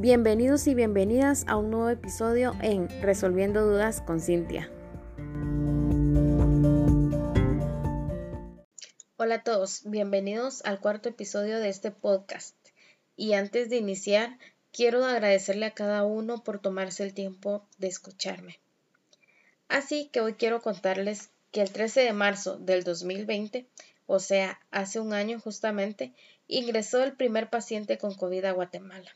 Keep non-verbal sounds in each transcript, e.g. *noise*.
Bienvenidos y bienvenidas a un nuevo episodio en Resolviendo Dudas con Cintia. Hola a todos, bienvenidos al cuarto episodio de este podcast. Y antes de iniciar, quiero agradecerle a cada uno por tomarse el tiempo de escucharme. Así que hoy quiero contarles que el 13 de marzo del 2020, o sea, hace un año justamente, ingresó el primer paciente con COVID a Guatemala.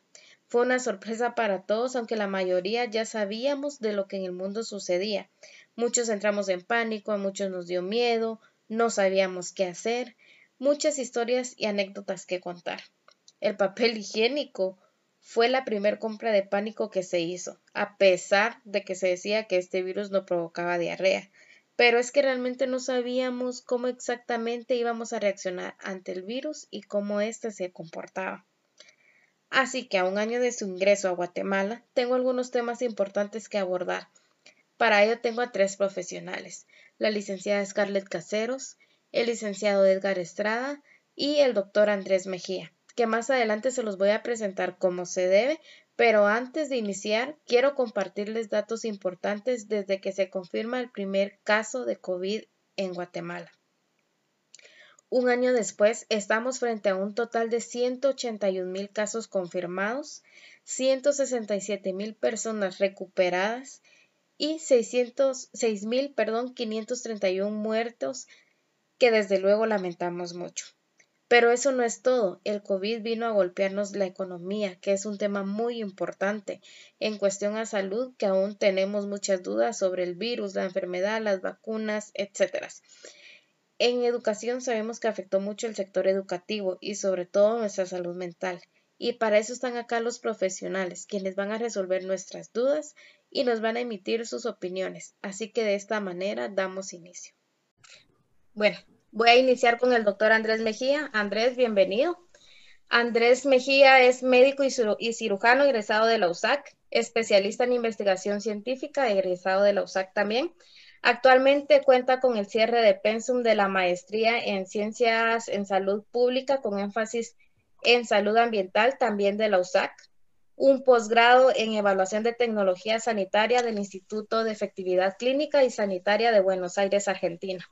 Fue una sorpresa para todos, aunque la mayoría ya sabíamos de lo que en el mundo sucedía. Muchos entramos en pánico, a muchos nos dio miedo, no sabíamos qué hacer, muchas historias y anécdotas que contar. El papel higiénico fue la primera compra de pánico que se hizo, a pesar de que se decía que este virus no provocaba diarrea. Pero es que realmente no sabíamos cómo exactamente íbamos a reaccionar ante el virus y cómo éste se comportaba. Así que a un año de su ingreso a Guatemala, tengo algunos temas importantes que abordar. Para ello tengo a tres profesionales, la licenciada Scarlett Caseros, el licenciado Edgar Estrada y el doctor Andrés Mejía, que más adelante se los voy a presentar como se debe, pero antes de iniciar quiero compartirles datos importantes desde que se confirma el primer caso de COVID en Guatemala. Un año después, estamos frente a un total de 181 mil casos confirmados, 167 mil personas recuperadas y 606 mil, perdón, 531 muertos que desde luego lamentamos mucho. Pero eso no es todo. El COVID vino a golpearnos la economía, que es un tema muy importante en cuestión a salud, que aún tenemos muchas dudas sobre el virus, la enfermedad, las vacunas, etc. En educación sabemos que afectó mucho el sector educativo y sobre todo nuestra salud mental. Y para eso están acá los profesionales, quienes van a resolver nuestras dudas y nos van a emitir sus opiniones. Así que de esta manera damos inicio. Bueno, voy a iniciar con el doctor Andrés Mejía. Andrés, bienvenido. Andrés Mejía es médico y cirujano egresado de la USAC, especialista en investigación científica, egresado de la USAC también. Actualmente cuenta con el cierre de pensum de la maestría en Ciencias en Salud Pública con énfasis en salud ambiental también de la USAC, un posgrado en evaluación de tecnología sanitaria del Instituto de Efectividad Clínica y Sanitaria de Buenos Aires, Argentina.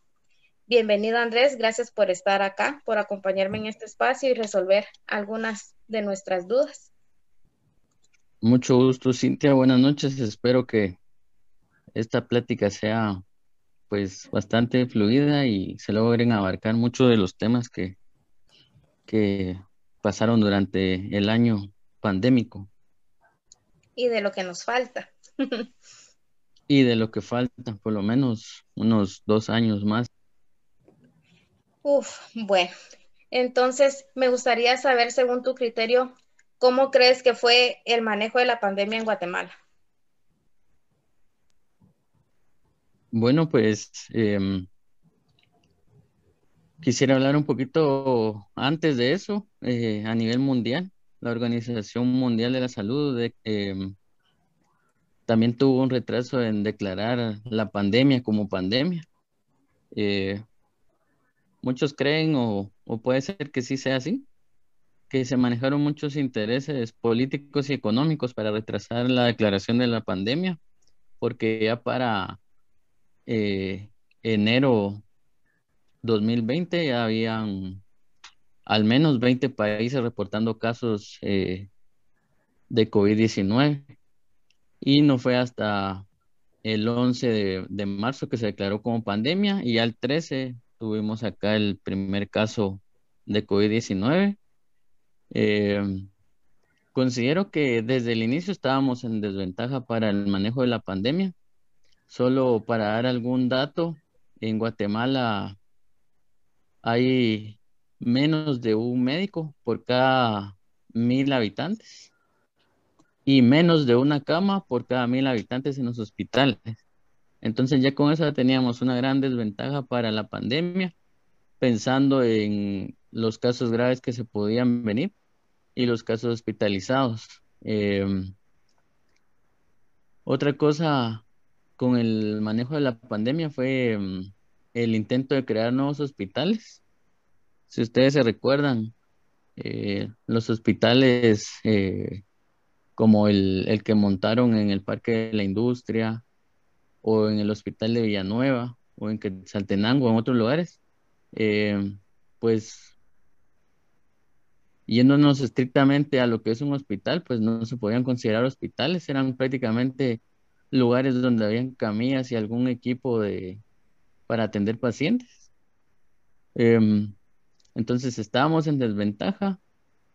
Bienvenido Andrés, gracias por estar acá, por acompañarme en este espacio y resolver algunas de nuestras dudas. Mucho gusto, Cintia. Buenas noches. Espero que esta plática sea pues bastante fluida y se logren abarcar muchos de los temas que, que pasaron durante el año pandémico. Y de lo que nos falta. *laughs* y de lo que falta, por lo menos unos dos años más. Uf, bueno. Entonces, me gustaría saber, según tu criterio, ¿cómo crees que fue el manejo de la pandemia en Guatemala? Bueno, pues em, quisiera hablar un poquito antes de eso, eh, a nivel mundial. La Organización Mundial de la Salud em, también tuvo un retraso en declarar la pandemia como pandemia. Eh, muchos creen, o, o puede ser que sí sea así, que se manejaron muchos intereses políticos y económicos para retrasar la declaración de la pandemia, porque ya para eh, enero 2020 ya habían al menos 20 países reportando casos eh, de COVID-19 y no fue hasta el 11 de, marzo que se declaró como pandemia y al 13 tuvimos acá el primer caso de COVID-19. Eh, considero que desde el inicio estábamos en desventaja para el manejo de la pandemia Solo para dar algún dato, en Guatemala hay menos de un médico por cada mil habitantes y menos de una cama por cada mil habitantes en los hospitales. Entonces ya con eso teníamos una gran desventaja para la pandemia, pensando en los casos graves que se podían venir y los casos hospitalizados. Em, otra cosa con el manejo de la pandemia fue mm, el intento de crear nuevos hospitales. Si ustedes se recuerdan, eh, los hospitales eh, como el, el, que montaron en el Parque de la Industria o en el Hospital de Villanueva o en Quetzaltenango en otros lugares, eh, pues yéndonos estrictamente a lo que es un hospital, pues no se podían considerar hospitales, eran prácticamente lugares donde habían camillas y algún equipo de, para atender pacientes. Em, entonces estábamos en desventaja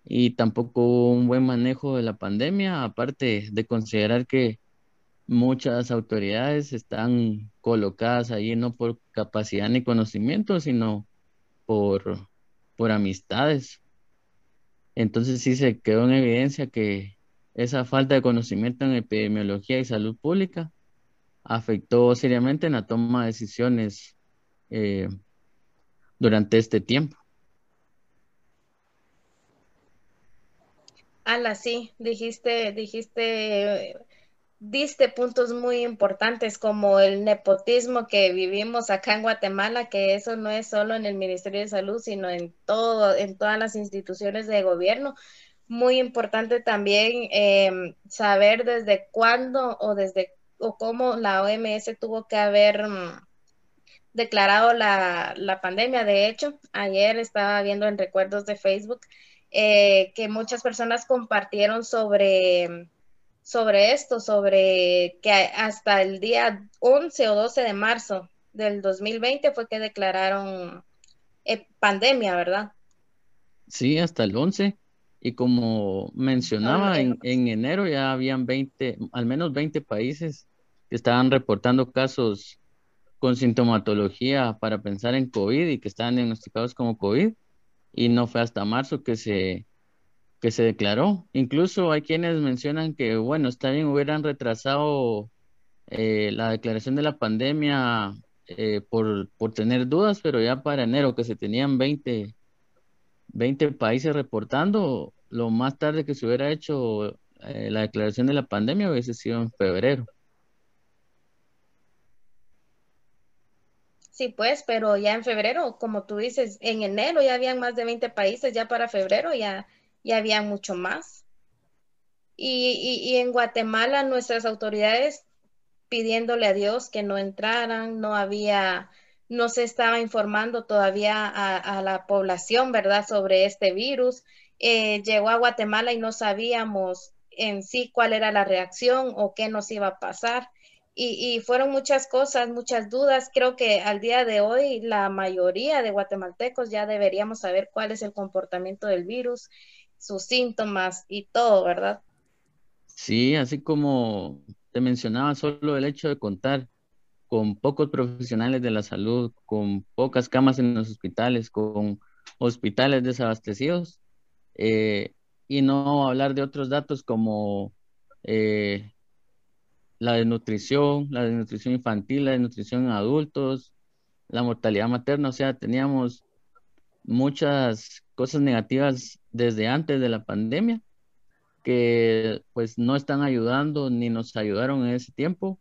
y tampoco hubo un buen manejo de la pandemia, aparte de considerar que muchas autoridades están colocadas ahí no por capacidad ni conocimiento, sino por, por amistades. Entonces sí se quedó en evidencia que esa falta de conocimiento en epidemiología y salud pública afectó seriamente en la toma de decisiones eh, durante este tiempo. Ala, sí, dijiste, dijiste, diste puntos muy importantes como el nepotismo que vivimos acá en Guatemala, que eso no es solo en el Ministerio de Salud, sino en todo, en todas las instituciones de gobierno. Muy importante también em, saber desde cuándo o desde o cómo la OMS tuvo que haber mm, declarado la, la pandemia. De hecho, ayer estaba viendo en recuerdos de Facebook eh, que muchas personas compartieron sobre, sobre esto, sobre que hasta el día 11 o 12 de marzo del 2020 fue que declararon eh, pandemia, ¿verdad? Sí, hasta el 11. Y como mencionaba, en, en, enero ya habían 20, al menos 20 países que estaban reportando casos con sintomatología para pensar en COVID y que estaban diagnosticados como COVID y no fue hasta marzo que se, que se declaró. Incluso hay quienes mencionan que, bueno, está bien, hubieran retrasado eh, la declaración de la pandemia eh, por, por, tener dudas, pero ya para enero que se tenían 20, 20 países reportando, lo más tarde que se hubiera hecho eh, la declaración de la pandemia hubiese sido en febrero. Sí, pues, pero ya en febrero, como tú dices, en enero ya habían más de 20 países, ya para febrero ya, ya había mucho más. Y, y, en Guatemala nuestras autoridades pidiéndole a Dios que no entraran, no había, no se estaba informando todavía a, la población, ¿verdad?, sobre este virus. Eh, llegó a Guatemala y no sabíamos en sí cuál era la reacción o qué nos iba a pasar y, fueron muchas cosas, muchas dudas. Creo que al día de hoy la mayoría de guatemaltecos ya deberíamos saber cuál es el comportamiento del virus, sus síntomas y todo, ¿verdad? Sí, así como te mencionaba, solo el hecho de contar con pocos profesionales de la salud, con pocas camas en los hospitales, con hospitales desabastecidos, eh, y no hablar de otros datos como eh, la desnutrición, la desnutrición infantil, la desnutrición en adultos, la mortalidad materna, o sea, teníamos muchas cosas negativas desde antes de la pandemia que pues no están ayudando ni nos ayudaron en ese tiempo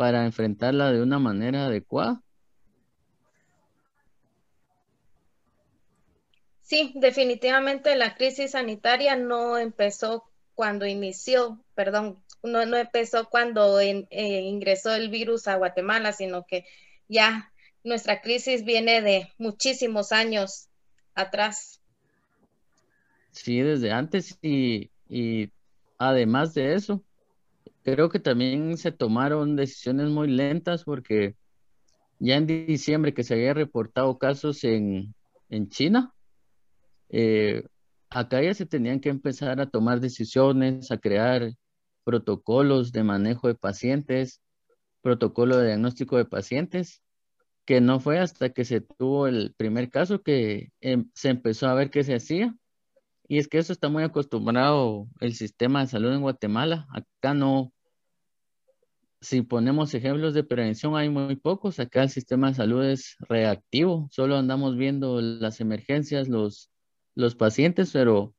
para enfrentarla de una manera adecuada. Sí, definitivamente la crisis sanitaria no empezó cuando inició, perdón, no, no empezó cuando eh, ingresó el virus a Guatemala, sino que ya nuestra crisis viene de muchísimos años atrás. Sí, desde antes y, y además de eso, creo que también se tomaron decisiones muy lentas porque ya en diciembre que se había reportado casos en, China, eh, acá ya se tenían que empezar a tomar decisiones, a crear protocolos de manejo de pacientes, protocolo de diagnóstico de pacientes, que no fue hasta que se tuvo el primer caso que em, se empezó a ver qué se hacía. Y es que eso está muy acostumbrado el sistema de salud en Guatemala. Acá no, si ponemos ejemplos de prevención, hay muy pocos. Acá el sistema de salud es reactivo. Solo andamos viendo las emergencias, los, los pacientes, pero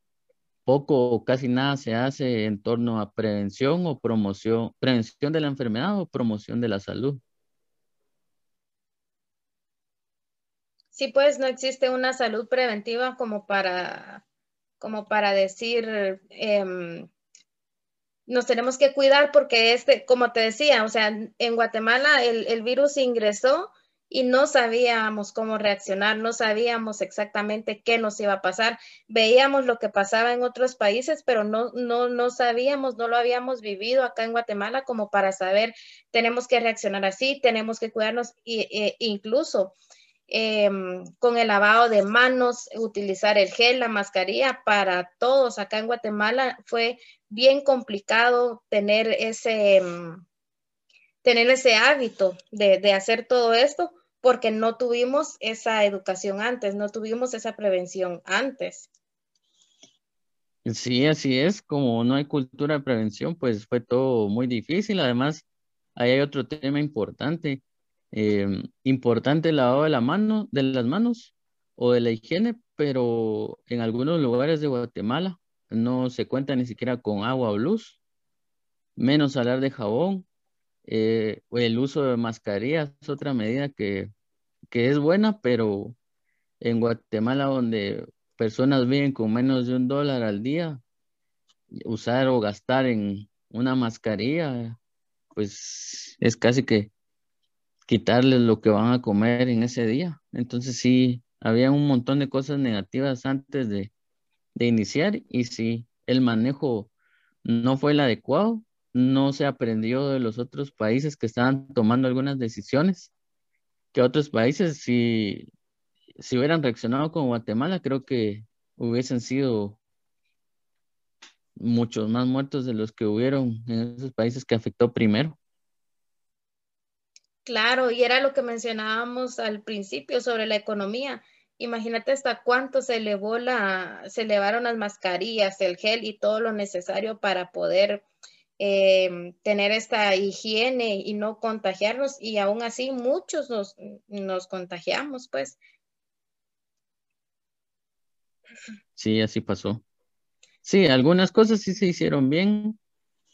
poco o casi nada se hace en torno a prevención o promoción, prevención de la enfermedad o promoción de la salud. Sí, pues no existe una salud preventiva como para, como para decir, em, nos tenemos que cuidar porque este, como te decía, o sea, en Guatemala el, el virus ingresó y no sabíamos cómo reaccionar, no sabíamos exactamente qué nos iba a pasar. Veíamos lo que pasaba en otros países, pero no, no, no sabíamos, no lo habíamos vivido acá en Guatemala como para saber, tenemos que reaccionar así, tenemos que cuidarnos, e, incluso em, con el lavado de manos, utilizar el gel, la mascarilla, para todos acá en Guatemala fue bien complicado tener ese, em, tener ese hábito de, de hacer todo esto porque no tuvimos esa educación antes, no tuvimos esa prevención antes. Sí, así es, como no hay cultura de prevención, pues fue todo muy difícil. Además, ahí hay otro tema importante, eh, importante el lavado de la mano, de las manos o de la higiene, pero en algunos lugares de Guatemala no se cuenta ni siquiera con agua o luz, menos hablar de jabón, eh, el uso de mascarillas otra medida que, que es buena, pero en Guatemala, donde personas viven con menos de un dólar al día, usar o gastar en una mascarilla, pues es casi que quitarles lo que van a comer en ese día. Entonces sí, había un montón de cosas negativas antes de, de iniciar y si el manejo no fue el adecuado, no se aprendió de los otros países que estaban tomando algunas decisiones, que otros países, si, si hubieran reaccionado con Guatemala, creo que hubiesen sido muchos más muertos de los que hubieron en esos países que afectó primero. Claro, y era lo que mencionábamos al principio sobre la economía. Imagínate hasta cuánto se elevó la, se elevaron las mascarillas, el gel y todo lo necesario para poder Em, tener esta higiene y no contagiarnos y aún así muchos nos, nos contagiamos, pues. Sí, así pasó. Sí, algunas cosas sí se hicieron bien,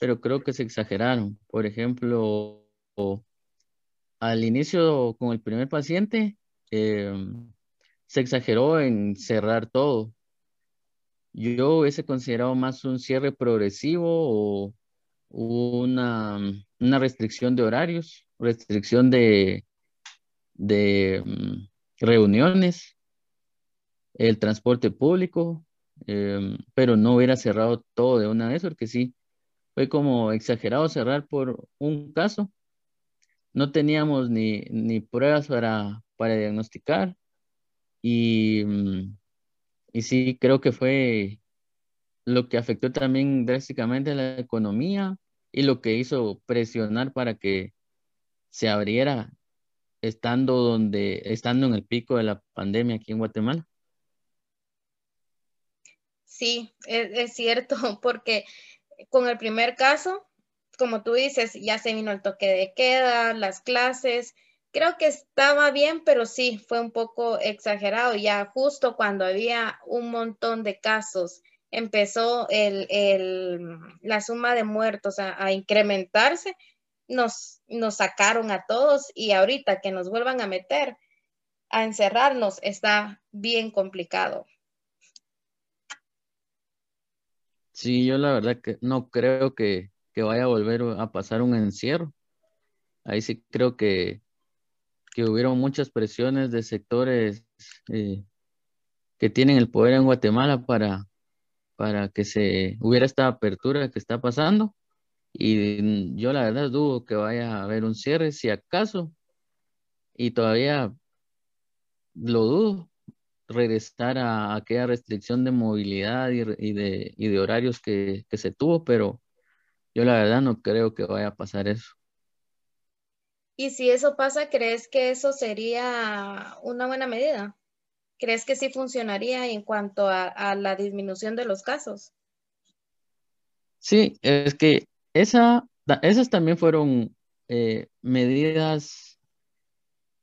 pero creo que se exageraron. Por ejemplo, al inicio con el primer paciente, em, se exageró en cerrar todo. Yo hubiese considerado más un cierre progresivo o una, una restricción de horarios, restricción de, de mm, reuniones, el transporte público, em, pero no hubiera cerrado todo de una vez, porque sí, fue como exagerado cerrar por un caso. No teníamos ni, ni pruebas para, para diagnosticar y, mm, y sí, creo que fue lo que afectó también drásticamente la economía y lo que hizo presionar para que se abriera estando donde estando en el pico de la pandemia aquí en Guatemala. Sí, es, es cierto, *laughs* porque con el primer caso, como tú dices, ya se vino el toque de queda, las clases, creo que estaba bien, pero sí, fue un poco exagerado, ya justo cuando había un montón de casos empezó la suma de muertos a, incrementarse, nos, nos sacaron a todos y ahorita que nos vuelvan a meter, a encerrarnos, está bien complicado. Sí, yo la verdad que no creo que, vaya a volver a pasar un encierro. Ahí sí creo que, que hubieron muchas presiones de sectores eh, que tienen el poder en Guatemala para, para que se hubiera esta apertura que está pasando. Y yo la verdad dudo que vaya a haber un cierre, si acaso, y todavía lo dudo, regresar a aquella restricción de movilidad y, de, de, horarios que, que se tuvo, pero yo la verdad no creo que vaya a pasar eso. Y si eso pasa, ¿crees que eso sería una buena medida? ¿Crees que sí funcionaría en cuanto a, la disminución de los casos? Sí, es que esa, esas también fueron eh, medidas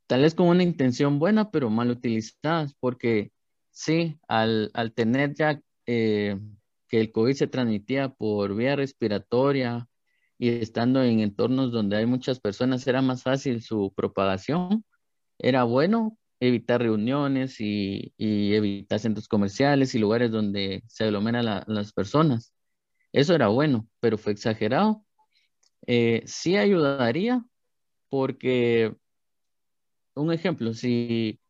tal vez con una intención buena, pero mal utilizadas, porque sí, al, tener ya eh, que el COVID se transmitía por vía respiratoria y estando en entornos donde hay muchas personas, era más fácil su propagación, era bueno, evitar reuniones y, evitar centros comerciales y lugares donde se aglomeran las personas. Eso era bueno, pero fue exagerado. Eh, sí ayudaría porque, un ejemplo, si,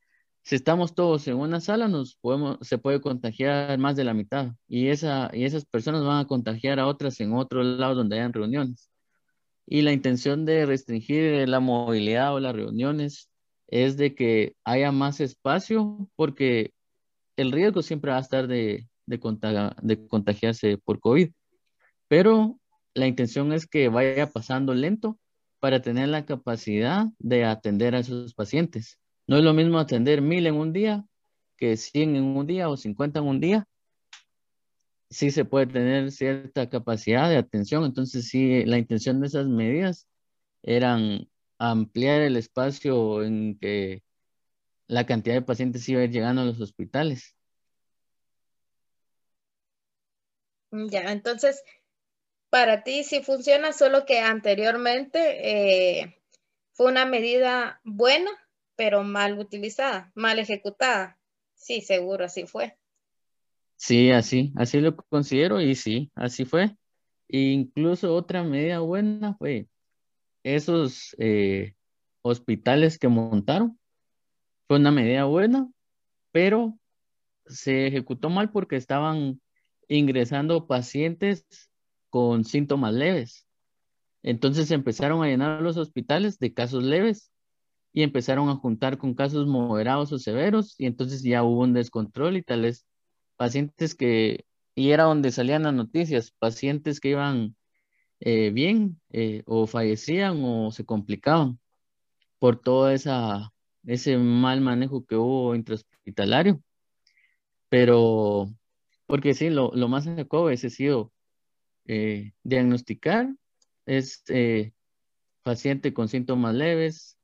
si estamos todos en una sala, nos podemos, se puede contagiar más de la mitad y, esa, y esas personas van a contagiar a otras en otro lado donde hayan reuniones. Y la intención de restringir la movilidad o las reuniones es de que haya más espacio porque el riesgo siempre va a estar de, de, de contagiarse por COVID. Pero la intención es que vaya pasando lento para tener la capacidad de atender a esos pacientes. No es lo mismo atender mil en un día que 100 en un día o 50 en un día. Sí se puede tener cierta capacidad de atención, entonces sí, la intención de esas medidas eran ampliar el espacio en que la cantidad de pacientes iba a ir llegando a los hospitales. Ya, entonces, para ti sí funciona, solo que anteriormente eh, fue una medida buena, pero mal utilizada, mal ejecutada. Sí, seguro, así fue. Sí, así, así lo considero y sí, así fue. incluso otra medida buena fue esos eh, hospitales que montaron. Fue una medida buena, pero se ejecutó mal porque estaban ingresando pacientes con síntomas leves. Entonces empezaron a llenar los hospitales de casos leves y empezaron a juntar con casos moderados o severos y entonces ya hubo un descontrol y tal vez pacientes que, y era donde salían las noticias, pacientes que iban eh, bien eh, o fallecían o se complicaban por todo esa, ese mal manejo que hubo intrahospitalario. Pero, porque sí, lo, lo más adecuado ha sido eh, diagnosticar, es paciente con síntomas leves,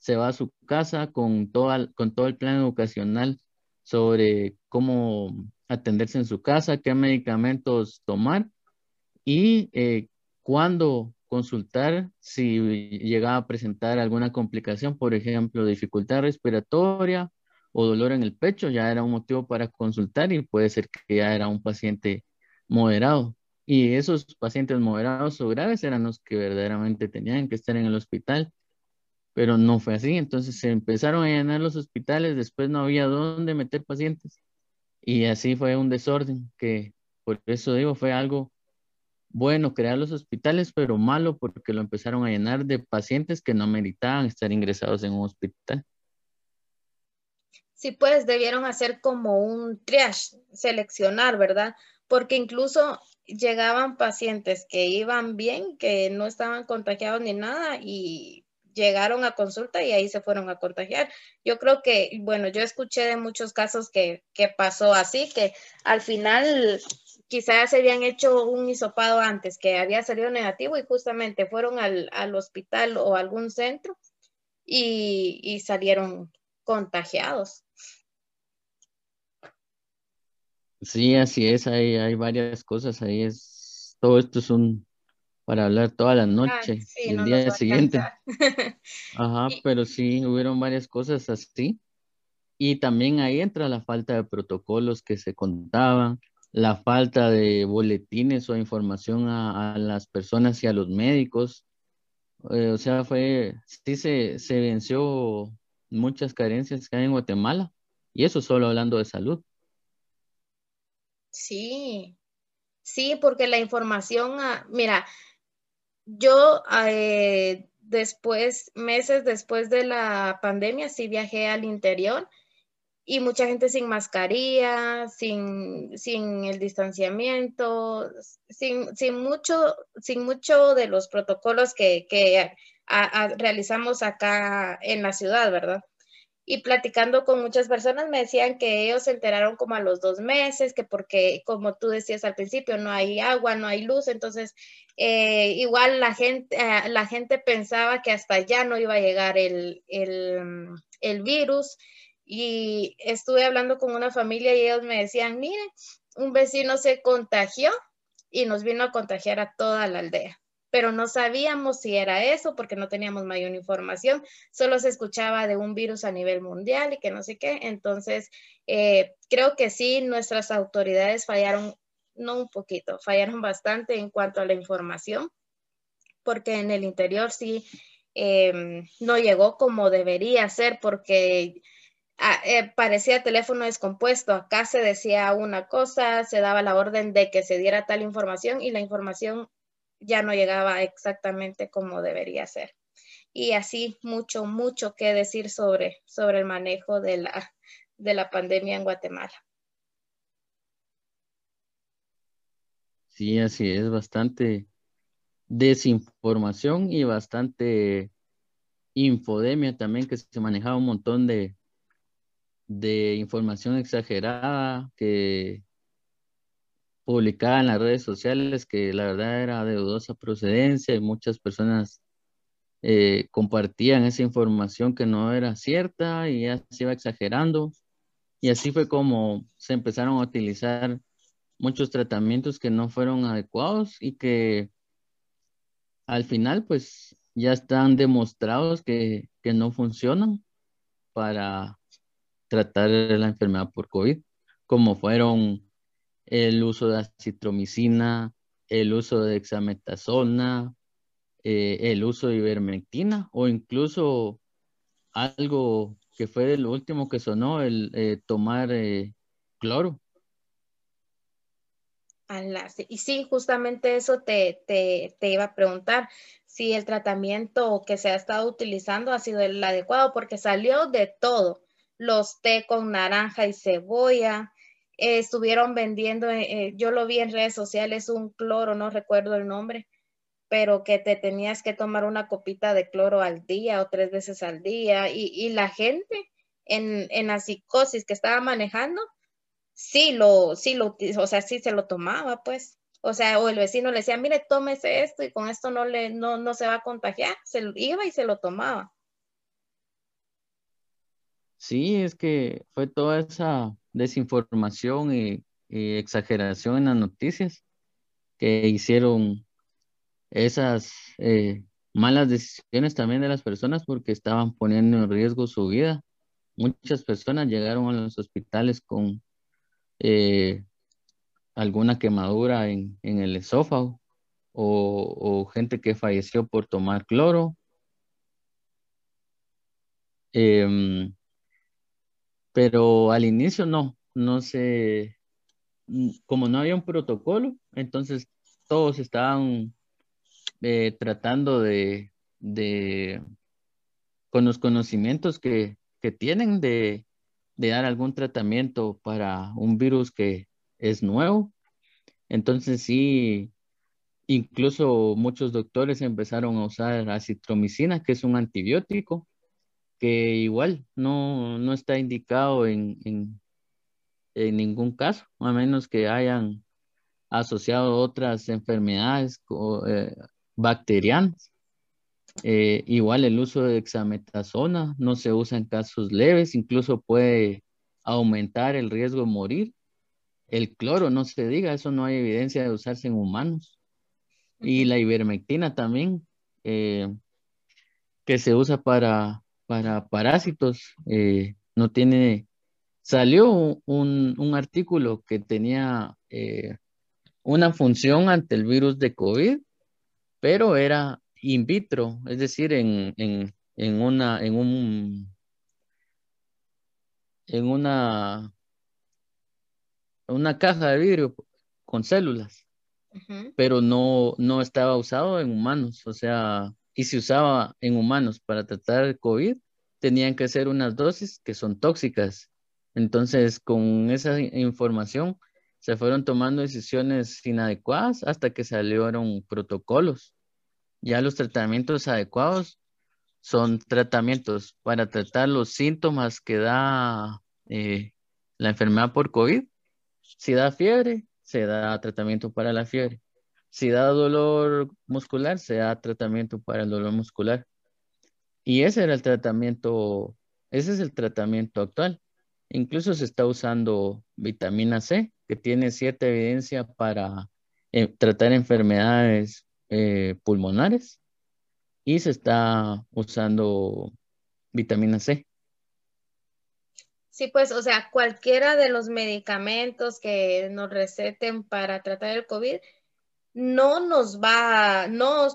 se va a su casa con, con todo el plan educacional sobre cómo atenderse en su casa, qué medicamentos tomar y eh, cuándo consultar si llega a presentar alguna complicación, por ejemplo, dificultad respiratoria o dolor en el pecho, ya era un motivo para consultar y puede ser que ya era un paciente moderado. Y esos pacientes moderados o graves eran los que verdaderamente tenían que estar en el hospital, pero no fue así. Entonces se empezaron a llenar los hospitales, después no había dónde meter pacientes y así fue un desorden que, por eso digo, fue algo bueno crear los hospitales, pero malo porque lo empezaron a llenar de pacientes que no meritaban estar ingresados en un hospital. Sí, pues debieron hacer como un triage, seleccionar, ¿verdad? Porque incluso llegaban pacientes que iban bien, que no estaban contagiados ni nada y llegaron a consulta y ahí se fueron a contagiar. Yo creo que, bueno, yo escuché de muchos casos que, que pasó así, que al final quizás se habían hecho un hisopado antes que había salido negativo y justamente fueron al, al hospital o algún centro y, y, salieron contagiados. Sí, así es, hay, hay varias cosas ahí, es, todo esto es un, para hablar toda la noche y el día siguiente. *laughs* Ajá, pero sí, hubieron varias cosas así. Y también ahí entra la falta de protocolos que se contaban, la falta de boletines o información a, las personas y a los médicos. Eh, o sea, fue, sí se, se venció muchas carencias que hay en Guatemala. Y eso solo hablando de salud. Sí, sí, porque la información, ah, mira, yo eh, después, meses después de la pandemia, sí viajé al interior y mucha gente sin mascarilla, sin, sin el distanciamiento, sin, sin, mucho, sin mucho de los protocolos que, que realizamos acá en la ciudad, ¿verdad? Y platicando con muchas personas me decían que ellos se enteraron como a los dos meses, que porque, como tú decías al principio, no hay agua, no hay luz, entonces eh, igual la gente, eh, la gente pensaba que hasta allá no iba a llegar el, el, el virus. Y estuve hablando con una familia y ellos me decían, mire, un vecino se contagió y nos vino a contagiar a toda la aldea pero no sabíamos si era eso porque no teníamos mayor información, solo se escuchaba de un virus a nivel mundial y que no sé qué. Entonces, eh, creo que sí, nuestras autoridades fallaron no un poquito, fallaron bastante en cuanto a la información, porque en el interior sí em, no llegó como debería ser, porque ah, eh, parecía teléfono descompuesto. Acá se decía una cosa, se daba la orden de que se diera tal información y la información ya no llegaba exactamente como debería ser. Y así mucho, mucho que decir sobre, sobre el manejo de la, de la pandemia en Guatemala. Sí, así es, bastante desinformación y bastante infodemia también, que se manejaba un montón de, de información exagerada que publicada en las redes sociales, que la verdad era de dudosa procedencia y muchas personas eh, compartían esa información que no era cierta y ya se iba exagerando. Y así fue como se empezaron a utilizar muchos tratamientos que no fueron adecuados y que al final pues ya están demostrados que, no funcionan para tratar la enfermedad por COVID, como fueron el uso de acitromicina, el uso de hexametasona, eh, el uso de ivermectina o incluso algo que fue lo último que sonó, el eh, tomar eh, cloro. Y sí, justamente eso te, te, iba a preguntar, si el tratamiento que se ha estado utilizando ha sido el adecuado, porque salió de todo, los té con naranja y cebolla, eh, estuvieron vendiendo, eh, eh, yo lo vi en redes sociales, un cloro, no recuerdo el nombre, pero que te tenías que tomar una copita de cloro al día o tres veces al día, y, y la gente en, en la psicosis que estaba manejando, sí lo, sí lo, o sea, sí se lo tomaba, pues. O sea, o el vecino le decía, mire, tómese esto y con esto no le, no, no se va a contagiar. Se iba y se lo tomaba. Sí, es que fue toda esa desinformación y, exageración en las noticias que hicieron esas eh, malas decisiones también de las personas porque estaban poniendo en riesgo su vida. Muchas personas llegaron a los hospitales con eh, alguna quemadura en, el esófago o, gente que falleció por tomar cloro. Em, pero al inicio no, no sé, como no había un protocolo, entonces todos estaban eh, tratando de, de, con los conocimientos que, que tienen de, de dar algún tratamiento para un virus que es nuevo. Entonces sí, incluso muchos doctores empezaron a usar acitromicina, que es un antibiótico, que igual no, no está indicado en, en, ningún caso, a menos que hayan asociado otras enfermedades eh, bacterianas. Eh, igual el uso de hexametasona no se usa en casos leves, incluso puede aumentar el riesgo de morir. El cloro, no se diga, eso no hay evidencia de usarse en humanos. Y la ivermectina también, eh, que se usa para, para parásitos, eh, no tiene... Salió un, un artículo que tenía una función ante el virus de COVID, pero era in vitro, es decir, en, una, en un, en una, una caja de vidrio con células, pero no, no estaba usado en humanos, o sea, y si usaba en humanos para tratar el COVID, tenían que ser unas dosis que son tóxicas. Entonces, con esa información, se fueron tomando decisiones inadecuadas hasta que salieron protocolos. Ya los tratamientos adecuados son tratamientos para tratar los síntomas que da eh, la enfermedad por COVID. Si da fiebre, se da tratamiento para la fiebre. Si da dolor muscular, se da tratamiento para el dolor muscular. Y ese era el tratamiento, ese es el tratamiento actual. Incluso se está usando vitamina C, que tiene cierta evidencia para eh, tratar enfermedades eh, pulmonares y se está usando vitamina C. Sí, pues, o sea, cualquiera de los medicamentos que nos receten para tratar el COVID no nos va, no,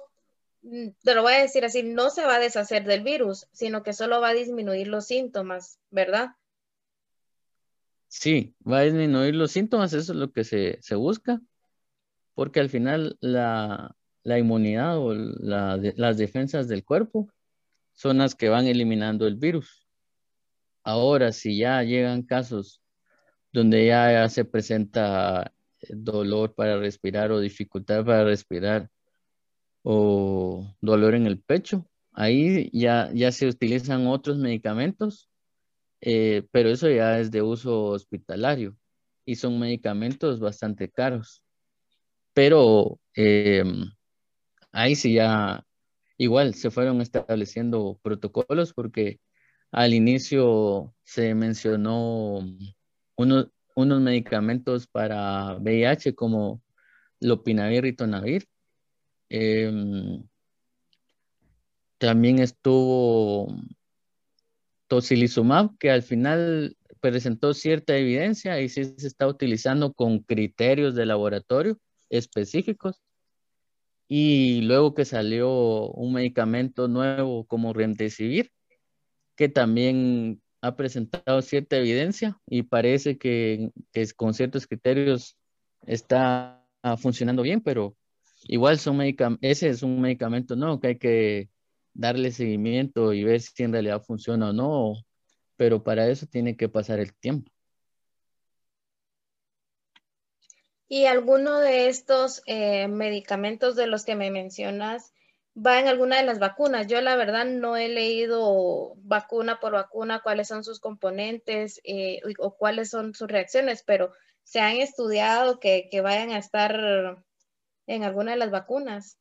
te lo voy a decir así, no se va a deshacer del virus, sino que solo va a disminuir los síntomas, ¿verdad? Sí, va a disminuir los síntomas, eso es lo que se, busca, porque al final la, inmunidad o las defensas del cuerpo son las que van eliminando el virus. Ahora, si ya llegan casos donde ya se presenta dolor para respirar o dificultad para respirar o dolor en el pecho, ahí ya, ya se utilizan otros medicamentos eh, pero eso ya es de uso hospitalario y son medicamentos bastante caros. Pero em, ahí sí ya igual se fueron estableciendo protocolos porque al inicio se mencionó unos, unos medicamentos para VIH como lopinavir y tonavir. Em, también estuvo tocilizumab, que al final presentó cierta evidencia y sí se está utilizando con criterios de laboratorio específicos. Y luego que salió un medicamento nuevo como Remdesivir, que también ha presentado cierta evidencia y parece que, que con ciertos criterios está funcionando bien, pero igual son ese es un medicamento nuevo que hay que darle seguimiento y ver si en realidad funciona o no, pero para eso tiene que pasar el tiempo. ¿Y alguno de estos eh, medicamentos de los que me mencionas va en alguna de las vacunas? Yo la verdad no he leído vacuna por vacuna cuáles son sus componentes eh, o cuáles son sus reacciones, pero se han estudiado que, que vayan a estar en alguna de las vacunas.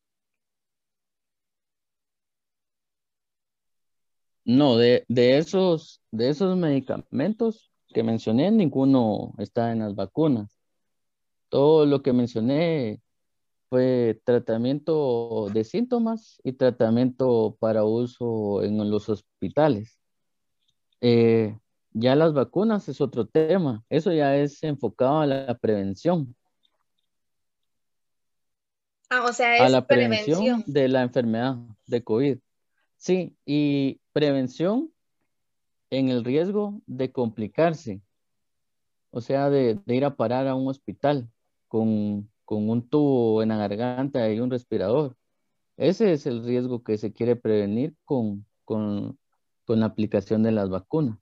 No, de, esos, de esos medicamentos que mencioné, ninguno está en las vacunas. Todo lo que mencioné fue tratamiento de síntomas y tratamiento para uso en los hospitales. Eh, ya las vacunas es otro tema. Eso ya es enfocado a la prevención. Ah, o sea, es a la prevención de la enfermedad de COVID. Sí, y prevención en el riesgo de complicarse, o sea, de, ir a parar a un hospital con, un tubo en la garganta y un respirador. Ese es el riesgo que se quiere prevenir con, con la aplicación de las vacunas.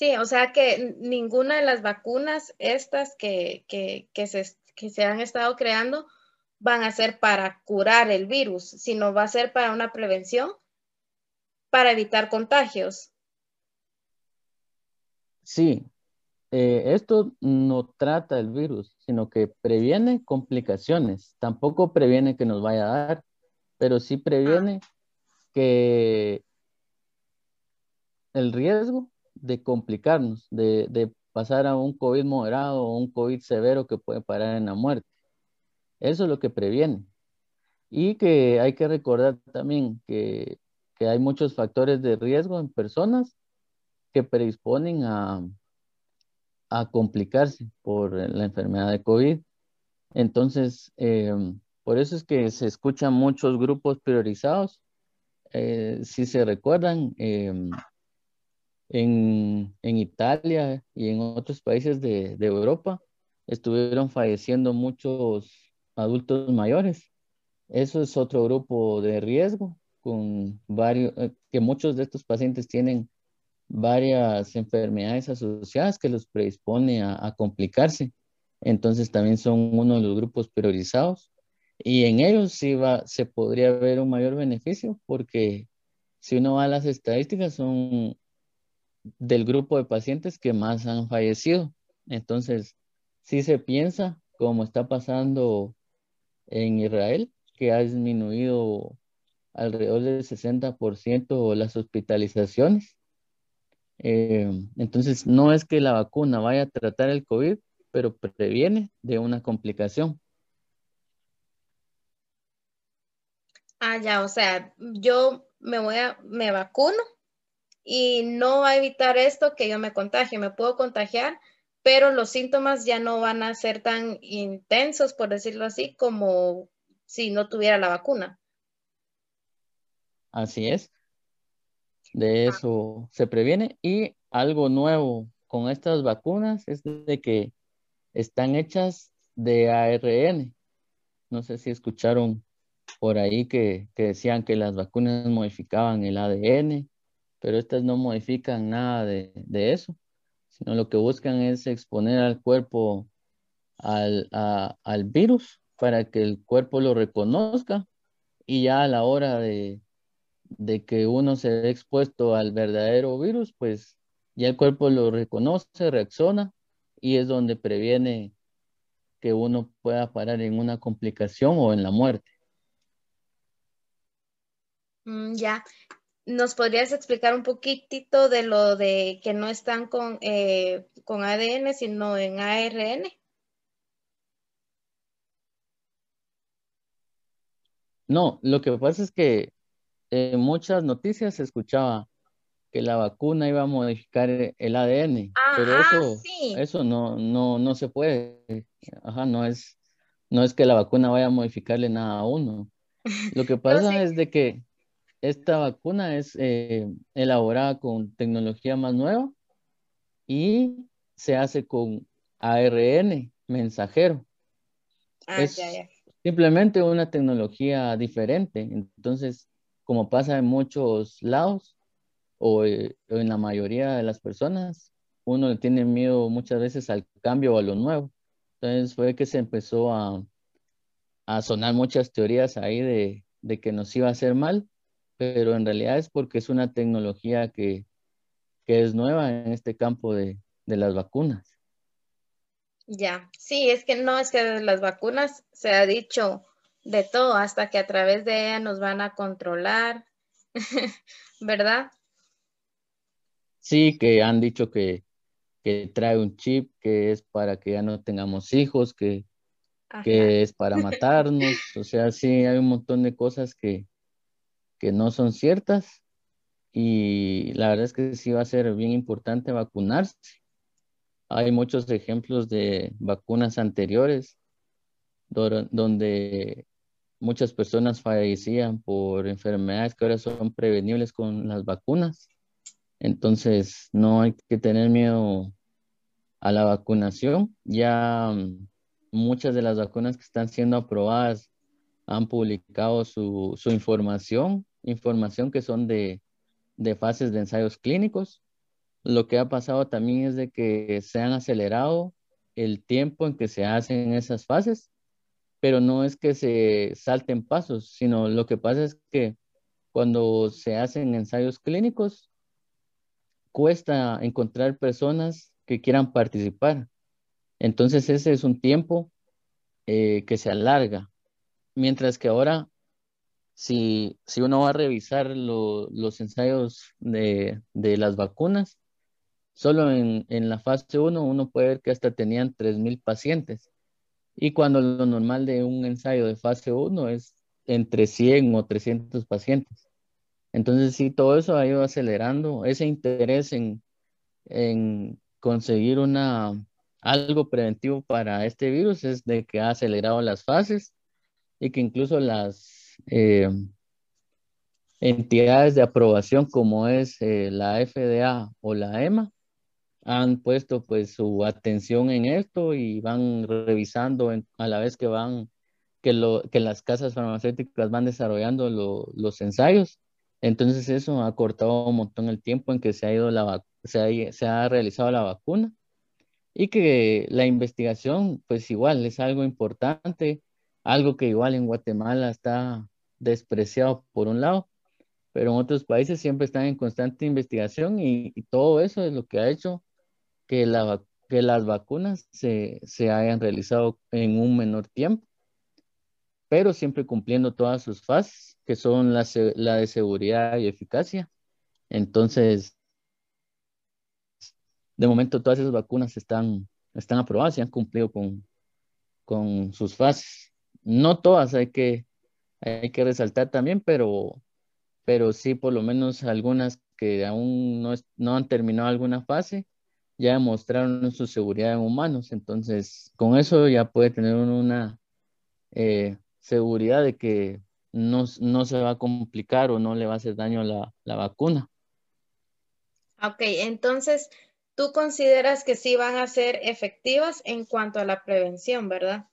Sí, o sea que ninguna de las vacunas estas que, se, se han estado creando van a ser para curar el virus, sino va a ser para una prevención, para evitar contagios. Sí, eh, esto no trata el virus, sino que previene complicaciones. Tampoco previene que nos vaya a dar, pero sí previene que el riesgo de complicarnos, de, pasar a un COVID moderado o un COVID severo que puede parar en la muerte. Eso es lo que previene. Y que hay que recordar también que, hay muchos factores de riesgo en personas que predisponen a, a complicarse por la enfermedad de COVID. Entonces, eh, por eso es que se escuchan muchos grupos priorizados. Eh, si se recuerdan, eh, en, Italia y en otros países de, Europa estuvieron falleciendo muchos adultos mayores. Eso es otro grupo de riesgo con varios, eh, que muchos de estos pacientes tienen varias enfermedades asociadas que los predispone a, complicarse. Entonces también son uno de los grupos priorizados y en ellos sí va, se podría ver un mayor beneficio porque si uno va a las estadísticas son del grupo de pacientes que más han fallecido. Entonces, si se piensa, como está pasando en Israel, que ha disminuido alrededor del 60% las hospitalizaciones. Eh, entonces, no es que la vacuna vaya a tratar el COVID, pero previene de una complicación. Ah, ya, o sea, yo me voy a, me vacuno y no va a evitar esto que yo me contagie, me puedo contagiar, pero los síntomas ya no van a ser tan intensos, por decirlo así, como si no tuviera la vacuna. Así es. De eso se previene. Y algo nuevo con estas vacunas es de que están hechas de ARN. No sé si escucharon por ahí que, decían que las vacunas modificaban el ADN, pero estas no modifican nada de, eso, lo que buscan es exponer al cuerpo al, al virus para que el cuerpo lo reconozca y ya a la hora de, de que uno se ve expuesto al verdadero virus, pues ya el cuerpo lo reconoce, reacciona y es donde previene que uno pueda parar en una complicación o en la muerte. Mm, ya. ¿Nos podrías explicar un poquitito de lo de que no están con, eh, con ADN, sino en ARN? No, lo que pasa es que en muchas noticias se escuchaba que la vacuna iba a modificar el ADN, ah, pero ah, eso, eso no, no, no se puede. Ajá, no es, no es que la vacuna vaya a modificarle nada a uno. *laughs* Lo que pasa es de que esta vacuna es eh, elaborada con tecnología más nueva y se hace con ARN mensajero. Ah, es simplemente una tecnología diferente. Entonces, como pasa en muchos lados o, eh, en la mayoría de las personas, uno tiene miedo muchas veces al cambio o a lo nuevo. Entonces fue que se empezó a, a sonar muchas teorías ahí de, de que nos iba a hacer mal pero en realidad es porque es una tecnología que, es nueva en este campo de, las vacunas. Ya, sí, es que no es que de las vacunas se ha dicho de todo, hasta que a través de ella nos van a controlar, *laughs* ¿verdad? Sí, que han dicho que, trae un chip que es para que ya no tengamos hijos, que, que es para *laughs* matarnos, o sea, sí, hay un montón de cosas que, que no son ciertas y la verdad es que sí va a ser bien importante vacunarse. Hay muchos ejemplos de vacunas anteriores donde muchas personas fallecían por enfermedades que ahora son prevenibles con las vacunas. Entonces, no hay que tener miedo a la vacunación. Ya mm, muchas de las vacunas que están siendo aprobadas han publicado su, su información información que son de, fases de ensayos clínicos. Lo que ha pasado también es de que se han acelerado el tiempo en que se hacen esas fases, pero no es que se salten pasos, sino lo que pasa es que cuando se hacen ensayos clínicos, cuesta encontrar personas que quieran participar. Entonces ese es un tiempo eh, que se alarga, mientras que ahora si, uno va a revisar los ensayos de, las vacunas, solo en, la fase 1 uno puede ver que hasta tenían 3.000 pacientes. Y cuando lo normal de un ensayo de fase 1 es entre 100 o 300 pacientes. Entonces, sí, todo eso ha ido acelerando ese interés en, conseguir una, algo preventivo para este virus es de que ha acelerado las fases y que incluso las eh, entidades de aprobación como es eh, la FDA o la EMA han puesto pues su atención en esto y van revisando a la vez que van que, lo, que las casas farmacéuticas van desarrollando los ensayos. Entonces eso ha cortado un montón el tiempo en que se ha ido la se se ha realizado la vacuna y que la investigación pues igual es algo importante, algo que igual en Guatemala está despreciado por un lado, pero en otros países siempre están en constante investigación y, todo eso es lo que ha hecho que, la, que las vacunas se, hayan realizado en un menor tiempo, pero siempre cumpliendo todas sus fases, que son la, la de seguridad y eficacia. Entonces, de momento todas esas vacunas están, están aprobadas y han cumplido con, con sus fases. No todas, hay que hay que resaltar también, pero, pero sí por lo menos algunas que aún no, han terminado alguna fase, ya demostraron su seguridad en humanos. Entonces, con eso ya puede tener una eh, seguridad de que no, se va a complicar o no le va a hacer daño la, la vacuna. Ok, entonces tú consideras que sí van a ser efectivas en cuanto a la prevención, ¿verdad?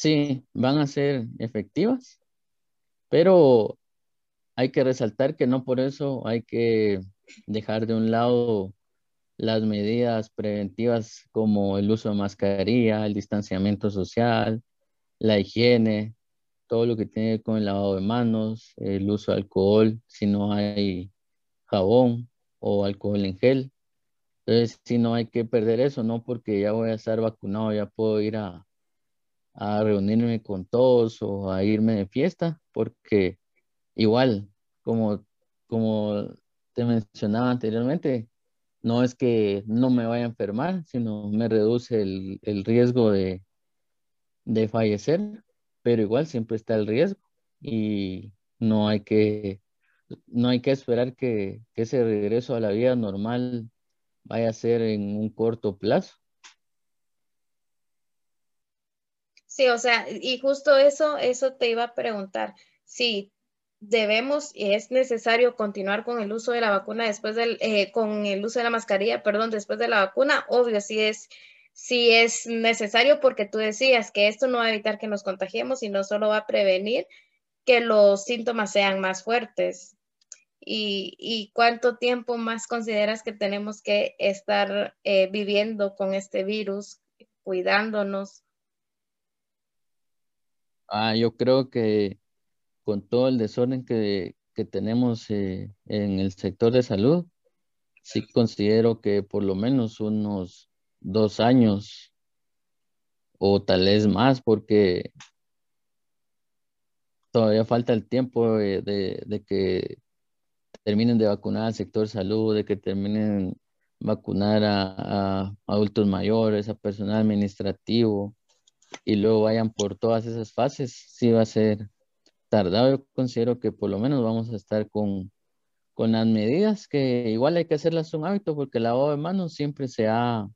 Sí, van a ser efectivas, pero hay que resaltar que no por eso hay que dejar de un lado las medidas preventivas como el uso de mascarilla, el distanciamiento social, la higiene, todo lo que tiene con el lavado de manos, el uso de alcohol, si no hay jabón o alcohol en gel. Entonces, si no hay que perder eso, no porque ya voy a estar vacunado, ya puedo ir a, a reunirme con todos o a irme de fiesta, porque igual, como, como te mencionaba anteriormente, no es que no me vaya a enfermar, sino me reduce el, el riesgo de, de fallecer, pero igual siempre está el riesgo y no hay que, no hay que esperar que, que ese regreso a la vida normal vaya a ser en un corto plazo. Sí, o sea, y justo eso, eso te iba a preguntar. Si debemos y es necesario continuar con el uso de la vacuna después del, eh, con el uso de la mascarilla, perdón, después de la vacuna, obvio, si es, si es necesario porque tú decías que esto no va a evitar que nos contagiemos, sino solo va a prevenir que los síntomas sean más fuertes. ¿Y, y cuánto tiempo más consideras que tenemos que estar eh, viviendo con este virus, cuidándonos? Ah, yo creo que con todo el desorden que, tenemos eh, en el sector de salud, sí considero que por lo menos unos dos años o tal vez más, porque todavía falta el tiempo de, que terminen de vacunar al sector salud, de que terminen vacunar a, a adultos mayores, a personal administrativo y luego vayan por todas esas fases, sí va a ser tardado, yo considero que por lo menos vamos a estar con, con las medidas que igual hay que hacerlas un hábito porque el lavado de manos siempre se ha,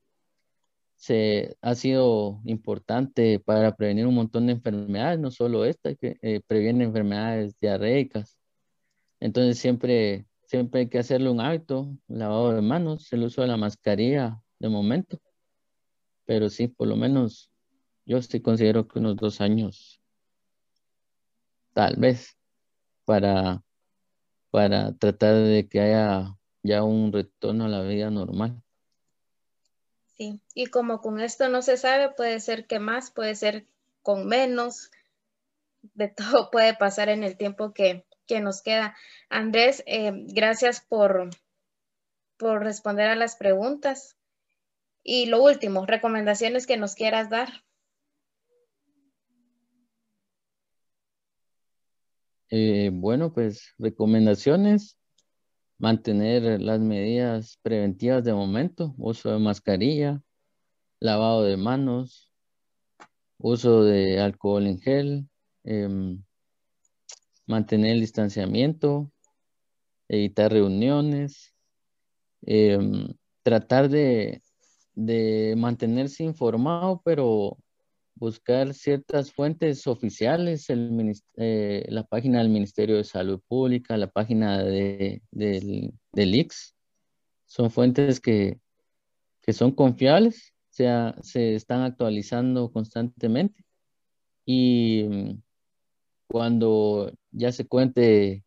se, ha sido importante para prevenir un montón de enfermedades, no solo esta, que eh, previene enfermedades diarreicas. Entonces siempre, siempre hay que hacerle un hábito, lavado de manos, el uso de la mascarilla de momento. Pero sí, por lo menos yo sí considero que unos dos años tal vez, para, para tratar de que haya ya un retorno a la vida normal. Sí, y como con esto no se sabe, puede ser que más, puede ser con menos, de *laughs* todo puede pasar en el tiempo que, nos queda. Andrés, eh, gracias por, por responder a las preguntas. Y lo último, recomendaciones que nos quieras dar. Eh, bueno, pues recomendaciones, mantener las medidas preventivas de momento, uso de mascarilla, lavado de manos, uso de alcohol en gel, em, mantener el distanciamiento, evitar reuniones, em, tratar de, de mantenerse informado, pero buscar ciertas fuentes oficiales, el, eh, la página del Ministerio de Salud Pública, la página de, del, del IX, son fuentes que, que son confiables, sea, se están actualizando constantemente. Y mm, cuando ya se cuente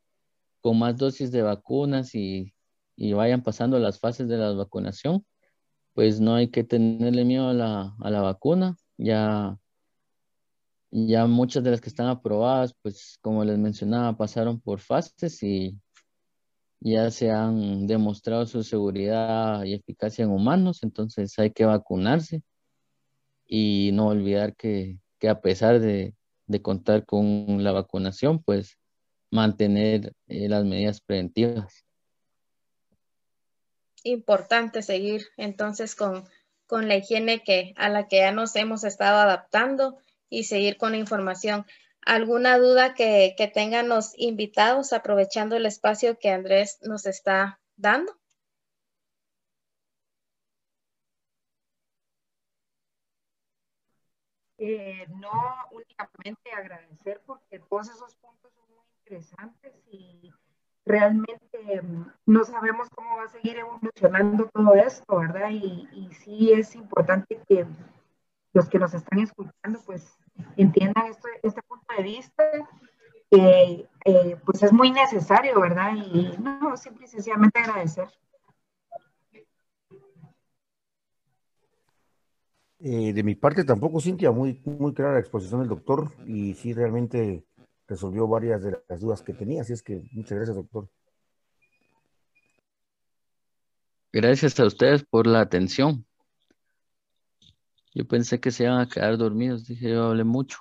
con más dosis de vacunas y, y vayan pasando las fases de la vacunación, pues no hay que tenerle miedo a la, a la vacuna, ya, ya muchas de las que están aprobadas, pues como les mencionaba, pasaron por fases y ya se han demostrado su seguridad y eficacia en humanos, entonces hay que vacunarse y no olvidar que, a pesar de, contar con la vacunación, pues mantener eh, las medidas preventivas. Importante seguir entonces con con la higiene que, a la que ya nos hemos estado adaptando y seguir con la información. ¿Alguna duda que, tengan los invitados aprovechando el espacio que Andrés nos está dando? Eh, no únicamente agradecer porque todos esos puntos son muy interesantes y realmente mm, no sabemos cómo va a seguir evolucionando todo esto, ¿verdad? Y, y sí es importante que los que nos están escuchando pues entiendan esto, este punto de vista, que eh, pues es muy necesario, ¿verdad? Y no, simple y sencillamente agradecer. Eh, de mi parte tampoco, Cintia, muy, muy clara la exposición del doctor y sí realmente resolvió varias de las dudas que tenía, así es que muchas gracias, doctor. Gracias a ustedes por la atención. Yo pensé que se iban a quedar dormidos, dije yo hablé mucho.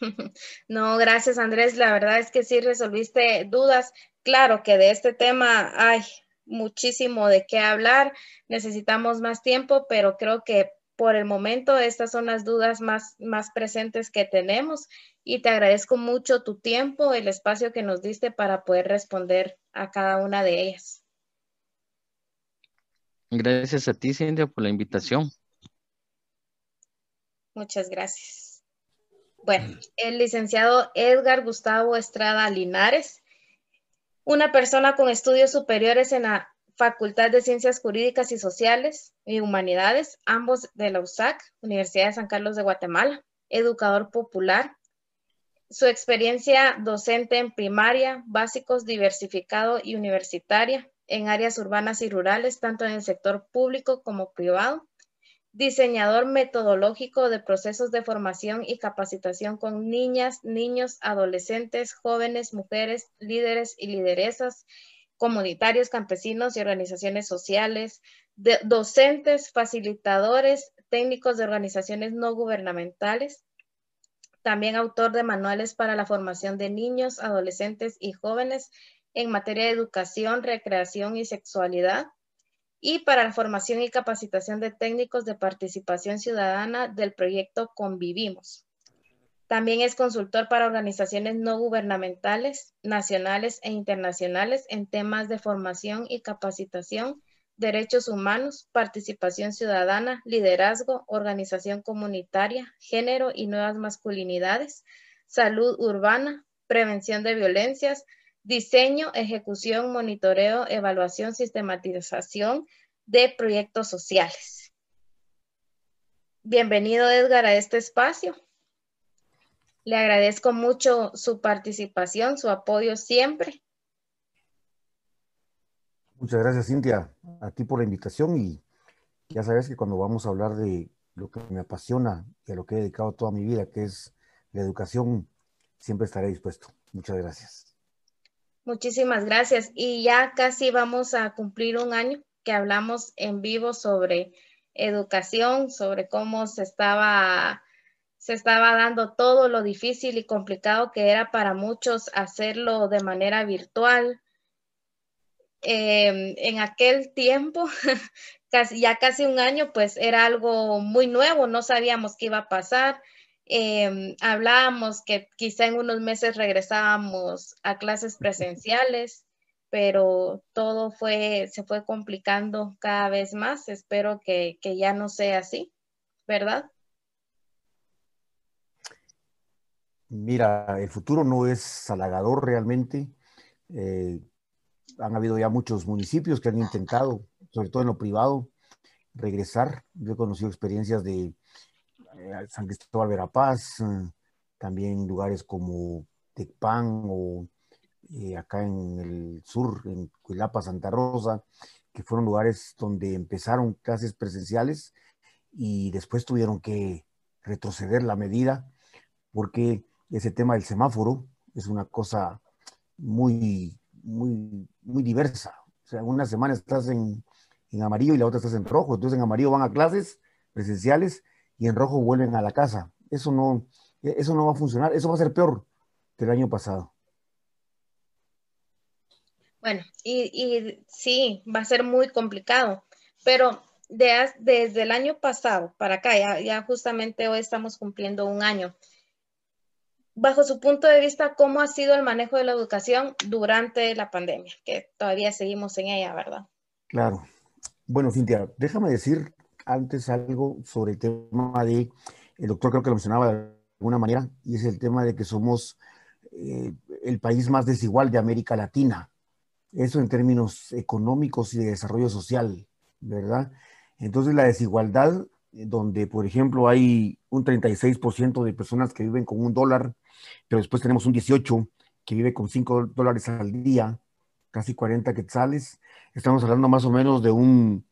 *laughs* No, gracias Andrés, la verdad es que sí resolviste dudas. Claro que de este tema hay muchísimo de qué hablar, necesitamos más tiempo, pero creo que por el momento estas son las dudas más, más presentes que tenemos y te agradezco mucho tu tiempo, el espacio que nos diste para poder responder a cada una de ellas. Gracias a ti, Cintia, por la invitación. Muchas gracias. Bueno, el licenciado Edgar Gustavo Estrada Linares, una persona con estudios superiores en la Facultad de Ciencias Jurídicas y Sociales y Humanidades, ambos de la USAC, Universidad de San Carlos de Guatemala, educador popular. Su experiencia docente en primaria, básicos, diversificado y universitaria en áreas urbanas y rurales, tanto en el sector público como privado. Diseñador metodológico de procesos de formación y capacitación con niñas, niños, adolescentes, jóvenes, mujeres, líderes y lideresas comunitarios, campesinos y organizaciones sociales, docentes, facilitadores, técnicos de organizaciones no gubernamentales, también autor de manuales para la formación de niños, adolescentes y jóvenes en materia de educación, recreación y sexualidad, y para la formación y capacitación de técnicos de participación ciudadana del proyecto Convivimos. También es consultor para organizaciones no gubernamentales, nacionales e internacionales en temas de formación y capacitación, derechos humanos, participación ciudadana, liderazgo, organización comunitaria, género y nuevas masculinidades, salud urbana, prevención de violencias, diseño, ejecución, monitoreo, evaluación, sistematización de proyectos sociales. Bienvenido Edgar a este espacio. Le agradezco mucho su participación, su apoyo siempre. Muchas gracias, Cintia, a ti por la invitación y ya sabes que cuando vamos a hablar de lo que me apasiona y a lo que he dedicado toda mi vida, que es la educación, siempre estaré dispuesto. Muchas gracias. Muchísimas gracias. Y ya casi vamos a cumplir un año que hablamos en vivo sobre educación, sobre cómo se estaba se estaba dando todo lo difícil y complicado que era para muchos hacerlo de manera virtual. Em, en aquel tiempo, *laughs* casi, ya casi un año, pues era algo muy nuevo, no sabíamos qué iba a pasar. Em, hablábamos que quizá en unos meses regresábamos a clases presenciales, pero todo fue, se fue complicando cada vez más. Espero que, que ya no sea así, ¿verdad? Mira, el futuro no es halagador realmente. Eh, han habido ya muchos municipios que han intentado, sobre todo en lo privado, regresar. Yo he conocido experiencias de eh, San Cristóbal Verapaz, eh, también lugares como Tecpan o acá en el sur, en Cuilapa, Santa Rosa, que fueron lugares donde empezaron clases presenciales y después tuvieron que retroceder la medida porque ese tema del semáforo es una cosa muy, muy, muy diversa. O sea, una semana estás en, en amarillo y la otra estás en rojo. Entonces en amarillo van a clases presenciales y en rojo vuelven a la casa. Eso no, eso no va a funcionar. Eso va a ser peor que el año pasado. Bueno, y, y sí, va a ser muy complicado, pero de, desde el año pasado para acá, ya, ya justamente hoy estamos cumpliendo un año bajo su punto de vista, ¿cómo ha sido el manejo de la educación durante la pandemia? Que todavía seguimos en ella, ¿verdad? Claro. Bueno, Cintia, déjame decir antes algo sobre el tema de, el doctor creo que lo mencionaba de alguna manera, y es el tema de que somos eh, el país más desigual de América Latina. Eso en términos económicos y de desarrollo social, ¿verdad? Entonces la desigualdad, donde por ejemplo hay un 36% de personas que viven con un dólar, pero después tenemos un 18% que vive con 5 dólares al día, casi 40 quetzales, estamos hablando más o menos de un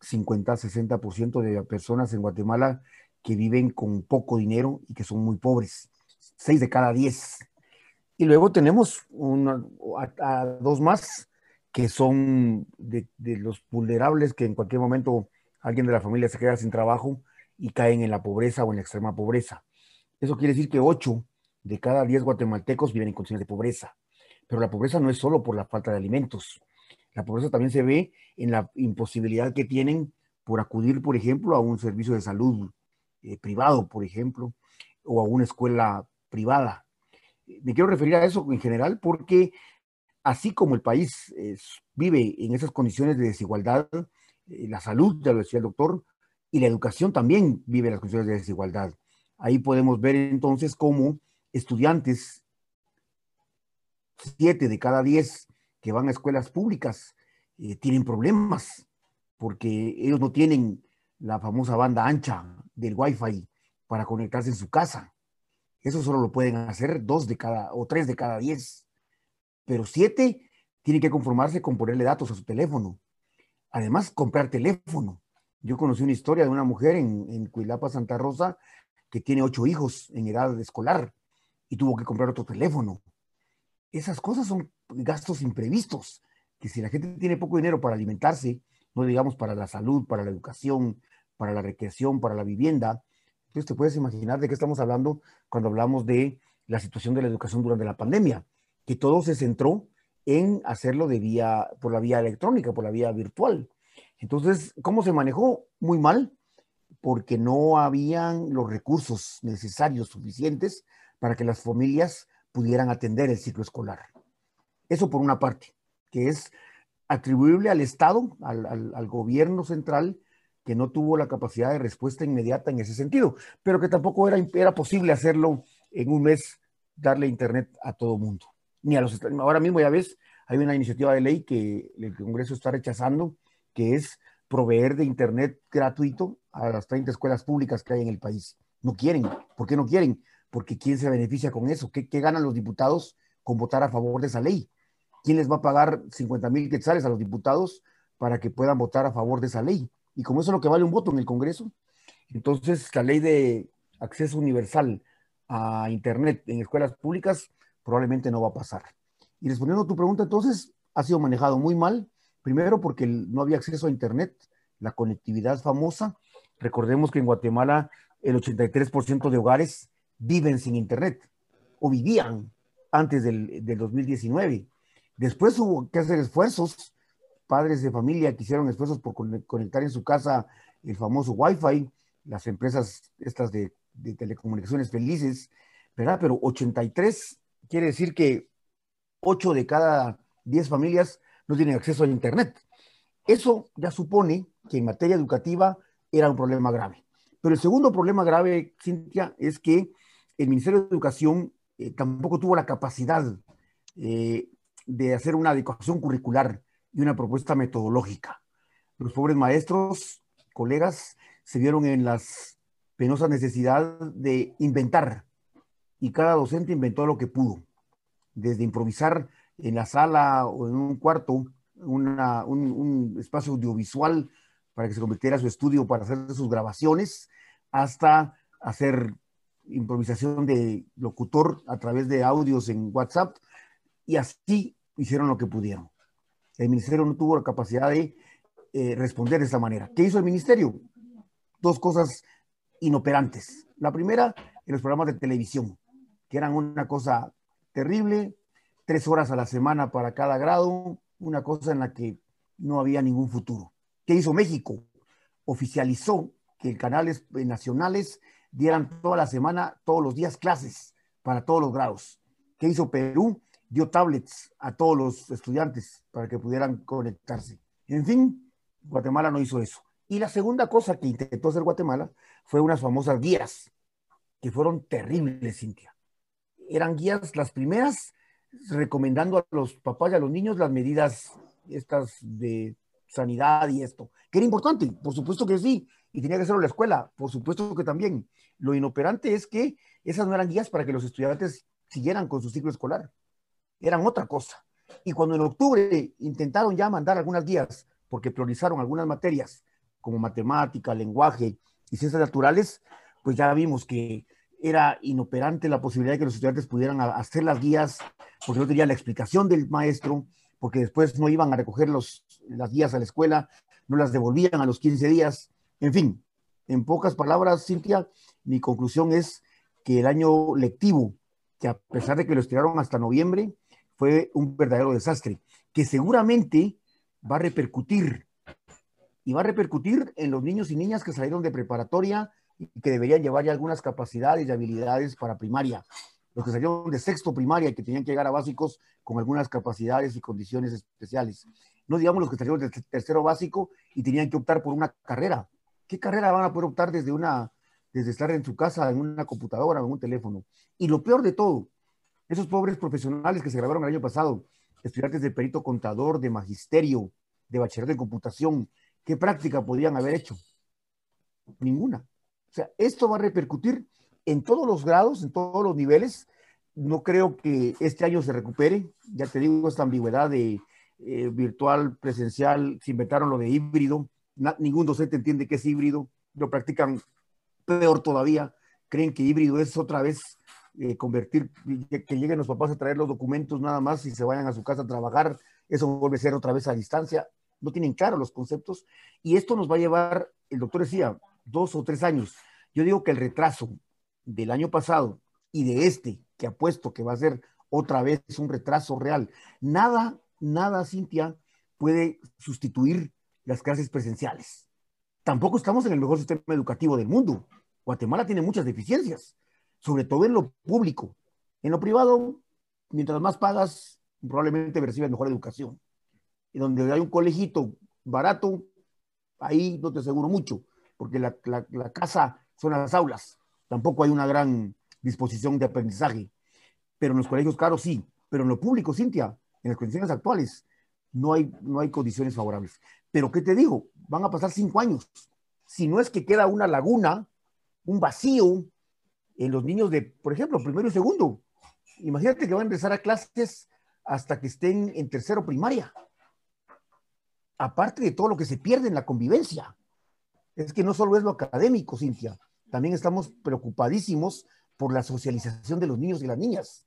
50-60% de personas en Guatemala que viven con poco dinero y que son muy pobres. 6 de cada 10. Y luego tenemos a, dos más que son de, los vulnerables que en cualquier momento alguien de la familia se queda sin trabajo y caen en la pobreza o en la extrema pobreza. Eso quiere decir que 8 de cada 10 guatemaltecos viven en condiciones de pobreza. Pero la pobreza no es solo por la falta de alimentos. La pobreza también se ve en la imposibilidad que tienen por acudir, por ejemplo, a un servicio de salud eh, privado, por ejemplo, o a una escuela privada. Me quiero referir a eso en general porque así como el país vive en esas condiciones de desigualdad, eh, la salud, ya lo decía el doctor, y la educación también vive en las condiciones de desigualdad. Ahí podemos ver entonces cómo estudiantes, siete de cada diez que van a escuelas públicas, eh, tienen problemas porque ellos no tienen la famosa banda ancha del Wi-Fi para conectarse en su casa. Eso solo lo pueden hacer dos de cada o tres de cada diez. Pero siete tienen que conformarse con ponerle datos a su teléfono. Además, comprar teléfono. Yo conocí una historia de una mujer en, en Cuilapa, Santa Rosa, que tiene ocho hijos en edad escolar y tuvo que comprar otro teléfono. Esas cosas son gastos imprevistos, que si la gente tiene poco dinero para alimentarse, no digamos para la salud, para la educación, para la recreación, para la vivienda, entonces te puedes imaginar de qué estamos hablando cuando hablamos de la situación de la educación durante la pandemia, que todo se centró en hacerlo de vía, por la vía electrónica, por la vía virtual. Entonces, ¿cómo se manejó? Muy mal, porque no habían los recursos necesarios suficientes para que las familias pudieran atender el ciclo escolar. Eso por una parte, que es atribuible al Estado, al, gobierno central, que no tuvo la capacidad de respuesta inmediata en ese sentido, pero que tampoco era, era posible hacerlo en un mes, darle internet a todo mundo. Ni a los ahora mismo ya ves, hay una iniciativa de ley que el Congreso está rechazando, que es proveer de internet gratuito a las 30 escuelas públicas que hay en el país. No quieren. ¿Por qué no quieren? Porque ¿quién se beneficia con eso? ¿Qué, qué ganan los diputados con votar a favor de esa ley? ¿quién les va a pagar 50 mil quetzales a los diputados para que puedan votar a favor de esa ley? Y como eso es lo que vale un voto en el Congreso, entonces la ley de acceso universal a Internet en escuelas públicas probablemente no va a pasar. Y respondiendo a tu pregunta, entonces, ha sido manejado muy mal, primero porque no había acceso a Internet, la conectividad famosa. Recordemos que en Guatemala el 83% de hogares viven sin Internet o vivían antes del, del 2019. Después hubo que hacer esfuerzos, padres de familia que hicieron esfuerzos por conectar en su casa el famoso Wi-Fi, las empresas estas de, telecomunicaciones felices, ¿verdad? Pero 83 quiere decir que 8 de cada 10 familias no tienen acceso a Internet. Eso ya supone que en materia educativa era un problema grave. Pero el segundo problema grave, Cintia, es que el Ministerio de Educación eh, tampoco tuvo la capacidad eh, de hacer una adecuación curricular y una propuesta metodológica. Los pobres maestros, colegas, se vieron en las penosas necesidad de inventar y cada docente inventó lo que pudo, desde improvisar en la sala o en un cuarto un, espacio audiovisual para que se convirtiera su estudio para hacer sus grabaciones, hasta hacer improvisación de locutor a través de audios en WhatsApp y así hicieron lo que pudieron. El ministerio no tuvo la capacidad de eh, responder de esa manera. ¿Qué hizo el ministerio? Dos cosas inoperantes. La primera, en los programas de televisión, que eran una cosa terrible, tres horas a la semana para cada grado, una cosa en la que no había ningún futuro. ¿Qué hizo México? Oficializó que canales nacionales dieran toda la semana, todos los días clases para todos los grados. ¿Qué hizo Perú? Dio tablets a todos los estudiantes para que pudieran conectarse. En fin, Guatemala no hizo eso. Y la segunda cosa que intentó hacer Guatemala fue unas famosas guías, que fueron terribles, Cintia. Eran guías las primeras recomendando a los papás y a los niños las medidas estas de sanidad y esto, que era importante, por supuesto que sí, y tenía que hacerlo la escuela, por supuesto que también. Lo inoperante es que esas no eran guías para que los estudiantes siguieran con su ciclo escolar, eran otra cosa. Y cuando en octubre intentaron ya mandar algunas guías, porque priorizaron algunas materias como matemática, lenguaje y ciencias naturales, pues ya vimos que era inoperante la posibilidad de que los estudiantes pudieran hacer las guías, porque no tenían la explicación del maestro, porque después no iban a recoger los, las guías a la escuela, no las devolvían a los 15 días. En fin, en pocas palabras, Cintia, mi conclusión es que el año lectivo, que a pesar de que lo estiraron hasta noviembre, fue un verdadero desastre, que seguramente va a repercutir y va a repercutir en los niños y niñas que salieron de preparatoria y que deberían llevar ya algunas capacidades y habilidades para primaria. Los que salieron de sexto primaria y que tenían que llegar a básicos con algunas capacidades y condiciones especiales. No digamos los que salieron de tercero básico y tenían que optar por una carrera. ¿Qué carrera van a poder optar desde una, desde estar en su casa, en una computadora en un teléfono? Y lo peor de todo, esos pobres profesionales que se grabaron el año pasado, estudiantes de perito contador, de magisterio, de bachiller en computación, ¿qué práctica podrían haber hecho? Ninguna. O sea, esto va a repercutir en todos los grados, en todos los niveles. No creo que este año se recupere. Ya te digo, esta ambigüedad de eh, virtual, presencial, se inventaron lo de híbrido. Ningún docente entiende qué es híbrido. Lo practican peor todavía. Creen que híbrido es otra vez eh, convertir, que, lleguen los papás a traer los documentos nada más y se vayan a su casa a trabajar, eso vuelve a ser otra vez a distancia, no tienen claro los conceptos y esto nos va a llevar, el doctor decía, dos o tres años. Yo digo que el retraso del año pasado y de este, que apuesto que va a ser otra vez un retraso real, nada, nada, Cintia, puede sustituir las clases presenciales. Tampoco estamos en el mejor sistema educativo del mundo. Guatemala tiene muchas deficiencias sobre todo en lo público. En lo privado, mientras más pagas, probablemente recibes mejor educación. Y donde hay un colegito barato, ahí no te aseguro mucho, porque la, casa son las aulas. Tampoco hay una gran disposición de aprendizaje. Pero en los colegios caros sí. Pero en lo público, Cintia, en las condiciones actuales, no hay, no hay condiciones favorables. Pero ¿qué te digo? Van a pasar cinco años. Si no es que queda una laguna, un vacío, en los niños de, por ejemplo, primero y segundo. Imagínate que van a empezar a clases hasta que estén en tercero primaria. Aparte de todo lo que se pierde en la convivencia. Es que no solo es lo académico, Cintia, también estamos preocupadísimos por la socialización de los niños y las niñas.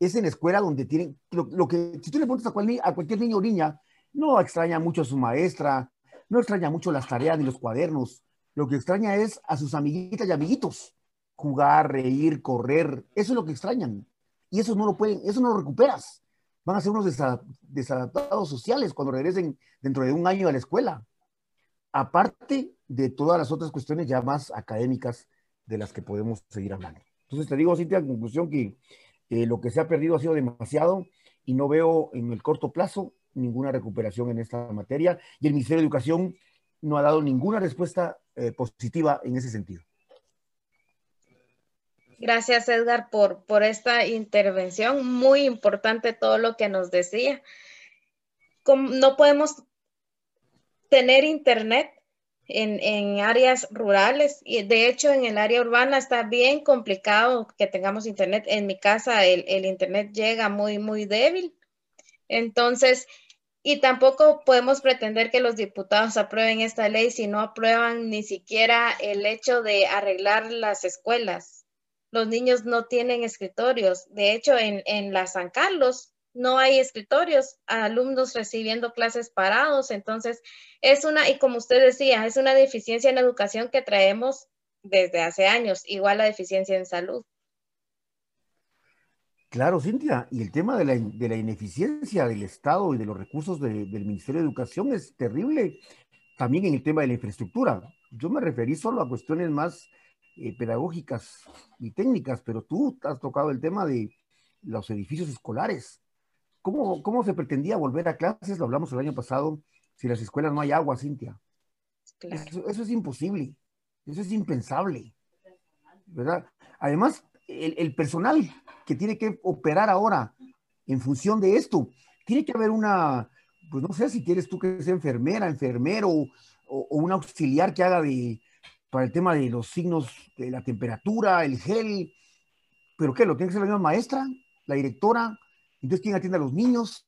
Es en la escuela donde tienen, lo, que, si tú le preguntas a, a cualquier niño o niña, no extraña mucho a su maestra, no extraña mucho las tareas ni los cuadernos, lo que extraña es a sus amiguitas y amiguitos jugar, reír, correr, eso es lo que extrañan. Y eso no lo pueden, eso no lo recuperas. Van a ser unos desadaptados sociales cuando regresen dentro de un año a la escuela. Aparte de todas las otras cuestiones ya más académicas de las que podemos seguir hablando. Entonces te digo, Cintia, en conclusión, que eh, lo que se ha perdido ha sido demasiado y no veo en el corto plazo ninguna recuperación en esta materia y el Ministerio de Educación no ha dado ninguna respuesta eh, positiva en ese sentido. Gracias, Edgar, por, por esta intervención. Muy importante todo lo que nos decía. no podemos tener internet en, áreas rurales y de hecho en el área urbana está bien complicado que tengamos internet. En mi casa el, el internet llega muy, muy débil. Entonces, y tampoco podemos pretender que los diputados aprueben esta ley si no aprueban ni siquiera el hecho de arreglar las escuelas los niños no tienen escritorios. De hecho, en, la San Carlos no hay escritorios, alumnos recibiendo clases parados. Entonces, es una, y como usted decía, es una deficiencia en educación que traemos desde hace años, igual la deficiencia en salud. Claro, Cintia, y el tema de la, ineficiencia del Estado y de los recursos del Ministerio de Educación es terrible también en el tema de la infraestructura. Yo me referí solo a cuestiones más eh, pedagógicas y técnicas, pero tú has tocado el tema de los edificios escolares. ¿Cómo, ¿Cómo se pretendía volver a clases? Lo hablamos el año pasado, si en las escuelas no hay agua, Cintia. Eso, eso, es imposible, eso es impensable, ¿verdad? Además, el, el personal que tiene que operar ahora en función de esto, tiene que haber una, pues no sé si quieres tú que sea enfermera, enfermero o, o, un auxiliar que haga de, para el tema de los signos de la temperatura, el gel, pero ¿qué? ¿Lo tiene que ser la misma maestra, la directora? Entonces, ¿quién atiende a los niños?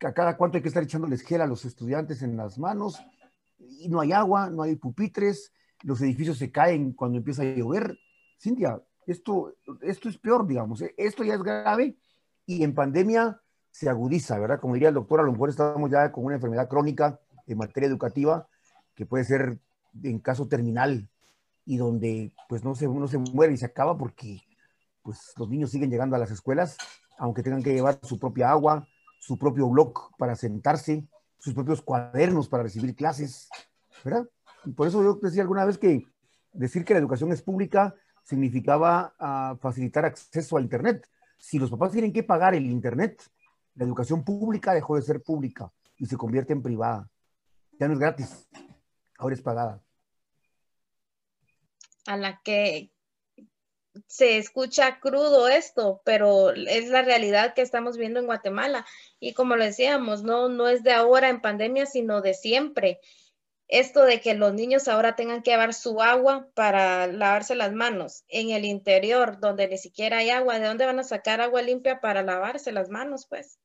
¿A cada cuánto hay que estar echándoles gel a los estudiantes en las manos? Y no hay agua, no hay pupitres, los edificios se caen cuando empieza a llover. Cintia, esto, esto es peor, digamos, ¿eh? esto ya es grave y en pandemia se agudiza, ¿verdad? Como diría el doctor, a lo mejor estamos ya con una enfermedad crónica en materia educativa que puede ser en caso terminal y donde pues no se, uno se muere y se acaba porque pues los niños siguen llegando a las escuelas, aunque tengan que llevar su propia agua, su propio blog para sentarse, sus propios cuadernos para recibir clases, ¿verdad? Por eso yo decía alguna vez que decir que la educación es pública significaba uh, facilitar acceso a Internet. Si los papás tienen que pagar el Internet, la educación pública dejó de ser pública y se convierte en privada. Ya no es gratis, ahora es pagada. A la que se escucha crudo esto, pero es la realidad que estamos viendo en Guatemala. Y como lo decíamos, no, no es de ahora en pandemia, sino de siempre. Esto de que los niños ahora tengan que llevar su agua para lavarse las manos en el interior, donde ni siquiera hay agua, ¿de dónde van a sacar agua limpia para lavarse las manos? Pues,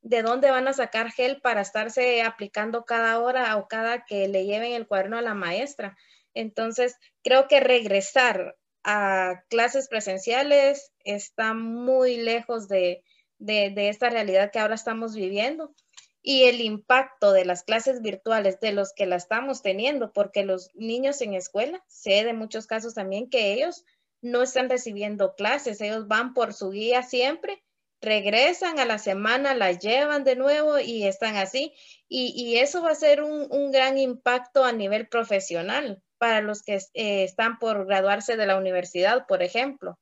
¿de dónde van a sacar gel para estarse aplicando cada hora o cada que le lleven el cuaderno a la maestra? Entonces, creo que regresar a clases presenciales está muy lejos de, de, de, esta realidad que ahora estamos viviendo y el impacto de las clases virtuales de los que la estamos teniendo, porque los niños en escuela, sé de muchos casos también que ellos no están recibiendo clases, ellos van por su guía siempre, regresan a la semana, la llevan de nuevo y están así. Y, y eso va a ser un, un gran impacto a nivel profesional, para los que eh, están por graduarse de la universidad, por ejemplo,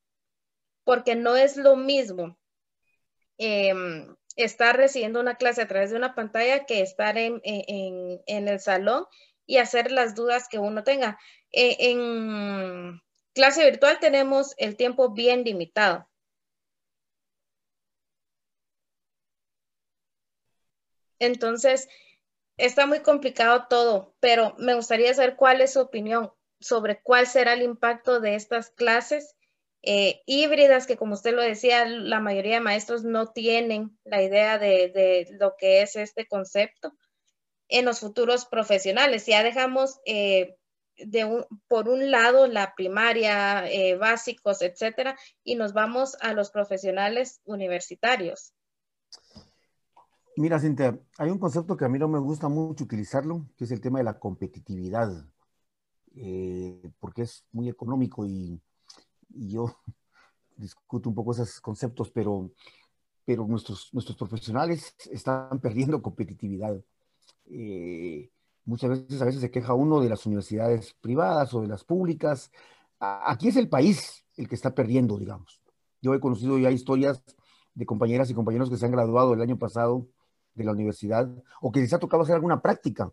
porque no es lo mismo eh, estar recibiendo una clase a través de una pantalla que estar en, el salón y hacer las dudas que uno tenga. Eh, en clase virtual tenemos el tiempo bien limitado. Entonces, está muy complicado todo, pero me gustaría saber cuál es su opinión sobre cuál será el impacto de estas clases eh, híbridas que, como usted lo decía, la mayoría de maestros no tienen la idea de, lo que es este concepto en los futuros profesionales. Ya dejamos eh, de un, por un lado la primaria, eh, básicos, etcétera, y nos vamos a los profesionales universitarios. Mira, Cintia, hay un concepto que a mí no me gusta mucho utilizarlo, que es el tema de la competitividad, eh, porque es muy económico y, yo *laughs* discuto un poco esos conceptos, pero, pero nuestros, nuestros profesionales están perdiendo competitividad. Eh, muchas veces, a veces se queja uno de las universidades privadas o de las públicas. Aquí es el país el que está perdiendo, digamos. Yo he conocido ya historias de compañeras y compañeros que se han graduado el año pasado de la universidad o que les ha tocado hacer alguna práctica,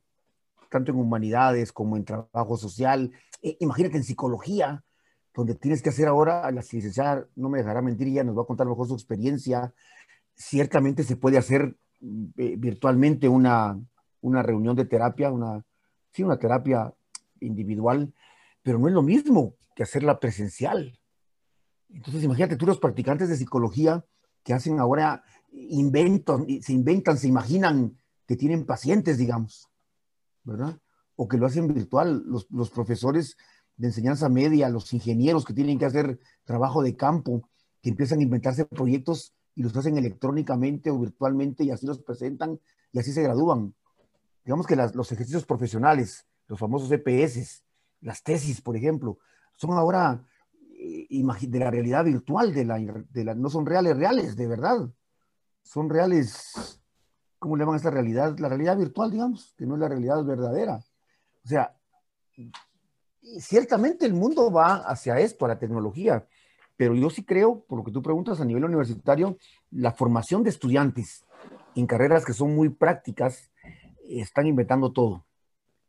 tanto en humanidades como en trabajo social. Eh, imagínate en psicología, donde tienes que hacer ahora, la licenciada no me dejará mentir, ya nos va a contar mejor su experiencia. Ciertamente se puede hacer eh, virtualmente una, una reunión de terapia, una, sí, una terapia individual, pero no es lo mismo que hacerla presencial. Entonces, imagínate tú los practicantes de psicología que hacen ahora inventan, se inventan, se imaginan que tienen pacientes, digamos, ¿verdad? O que lo hacen virtual, los, los profesores de enseñanza media, los ingenieros que tienen que hacer trabajo de campo, que empiezan a inventarse proyectos y los hacen electrónicamente o virtualmente y así los presentan y así se gradúan. Digamos que las, los ejercicios profesionales, los famosos EPS, las tesis, por ejemplo, son ahora eh, de la realidad virtual, de la, de la, no son reales, reales, de verdad son reales, ¿cómo le llaman esta realidad? La realidad virtual, digamos, que no es la realidad verdadera. O sea, ciertamente el mundo va hacia esto, a la tecnología, pero yo sí creo, por lo que tú preguntas a nivel universitario, la formación de estudiantes en carreras que son muy prácticas están inventando todo.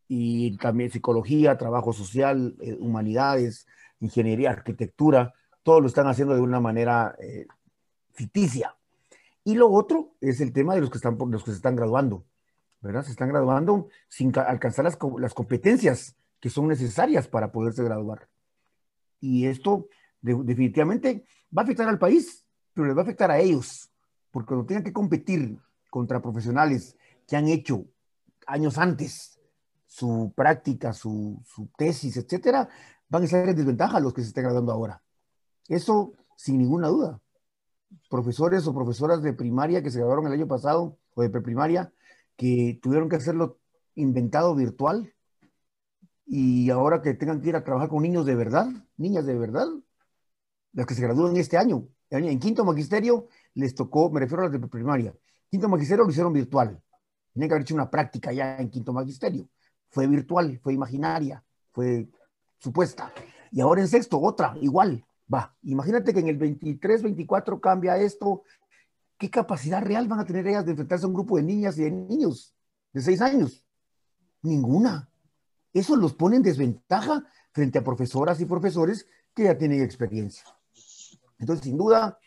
Y también psicología, trabajo social, eh, humanidades, ingeniería, arquitectura, todo lo están haciendo de una manera eh, ficticia. Y lo otro es el tema de los que, están, los que se están graduando, ¿verdad? Se están graduando sin alcanzar las, las competencias que son necesarias para poderse graduar. Y esto definitivamente va a afectar al país, pero les va a afectar a ellos, porque cuando tengan que competir contra profesionales que han hecho años antes su práctica, su, su tesis, etcétera, van a estar en desventaja los que se estén graduando ahora. Eso sin ninguna duda. Profesores o profesoras de primaria que se graduaron el año pasado o de preprimaria que tuvieron que hacerlo inventado virtual y ahora que tengan que ir a trabajar con niños de verdad, niñas de verdad, las que se gradúan este año. En quinto magisterio les tocó, me refiero a las de primaria, quinto magisterio lo hicieron virtual. Tienen que haber hecho una práctica ya en quinto magisterio. Fue virtual, fue imaginaria, fue supuesta. Y ahora en sexto, otra, igual. Va, imagínate que en el 23, 24 cambia esto. ¿Qué capacidad real van a tener ellas de enfrentarse a un grupo de niñas y de niños de seis años? Ninguna. Eso los pone en desventaja frente a profesoras y profesores que ya tienen experiencia. Entonces, sin duda,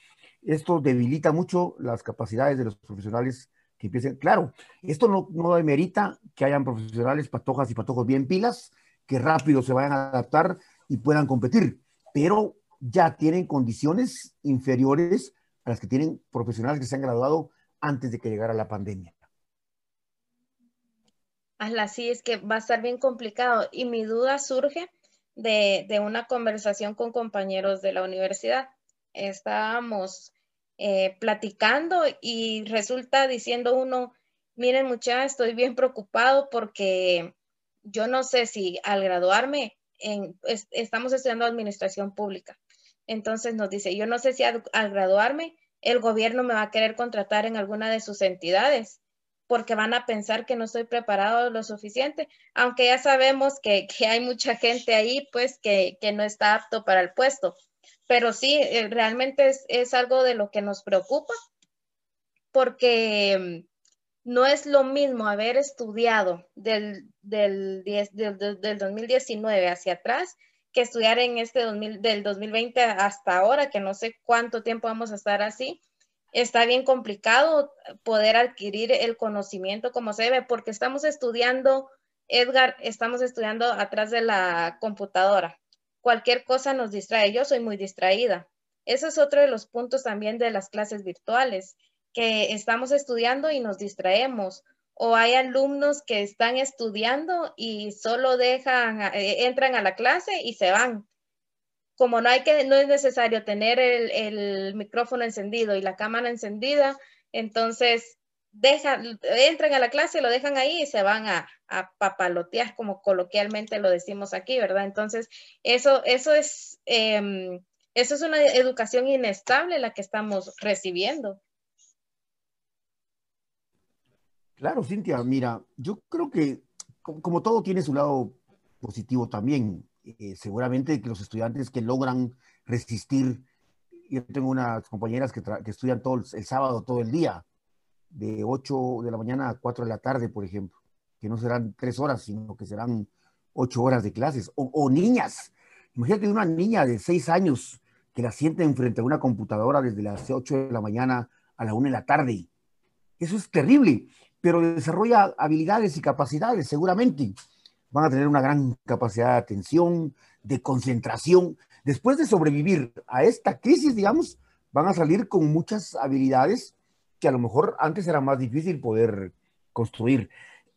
esto debilita mucho las capacidades de los profesionales que empiecen. Claro, esto no, no demerita que hayan profesionales patojas y patojos bien pilas, que rápido se vayan a adaptar y puedan competir, pero ya tienen condiciones inferiores a las que tienen profesionales que se han graduado antes de que llegara la pandemia. Así es que va a estar bien complicado y mi duda surge de, de una conversación con compañeros de la universidad. Estábamos eh, platicando y resulta diciendo uno, miren muchachos, estoy bien preocupado porque yo no sé si al graduarme, estamos estudiando administración pública. Entonces nos dice, yo no sé si al, graduarme el gobierno me va a querer contratar en alguna de sus entidades porque van a pensar que no estoy preparado lo suficiente, aunque ya sabemos que, hay mucha gente ahí, pues, que, que, no está apto para el puesto. Pero sí, eh, realmente es, es algo de lo que nos preocupa, porque no es lo mismo haber estudiado del, del, del, 2019 hacia atrás que estudiar en este 2000, del 2020 hasta ahora, que no sé cuánto tiempo vamos a estar así. Está bien complicado poder adquirir el conocimiento como se debe, porque estamos estudiando, Edgar, estamos estudiando atrás de la computadora. Cualquier cosa nos distrae. Yo soy muy distraída. Ese es otro de los puntos también de las clases virtuales que estamos estudiando y nos distraemos. O hay alumnos que están estudiando y solo dejan, eh, entran a la clase y se van. Como no, hay que, no es necesario tener el, micrófono encendido y la cámara encendida, entonces entran a la clase, lo dejan ahí y se van a, papalotear, como coloquialmente lo decimos aquí, ¿verdad? Entonces, eso, eso es, em, eso es una educación inestable la que estamos recibiendo. Claro, Cintia, mira, yo creo que como, todo tiene su lado positivo también, eh, seguramente que los estudiantes que logran resistir, yo tengo unas compañeras que, estudian todo el, sábado, todo el día, de 8 de la mañana a 4 de la tarde, por ejemplo, que no serán tres horas, sino que serán ocho horas de clases, o, o niñas. Imagínate una niña de seis años que la sienten frente a una computadora desde las 8 de la mañana a la 1 de la tarde. Eso es terrible pero desarrolla habilidades y capacidades, seguramente. Van a tener una gran capacidad de atención, de concentración. Después de sobrevivir a esta crisis, digamos, van a salir con muchas habilidades que a lo mejor antes era más difícil poder construir.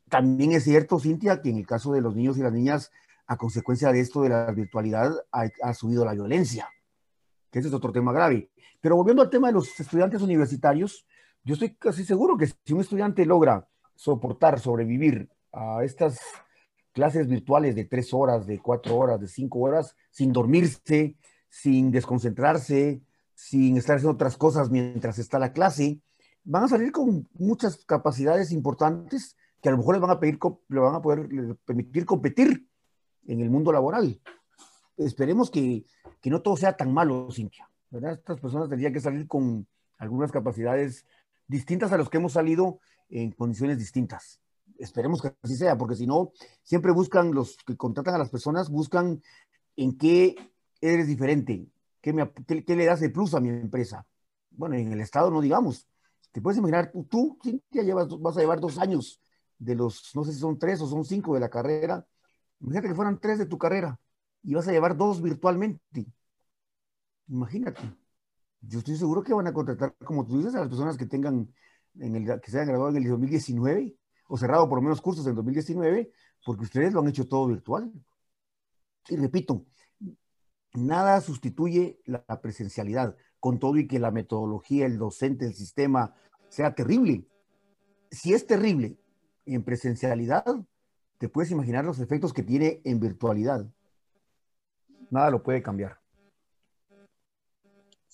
También es cierto, Cintia, que en el caso de los niños y las niñas, a consecuencia de esto de la virtualidad, ha, subido la violencia, que ese es otro tema grave. Pero volviendo al tema de los estudiantes universitarios, yo estoy casi seguro que si un estudiante logra soportar, sobrevivir a estas clases virtuales de tres horas, de cuatro horas, de cinco horas, sin dormirse, sin desconcentrarse, sin estar haciendo otras cosas mientras está la clase, van a salir con muchas capacidades importantes que a lo mejor les van a pedir, le van a poder permitir competir en el mundo laboral. Esperemos que, que no todo sea tan malo, Cintia. ¿verdad? Estas personas tendrían que salir con algunas capacidades distintas a los que hemos salido en condiciones distintas. Esperemos que así sea, porque si no, siempre buscan, los que contratan a las personas, buscan en qué eres diferente, qué, me, qué, le das de plus a mi empresa. Bueno, en el Estado no digamos. Te puedes imaginar, tú, Cintia, llevas, vas a llevar dos años de los, no sé si son tres o son cinco de la carrera. Imagínate que fueran tres de tu carrera y vas a llevar dos virtualmente. Imagínate. Yo estoy seguro que van a contratar, como tú dices, a las personas que tengan, en el, que se hayan graduado en el 2019 o cerrado por lo menos cursos en 2019, porque ustedes lo han hecho todo virtual. Y repito, nada sustituye la presencialidad, con todo y que la metodología, el docente, el sistema sea terrible. Si es terrible en presencialidad, te puedes imaginar los efectos que tiene en virtualidad. Nada lo puede cambiar.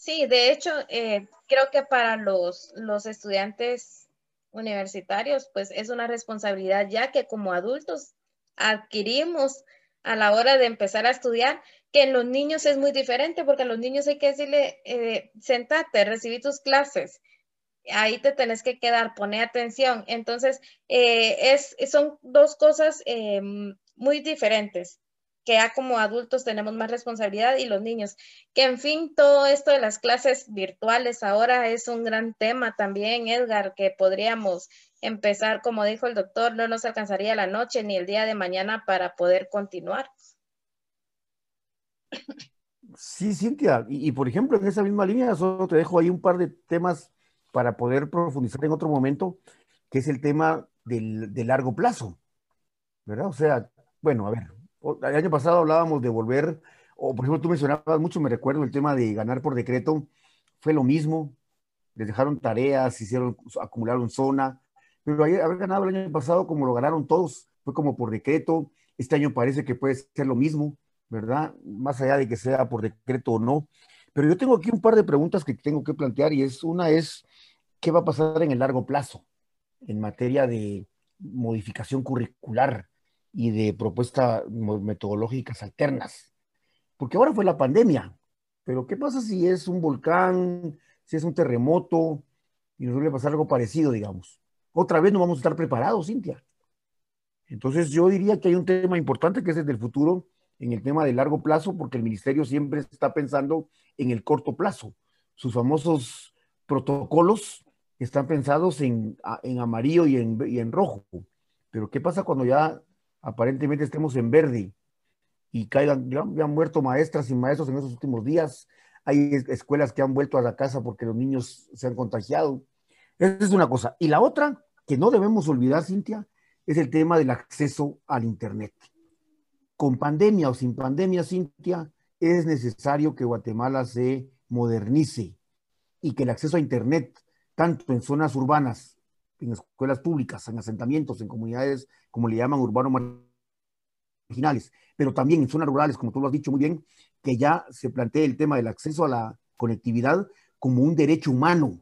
Sí, de hecho, eh, creo que para los, los estudiantes universitarios, pues es una responsabilidad ya que como adultos adquirimos a la hora de empezar a estudiar, que en los niños es muy diferente, porque a los niños hay que decirle, eh, sentate, recibí tus clases, ahí te tenés que quedar, pone atención. Entonces, eh, es, son dos cosas eh, muy diferentes que ya como adultos tenemos más responsabilidad y los niños. Que en fin, todo esto de las clases virtuales ahora es un gran tema también, Edgar, que podríamos empezar, como dijo el doctor, no nos alcanzaría la noche ni el día de mañana para poder continuar. Sí, Cintia, y, por ejemplo, en esa misma línea, solo te dejo ahí un par de temas para poder profundizar en otro momento, que es el tema del, de largo plazo, ¿verdad? O sea, bueno, a ver, el año pasado hablábamos de volver, o por ejemplo tú mencionabas mucho, me recuerdo el tema de ganar por decreto, fue lo mismo, les dejaron tareas, hicieron, acumularon zona, pero haber ganado el año pasado como lo ganaron todos, fue como por decreto, este año parece que puede ser lo mismo, ¿verdad? Más allá de que sea por decreto o no. Pero yo tengo aquí un par de preguntas que tengo que plantear y es, una es, ¿qué va a pasar en el largo plazo en materia de modificación curricular? Y de propuestas metodológicas alternas. Porque ahora fue la pandemia, pero ¿qué pasa si es un volcán, si es un terremoto y nos vuelve a pasar algo parecido, digamos? Otra vez no vamos a estar preparados, Cintia. Entonces yo diría que hay un tema importante que es el del futuro en el tema de largo plazo, porque el ministerio siempre está pensando en el corto plazo. Sus famosos protocolos están pensados en, en amarillo y en, y en rojo. Pero ¿qué pasa cuando ya aparentemente estemos en verde y caigan, ya, han muerto maestras y maestros en esos últimos días. Hay escuelas que han vuelto a la casa porque los niños se han contagiado. Esa es una cosa. Y la otra, que no debemos olvidar, Cintia, es el tema del acceso al Internet. Con pandemia o sin pandemia, Cintia, es necesario que Guatemala se modernice y que el acceso a Internet, tanto en zonas urbanas en escuelas públicas, en asentamientos, en comunidades, como le llaman, urbanos marginales, pero también en zonas rurales, como tú lo has dicho muy bien, que ya se plantea el tema del acceso a la conectividad como un derecho humano.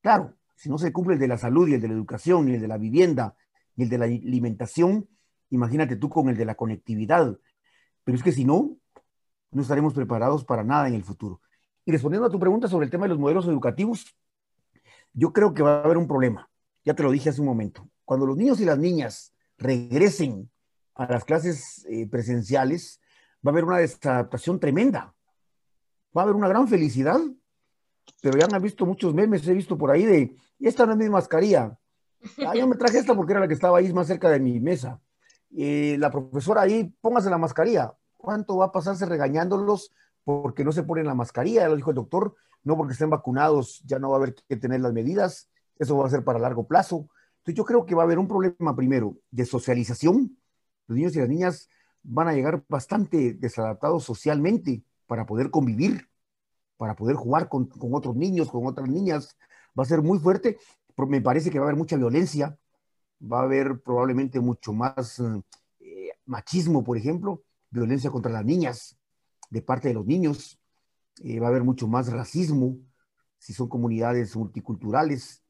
Claro, si no se cumple el de la salud y el de la educación, ni el de la vivienda, ni el de la alimentación, imagínate tú con el de la conectividad. Pero es que si no, no estaremos preparados para nada en el futuro. Y respondiendo a tu pregunta sobre el tema de los modelos educativos, yo creo que va a haber un problema ya te lo dije hace un momento, cuando los niños y las niñas regresen a las clases eh, presenciales, va a haber una desadaptación tremenda. Va a haber una gran felicidad, pero ya han visto muchos memes, he visto por ahí de, esta no es mi mascarilla. Ah, yo me traje esta porque era la que estaba ahí más cerca de mi mesa. Eh, la profesora ahí, póngase la mascarilla. ¿Cuánto va a pasarse regañándolos porque no se ponen la mascarilla? Ya lo dijo el doctor, no porque estén vacunados, ya no va a haber que tener las medidas eso va a ser para largo plazo. Entonces yo creo que va a haber un problema primero de socialización. Los niños y las niñas van a llegar bastante desadaptados socialmente para poder convivir, para poder jugar con, otros niños, con otras niñas. Va a ser muy fuerte. Me parece que va a haber mucha violencia, va a haber probablemente mucho más eh, machismo, por ejemplo, violencia contra las niñas de parte de los niños. Eh, va a haber mucho más racismo si son comunidades multiculturales.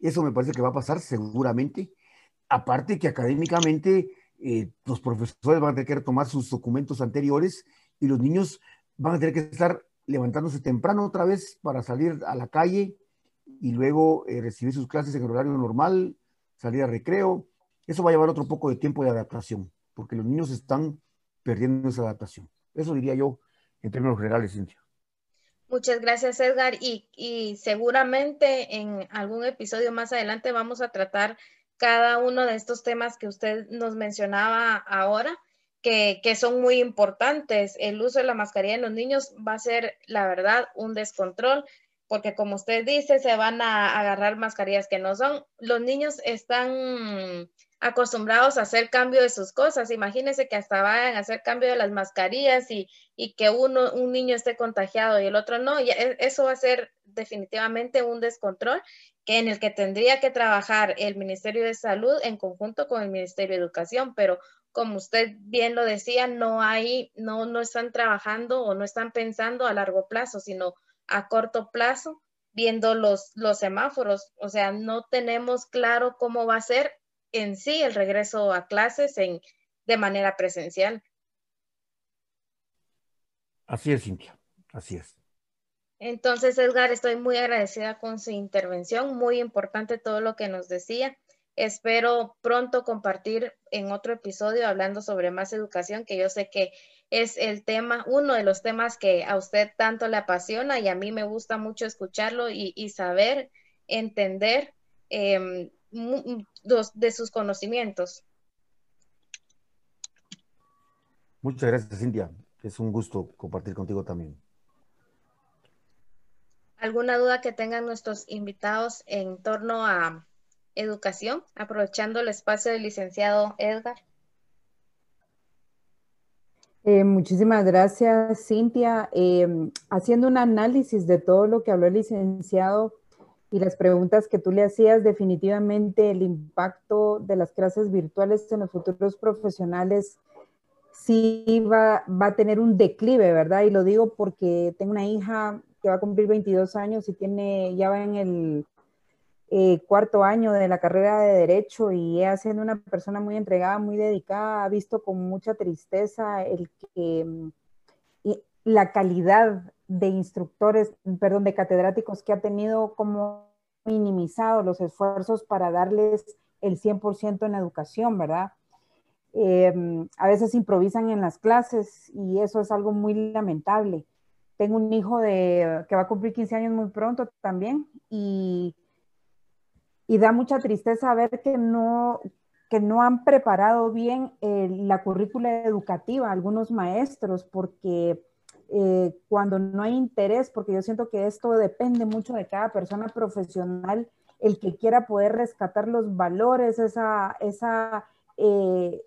Eso me parece que va a pasar seguramente. Aparte que académicamente eh, los profesores van a tener que retomar sus documentos anteriores y los niños van a tener que estar levantándose temprano otra vez para salir a la calle y luego eh, recibir sus clases en horario normal, salir a recreo. Eso va a llevar otro poco de tiempo de adaptación, porque los niños están perdiendo esa adaptación. Eso diría yo en términos generales, Cintia. Muchas gracias, Edgar. Y, seguramente en algún episodio más adelante vamos a tratar cada uno de estos temas que usted nos mencionaba ahora, que, son muy importantes. El uso de la mascarilla en los niños va a ser, la verdad, un descontrol, porque como usted dice, se van a agarrar mascarillas que no son. Los niños están acostumbrados a hacer cambio de sus cosas. Imagínense que hasta vayan a hacer cambio de las mascarillas y, y que uno, un niño esté contagiado y el otro no. E, eso va a ser definitivamente un descontrol que en el que tendría que trabajar el Ministerio de Salud en conjunto con el Ministerio de Educación, pero como usted bien lo decía, no hay, no, no están trabajando o no están pensando a largo plazo, sino a corto plazo, viendo los, los semáforos. O sea, no tenemos claro cómo va a ser en sí el regreso a clases en, de manera presencial. Así es, Cintia, así es. Entonces, Edgar, estoy muy agradecida con su intervención, muy importante todo lo que nos decía. Espero pronto compartir en otro episodio hablando sobre más educación, que yo sé que es el tema, uno de los temas que a usted tanto le apasiona y a mí me gusta mucho escucharlo y, saber, entender eh, de sus conocimientos. Muchas gracias, Cintia. Es un gusto compartir contigo también. ¿Alguna duda que tengan nuestros invitados en torno a educación, aprovechando el espacio del licenciado Edgar? Eh, muchísimas gracias, Cintia. Eh, haciendo un análisis de todo lo que habló el licenciado, y las preguntas que tú le hacías, definitivamente el impacto de las clases virtuales en los futuros profesionales sí va, va, a tener un declive, ¿verdad? Y lo digo porque tengo una hija que va a cumplir 22 años y tiene, ya va en el eh, cuarto año de la carrera de Derecho y ella siendo una persona muy entregada, muy dedicada, ha visto con mucha tristeza el que mm, la calidad de instructores, perdón, de catedráticos que ha tenido como minimizado los esfuerzos para darles el 100% en educación, ¿verdad? Em, a veces improvisan en las clases y eso es algo muy lamentable. Tengo un hijo de, que va a cumplir 15 años muy pronto también y, y da mucha tristeza ver que no, que no han preparado bien eh, la currícula educativa algunos maestros porque eh, cuando no hay interés, porque yo siento que esto depende mucho de cada persona profesional, el que quiera poder rescatar los valores, esa, esa eh,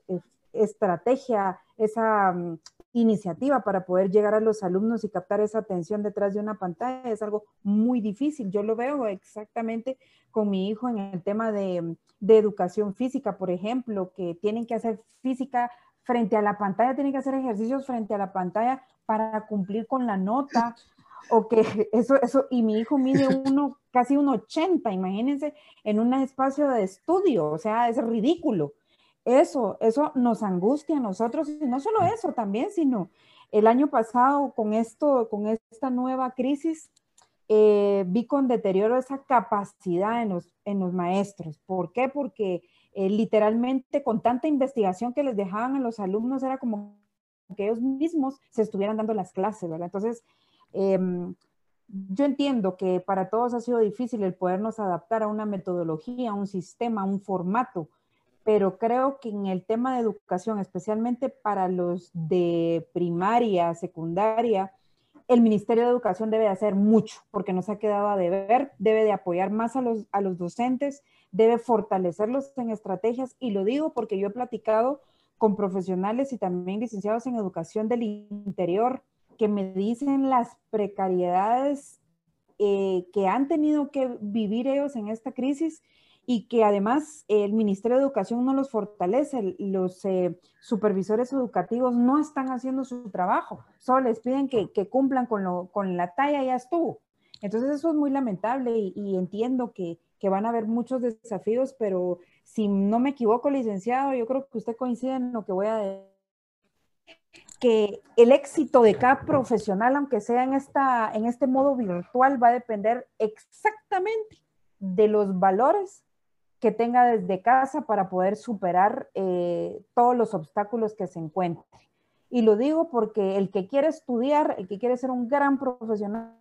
estrategia, esa mm, iniciativa para poder llegar a los alumnos y captar esa atención detrás de una pantalla es algo muy difícil. Yo lo veo exactamente con mi hijo en el tema de, de educación física, por ejemplo, que tienen que hacer física frente a la pantalla, tienen que hacer ejercicios frente a la pantalla para cumplir con la nota, *laughs* o que eso, eso, y mi hijo mide uno, casi un 80, imagínense, en un espacio de estudio, o sea, es ridículo. Eso, eso nos angustia a nosotros, y no solo eso también, sino el año pasado con esto, con esta nueva crisis, eh, vi con deterioro esa capacidad en los, en los maestros. ¿Por qué? Porque eh, literalmente con tanta investigación que les dejaban a los alumnos, era como que ellos mismos se estuvieran dando las clases, ¿verdad? Entonces, em, yo entiendo que para todos ha sido difícil el podernos adaptar a una metodología, a un sistema, a un formato, pero creo que en el tema de educación, especialmente para los de primaria, secundaria, el Ministerio de Educación debe hacer mucho porque nos ha quedado a deber, debe de apoyar más a los, a los docentes, debe fortalecerlos en estrategias y lo digo porque yo he platicado con profesionales y también licenciados en educación del interior que me dicen las precariedades eh, que han tenido que vivir ellos en esta crisis y que además el Ministerio de Educación no los fortalece, los eh, supervisores educativos no están haciendo su trabajo, solo les piden que, cumplan con, lo, con la talla y ya estuvo. Entonces eso es muy lamentable y, entiendo que, que van a haber muchos desafíos, pero si no me equivoco, licenciado, yo creo que usted coincide en lo que voy a decir que el éxito de cada profesional, aunque sea en, esta, en este modo virtual, va a depender exactamente de los valores que tenga desde casa para poder superar eh, todos los obstáculos que se encuentre. Y lo digo porque el que quiere estudiar, el que quiere ser un gran profesional,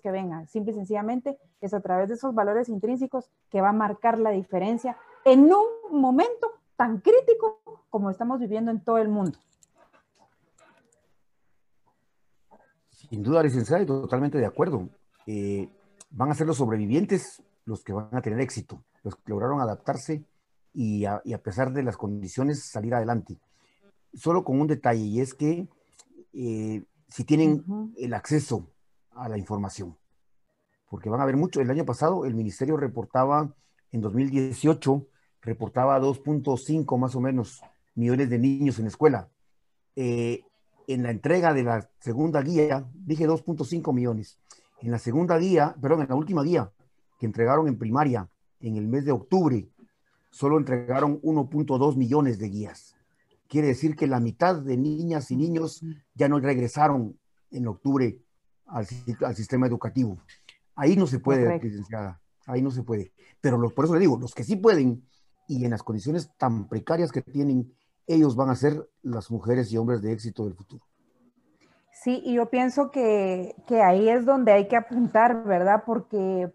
que vengan, simple y sencillamente es a través de esos valores intrínsecos que va a marcar la diferencia en un momento tan crítico como estamos viviendo en todo el mundo. Sin duda, licenciada, y totalmente de acuerdo. Eh, van a ser los sobrevivientes los que van a tener éxito, los que lograron adaptarse y a, pesar de las condiciones salir adelante. Solo con un detalle, y es que eh, si tienen el acceso a la información, porque van a haber mucho. El año pasado el ministerio reportaba en 2018 reportaba 2.5 más o menos millones de niños en escuela. Eh, en la entrega de la segunda guía, dije 2.5 millones. En la segunda guía, perdón, en la última guía que entregaron en primaria en el mes de octubre, solo entregaron 1.2 millones de guías. Quiere decir que la mitad de niñas y niños ya no regresaron en octubre al, al sistema educativo. Ahí no se puede, licenciada, ahí no se puede. Pero los, por eso le digo, los que sí pueden, y en las condiciones tan precarias que tienen, ellos van a ser las mujeres y hombres de éxito del futuro. Sí, y yo pienso que, que ahí es donde hay que apuntar, ¿verdad? Porque,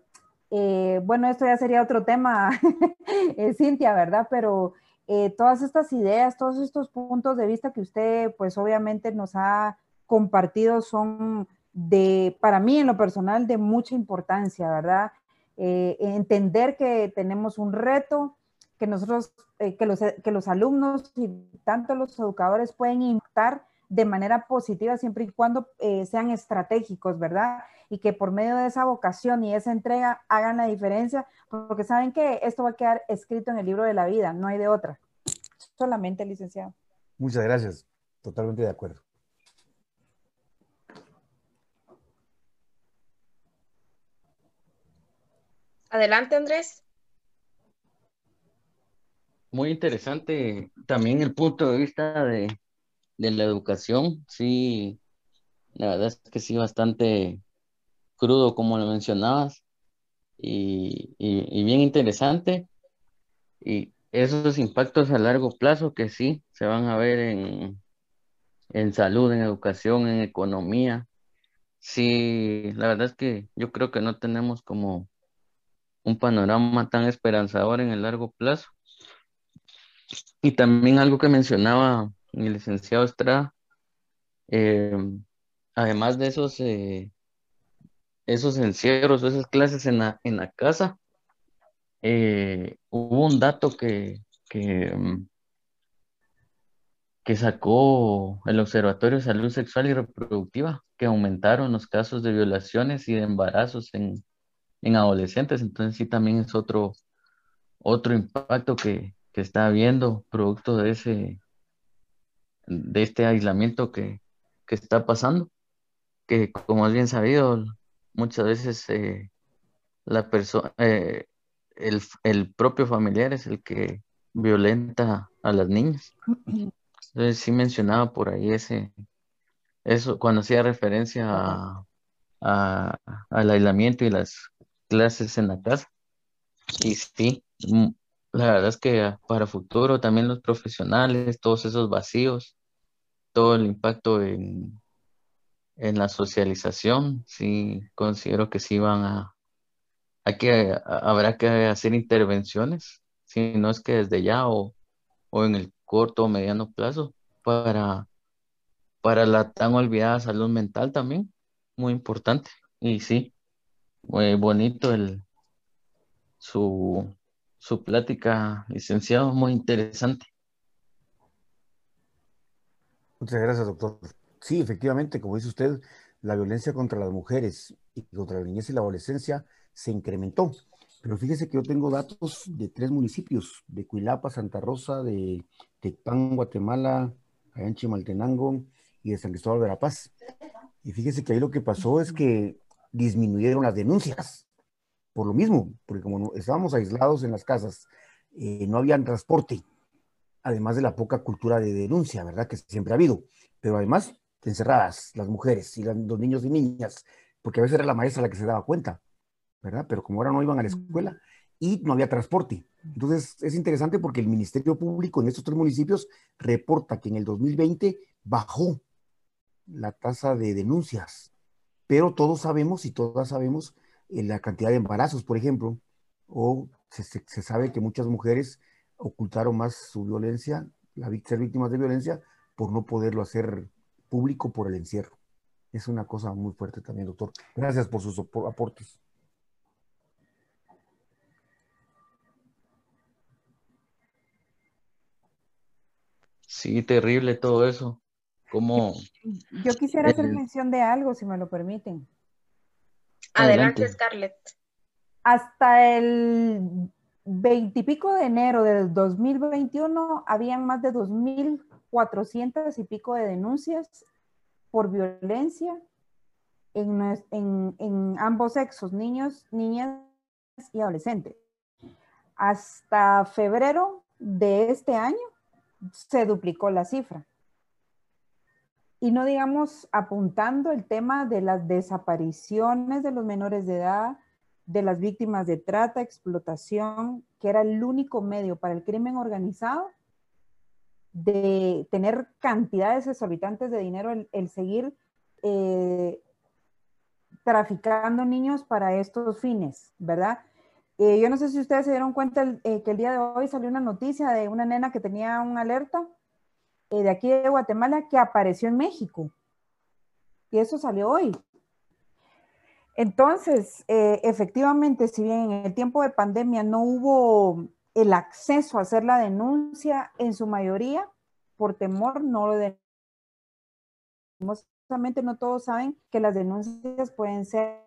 eh, bueno, esto ya sería otro tema, *laughs* eh, Cintia, ¿verdad? Pero eh, todas estas ideas, todos estos puntos de vista que usted, pues obviamente nos ha compartido son de, para mí en lo personal, de mucha importancia, ¿verdad? entender que tenemos un reto, que nosotros, eh, que, los, que los alumnos y tanto los educadores pueden impactar de manera positiva siempre y cuando eh, sean estratégicos, ¿verdad? Y que por medio de esa vocación y esa entrega hagan la diferencia, porque saben que esto va a quedar escrito en el libro de la vida, no hay de otra. Solamente, licenciado. Muchas gracias, totalmente de acuerdo. Adelante, Andrés muy interesante también el punto de vista de, la educación. Sí, la verdad es que sí, bastante crudo, como lo mencionabas, y, bien interesante. Y esos impactos a largo plazo que sí se van a ver en, salud, en educación, en economía. Sí, la verdad es que yo creo que no tenemos como un panorama tan esperanzador en el largo plazo. Y también algo que mencionaba el licenciado Estrada, eh, además de esos, eh, esos encierros, esas clases en la, en la casa, eh, hubo un dato que, que, mm, que sacó el Observatorio de Salud Sexual y Reproductiva, que aumentaron los casos de violaciones y de embarazos en, en adolescentes. Entonces sí también es otro, otro impacto que, que está habiendo producto de ese de este aislamiento que, está pasando, que como es bien sabido, muchas veces eh, la persona eh, el, el, propio familiar es el que violenta a las niñas. Entonces sí mencionaba por ahí ese eso cuando hacía referencia a, al aislamiento y las clases en la casa. Y sí, la verdad es que para futuro también los profesionales, todos esos vacíos, todo el impacto en, en la socialización, sí considero que sí van a, hay que, habrá que hacer intervenciones, si no es que desde ya o, o en el corto o mediano plazo, para, para la tan olvidada salud mental también, muy importante. Y sí, muy bonito el su su plática, licenciado, muy interesante. Muchas gracias, doctor. Sí, efectivamente, como dice usted, la violencia contra las mujeres y contra la niñez y la adolescencia se incrementó. Pero fíjese que yo tengo datos de tres municipios, de Cuilapa, Santa Rosa, de Tecpán, Guatemala, Ayanchi, Maltenango y de San Cristóbal de la Paz. Y fíjese que ahí lo que pasó es que disminuyeron las denuncias por lo mismo, porque como estábamos aislados en las casas, eh, no había transporte, además de la poca cultura de denuncia, ¿verdad? Que siempre ha habido, pero además encerradas las mujeres y los niños y niñas, porque a veces era la maestra la que se daba cuenta, ¿verdad? Pero como ahora no iban a la escuela y no había transporte. Entonces es interesante porque el Ministerio Público en estos tres municipios reporta que en el 2020 bajó la tasa de denuncias, pero todos sabemos y todas sabemos eh, la cantidad de embarazos, por ejemplo, o se, sabe que muchas mujeres ocultaron más su violencia, la, ser víctimas de violencia, por no poderlo hacer público por el encierro. Es una cosa muy fuerte también, doctor. Gracias por sus aportes. Sí, terrible todo eso. Yo quisiera hacer mención de algo, si me lo permiten. Adelante, Scarlett. Hasta el veintipico de enero del 2021 habían más de 2.400 y pico de denuncias por violencia en, ambos sexos, niños, niñas y adolescentes. Hasta febrero de este año se duplicó la cifra. Y no digamos apuntando el tema de las desapariciones de los menores de edad, de las víctimas de trata, explotación, que era el único medio para el crimen organizado de tener cantidades exorbitantes de dinero, el, seguir eh, traficando niños para estos fines, ¿verdad? Eh, yo no sé si ustedes se dieron cuenta eh, que el día de hoy salió una noticia de una nena que tenía una alerta de aquí de Guatemala que apareció en México. Y eso salió hoy. Entonces, eh, efectivamente, si bien en el tiempo de pandemia no hubo el acceso a hacer la denuncia, en su mayoría, por temor, no lo Justamente no todos saben que las denuncias pueden ser,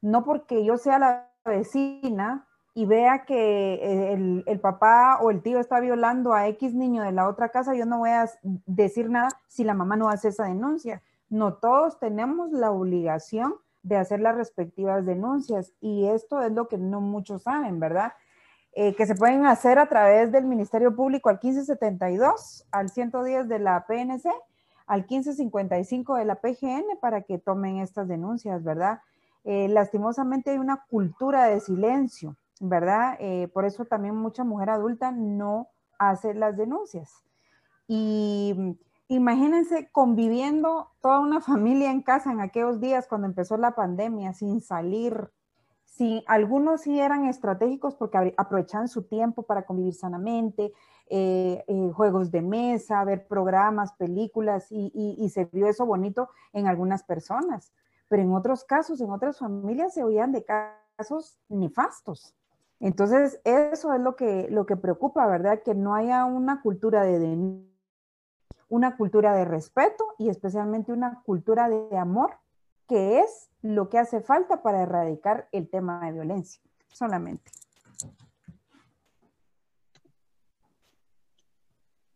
no porque yo sea la vecina y vea que eh, el, papá o el tío está violando a X niño de la otra casa, yo no voy a decir nada si la mamá no hace esa denuncia no todos tenemos la obligación de hacer las respectivas denuncias y esto es lo que no muchos saben, ¿verdad? Eh, que se pueden hacer a través del Ministerio Público al 1572, al 110 de la PNC, al 1555 de la PGN para que tomen estas denuncias, ¿verdad? Eh, lastimosamente hay una cultura de silencio, ¿verdad? Eh, por eso también mucha mujer adulta no hace las denuncias. Y Imagínense conviviendo toda una *laughs* familia en casa en aquellos días cuando empezó la pandemia, sin salir. Si algunos sí eran estratégicos porque aprovechaban su tiempo para convivir sanamente, eh, eh, juegos de mesa, ver programas, películas, y, se vio eso bonito en algunas personas. Pero en otros casos, en otras familias, se oían de casos nefastos. Entonces, eso es lo que, lo que preocupa, ¿verdad? Que no haya una cultura de una cultura de respeto y especialmente una cultura de amor, que es lo que hace falta para erradicar el tema de violencia, solamente.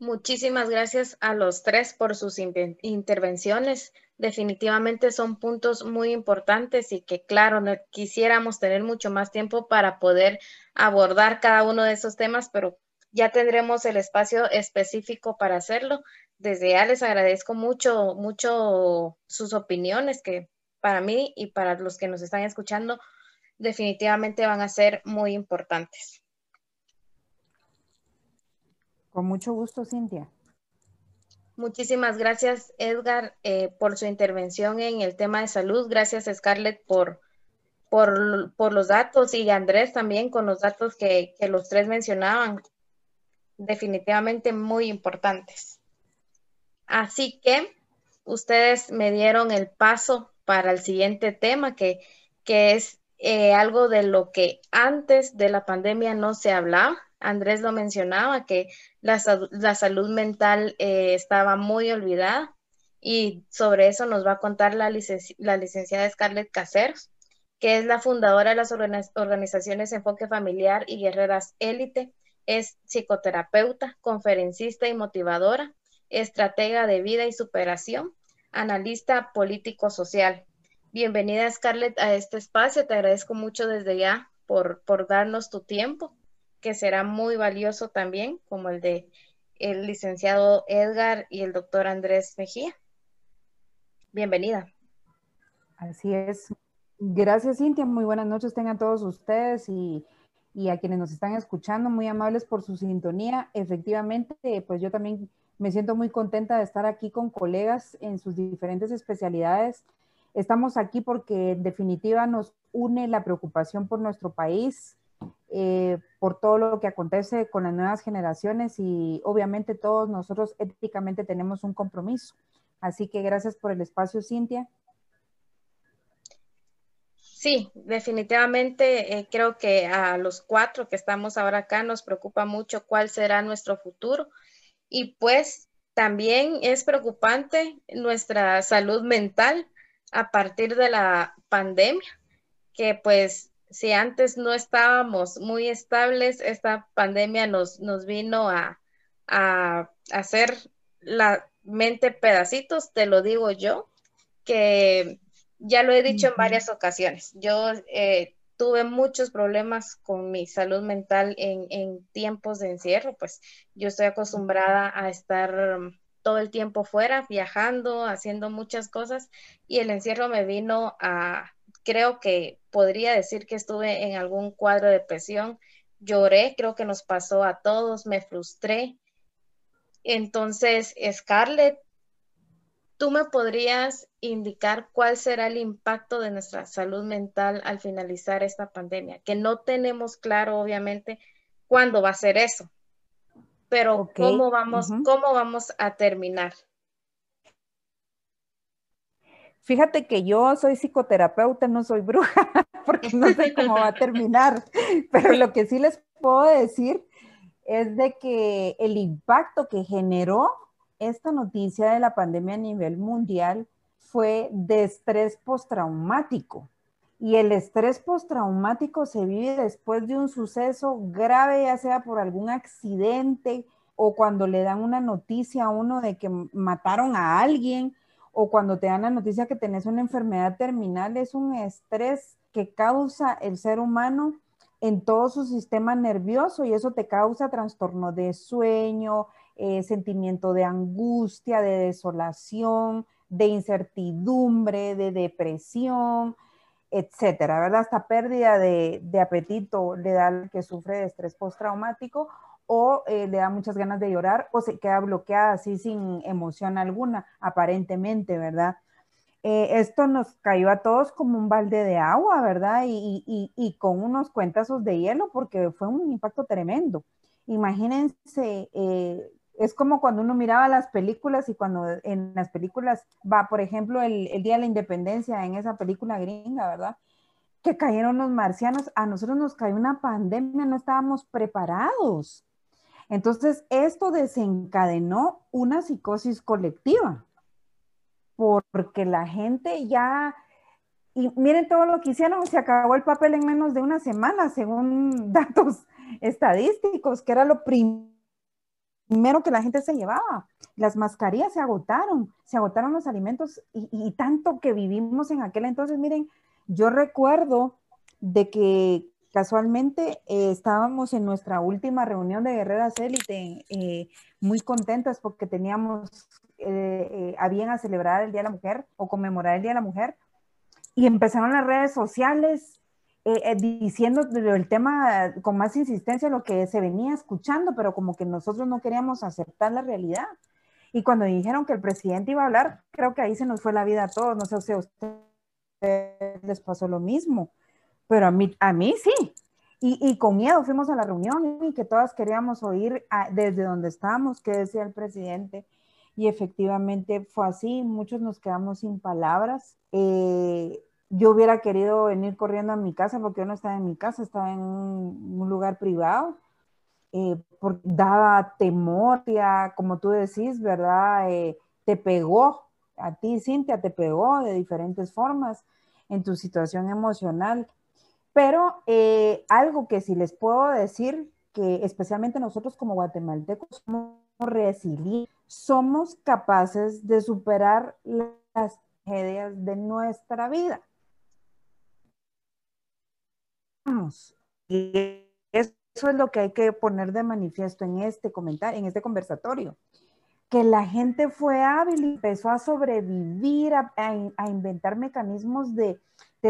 Muchísimas gracias a los tres por sus intervenciones. Definitivamente son puntos muy importantes y que, claro, quisiéramos tener mucho más tiempo para poder abordar cada uno de esos temas, pero ya tendremos el espacio específico para hacerlo desde ya les agradezco mucho, mucho sus opiniones que para mí y para los que nos están escuchando definitivamente van a ser muy importantes. Con mucho gusto, Cintia. Muchísimas gracias, Edgar, eh, por su intervención en el tema de salud. Gracias, Scarlett, por, por, los datos y Andrés también con los datos que los tres mencionaban. Definitivamente muy importantes. Así que ustedes me dieron el paso para el siguiente tema, que, es eh, algo de lo que antes de la pandemia no se hablaba. Andrés lo mencionaba, que la, salud mental eh, estaba muy olvidada y sobre eso nos va a contar la, la licenciada Scarlett Caseros, que es la fundadora de las organizaciones Enfoque Familiar y Guerreras Élite. Es psicoterapeuta, conferencista y motivadora estratega de vida y superación, analista político-social, Bienvenida Scarlett a este espacio. Te agradezco mucho desde ya por, por darnos tu tiempo, que será muy valioso también, como el de el licenciado Edgar y el doctor Andrés Mejía. Bienvenida. Así es. Gracias, Cintia. Muy buenas noches tengan todos ustedes y, y, a quienes nos están escuchando, muy amables por su sintonía. Efectivamente, pues yo también me siento muy contenta de estar aquí con colegas en sus diferentes especialidades. Estamos aquí porque en definitiva nos une la preocupación por nuestro país, eh, por todo lo que acontece con las nuevas generaciones y obviamente todos nosotros éticamente tenemos un compromiso. Así que gracias por el espacio, Cintia. Sí, definitivamente eh, creo que a los cuatro que estamos ahora acá nos preocupa mucho cuál será nuestro futuro y pues también es preocupante nuestra salud mental a partir de la pandemia, que pues si antes no estábamos muy estables, esta pandemia nos, nos vino a, hacer la mente pedacitos, te lo digo yo, que ya lo he dicho en varias ocasiones. Yo eh, tuve muchos problemas con mi salud mental en, en, tiempos de encierro, pues yo estoy acostumbrada a estar todo el tiempo fuera, viajando, haciendo muchas cosas y el encierro me vino a creo que podría decir que estuve en algún cuadro de depresión, lloré, creo que nos pasó a todos, me frustré. Entonces, Scarlett, ¿tú me podrías indicar cuál será el impacto de nuestra salud mental al finalizar esta pandemia? Que no tenemos claro, obviamente, cuándo va a ser eso, pero cómo vamos, cómo vamos a terminar. Fíjate que yo soy psicoterapeuta, no soy bruja, *laughs* porque no sé cómo va a terminar, *laughs* pero lo que sí les puedo decir es de que el impacto que generó esta noticia de la pandemia a nivel mundial fue de estrés postraumático. Y el estrés postraumático se vive después de un suceso grave, ya sea por algún accidente o cuando le dan una noticia a uno de que mataron a alguien o cuando te dan la noticia que tenés una enfermedad terminal, es un estrés que causa el ser humano en todo su sistema nervioso y eso te causa trastorno de sueño, eh, sentimiento de angustia, de desolación, de incertidumbre, de depresión, etcétera, ¿verdad? Hasta pérdida de, de apetito le da al que sufre de estrés postraumático o eh, le da muchas ganas de llorar o se queda bloqueada así sin emoción alguna, aparentemente, ¿verdad? Eh, esto nos cayó a todos como un balde de agua, ¿verdad? Y, con unos cuentazos de hielo porque fue un impacto tremendo. Imagínense, eh, es como cuando uno miraba las películas y cuando en las películas va, por ejemplo, el, el Día de la Independencia, en esa película gringa, ¿verdad? que cayeron los marcianos, a nosotros nos cayó una pandemia, no estábamos preparados. Entonces, esto desencadenó una psicosis colectiva, porque la gente ya, y miren todo lo que hicieron, se acabó el papel en menos de una semana, según *laughs* datos estadísticos, que era lo primero que la gente se llevaba. Las mascarillas se agotaron, se agotaron los alimentos y, y tanto que vivimos en aquel entonces, miren, yo recuerdo de que Casualmente eh, estábamos en nuestra última reunión de Guerreras Élite eh, muy contentas porque teníamos eh, a bien a celebrar el Día de la Mujer o conmemorar el Día de la Mujer y empezaron las redes sociales diciendo el tema con más insistencia lo que se venía escuchando, pero como que nosotros no queríamos aceptar la realidad. Y cuando dijeron que el presidente iba a hablar, creo que ahí se nos fue la vida a todos. No sé si a ustedes les pasó lo mismo pero a mí, a mí sí. Y, y, con miedo fuimos a la reunión y que todas queríamos oír desde donde estábamos qué decía el presidente. Y efectivamente fue así, muchos nos quedamos sin palabras. Eh, yo hubiera querido venir corriendo a mi casa porque yo no estaba en mi casa, estaba en un, lugar privado. Eh, daba temor, ya, como tú decís, ¿verdad? Eh, te pegó, a ti, Cintia, te pegó de diferentes formas en tu situación emocional. Pero eh, algo que sí les puedo decir, que especialmente nosotros como guatemaltecos somos resilientes, somos capaces de superar las tragedias de nuestra vida. Y eso es lo que hay que poner de manifiesto en este comentario, en este conversatorio. Que la gente fue hábil y empezó a sobrevivir, a inventar mecanismos de,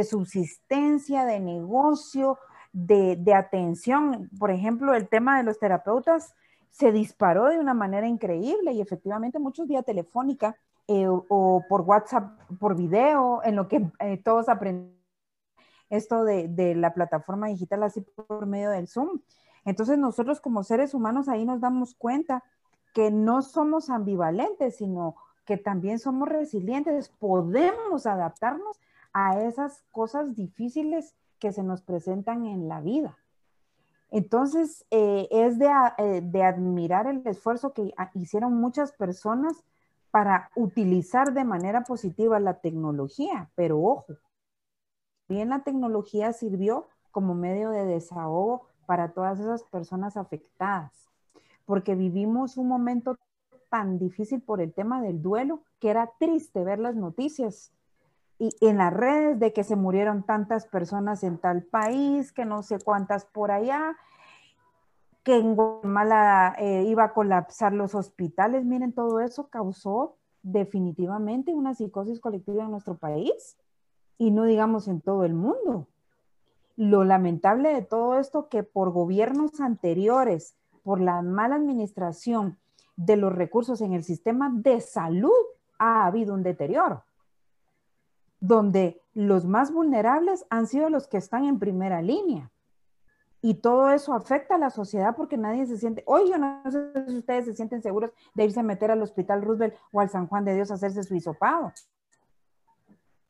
subsistencia, de negocio, de, de, atención. Por ejemplo, el tema de los terapeutas se disparó de una manera increíble y efectivamente muchos vía telefónica eh, o, por WhatsApp, por video, en lo que eh, todos aprenden esto de, de, la plataforma digital así por medio del Zoom. Entonces nosotros como seres humanos ahí nos damos cuenta que no somos ambivalentes, sino que también somos resilientes, podemos adaptarnos a esas cosas difíciles que se nos presentan en la vida. Entonces, eh, es eh, de, admirar el esfuerzo que hicieron muchas personas para utilizar de manera positiva la tecnología, pero ojo, bien la tecnología sirvió como medio de desahogo para todas esas personas afectadas, porque vivimos un momento tan difícil por el tema del duelo que era triste ver las noticias y en las redes de que se murieron tantas personas en tal país, que no sé cuántas por allá, que en Guatemala eh, iba a colapsar los hospitales. Miren, todo eso causó definitivamente una psicosis colectiva en nuestro país y no digamos en todo el mundo. Lo lamentable de todo esto que por gobiernos anteriores, por la mala administración de los recursos en el sistema de salud, ha habido un deterioro donde los más vulnerables han sido los que están en primera línea. Y todo eso afecta a la sociedad porque nadie se siente, hoy yo no sé si ustedes se sienten seguros de irse a meter al Hospital Roosevelt o al San Juan de Dios a hacerse su hisopado,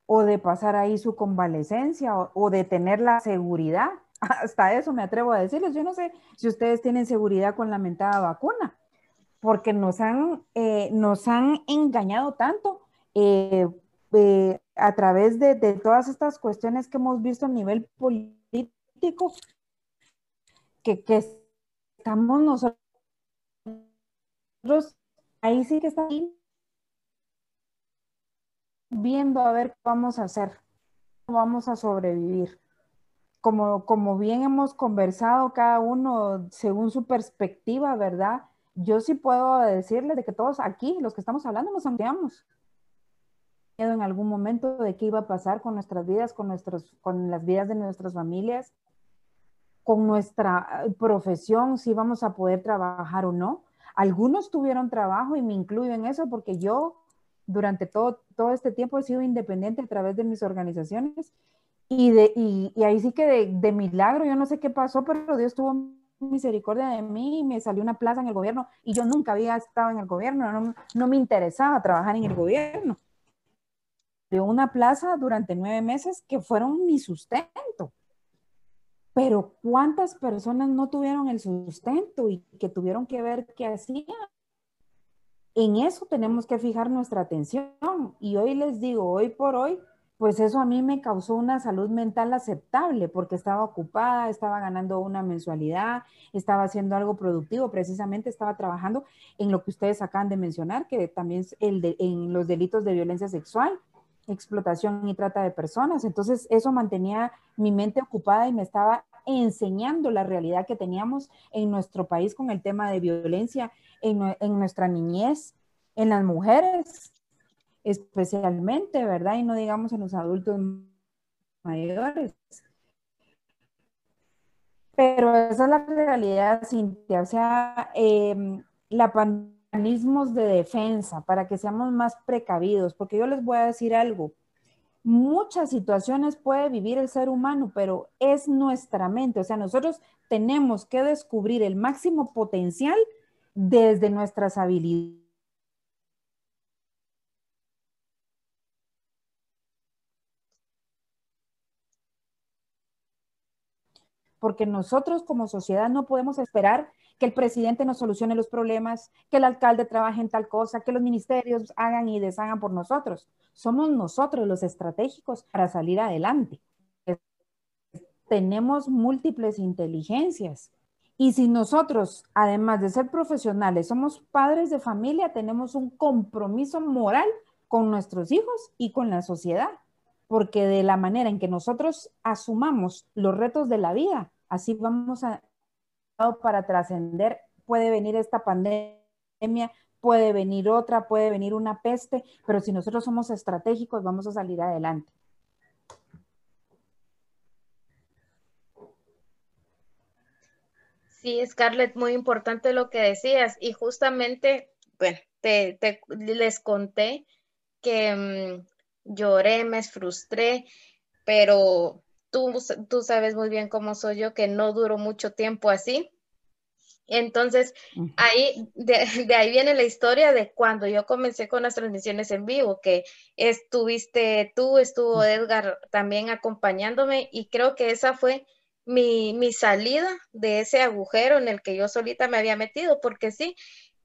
o de pasar ahí su convalecencia, o, de tener la seguridad. *laughs* Hasta eso me atrevo a decirles, yo no sé si ustedes tienen seguridad con la mentada vacuna, porque nos han, eh, nos han engañado tanto. Eh, a través de, todas estas cuestiones que hemos visto a nivel político, que, estamos nosotros, ahí sí que estamos viendo a ver qué vamos a hacer, cómo vamos a sobrevivir. Como, como bien hemos conversado cada uno según su perspectiva, ¿verdad? Yo sí puedo decirles de que todos aquí, los que estamos hablando, nos ampliamos en algún momento de qué iba a pasar con nuestras vidas, con, nuestros, con las vidas de nuestras familias, con nuestra eh, profesión, si íbamos a poder trabajar o no. Algunos tuvieron trabajo y me incluyo en eso porque yo durante todo, todo este tiempo he sido independiente a través de mis organizaciones y, de, y, ahí sí que de, de, milagro, yo no sé qué pasó, pero Dios tuvo misericordia de mí y me salió una plaza en el gobierno y yo nunca había estado en el gobierno, no, no me interesaba trabajar en el gobierno de una plaza durante nueve meses que fueron mi sustento. Pero ¿cuántas personas no tuvieron el sustento y que tuvieron que ver qué hacían? En eso tenemos que fijar nuestra atención. Y hoy les digo, hoy por hoy, pues eso a mí me causó una salud mental aceptable porque estaba ocupada, estaba ganando una mensualidad, estaba haciendo algo productivo, precisamente estaba trabajando en lo que ustedes acaban de mencionar, que también es el de, en los delitos de violencia sexual explotación y trata de personas. Entonces eso mantenía mi mente ocupada y me estaba enseñando la realidad que teníamos en nuestro país con el tema de violencia en, en nuestra niñez, en las mujeres especialmente, ¿verdad? Y no digamos en los adultos mayores. Pero esa es la realidad, Cintia. O sea, eh, la pandemia mecanismos de defensa para que seamos más precavidos, porque yo les voy a decir algo, muchas situaciones puede vivir el ser humano, pero es nuestra mente, o sea, nosotros tenemos que descubrir el máximo potencial desde nuestras habilidades porque nosotros como sociedad no podemos esperar que el presidente nos solucione los problemas, que el alcalde trabaje en tal cosa, que los ministerios hagan y deshagan por nosotros. Somos nosotros los estratégicos para salir adelante. Tenemos múltiples inteligencias. Y si nosotros, además de ser profesionales, somos padres de familia, tenemos un compromiso moral con nuestros hijos y con la sociedad. porque de la manera en que nosotros asumamos los retos de la vida, así vamos a para trascender. Puede venir esta pandemia, puede venir otra, puede venir una peste, pero si nosotros somos estratégicos, vamos a salir adelante. Sí, Scarlett, muy importante lo que decías. Y justamente, bueno, te, les conté que mm, lloré, me frustré, pero tú, tú sabes muy bien cómo soy yo, que no duró mucho tiempo así. Entonces, ahí, de, ahí viene la historia de cuando yo comencé con las transmisiones en vivo, que estuviste tú, estuvo Edgar también acompañándome y creo que esa fue mi, mi salida de ese agujero en el que yo solita me había metido, porque sí,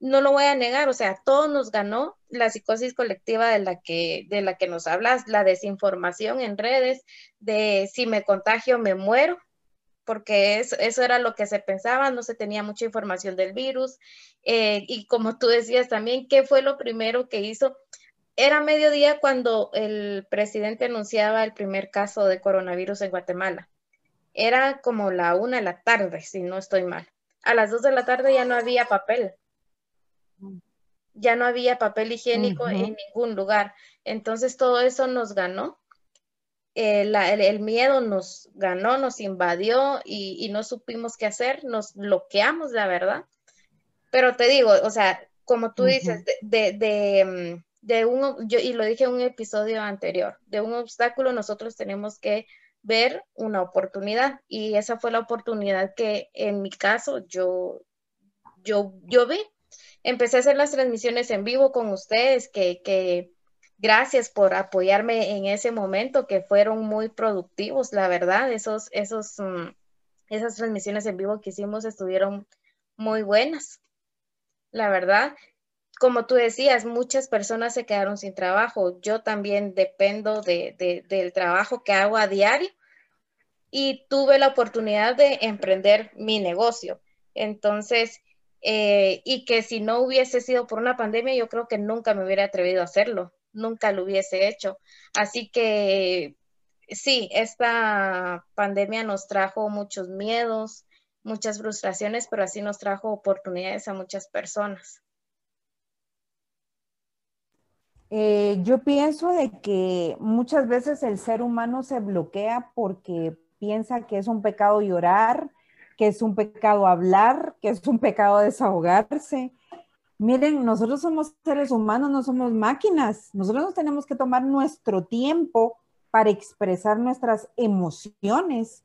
no lo voy a negar, o sea, todo nos ganó la psicosis colectiva de la que, de la que nos hablas, la desinformación en redes, de si me contagio me muero, porque eso, eso era lo que se pensaba, no se tenía mucha información del virus. Eh, y como tú decías también, ¿qué fue lo primero que hizo? Era mediodía cuando el presidente anunciaba el primer caso de coronavirus en Guatemala. Era como la una de la tarde, si no estoy mal. A las dos de la tarde ya no había papel. Ya no había papel higiénico en ningún lugar. Entonces todo eso nos ganó. Eh, el, miedo nos ganó, nos invadió y, no supimos qué hacer, nos bloqueamos, la verdad. Pero te digo, o sea, como tú dices, de, de, mm, de, un, yo, y lo dije en un episodio anterior, de un obstáculo nosotros tenemos que ver una oportunidad y esa fue la oportunidad que en mi caso yo, yo, yo vi. Empecé a hacer las transmisiones en vivo con ustedes, que, que gracias por apoyarme en ese momento, que fueron muy productivos, la verdad, esos, esos, mm, esas transmisiones en vivo que hicimos estuvieron muy buenas, la verdad como tú decías, muchas personas se quedaron sin trabajo. Yo también dependo de, del trabajo que hago a diario y tuve la oportunidad de emprender mi negocio. Entonces, eh, y que si no hubiese sido por una pandemia, yo creo que nunca me hubiera atrevido a hacerlo, nunca lo hubiese hecho. Así que sí, esta pandemia nos trajo muchos miedos, muchas frustraciones, pero así nos trajo oportunidades a muchas personas. Eh, yo pienso de que muchas veces el ser humano se bloquea porque piensa que es un pecado llorar, que es un pecado hablar, que es un pecado desahogarse. Miren, nosotros somos seres humanos, no somos máquinas. Nosotros nos tenemos que tomar nuestro tiempo para expresar nuestras emociones.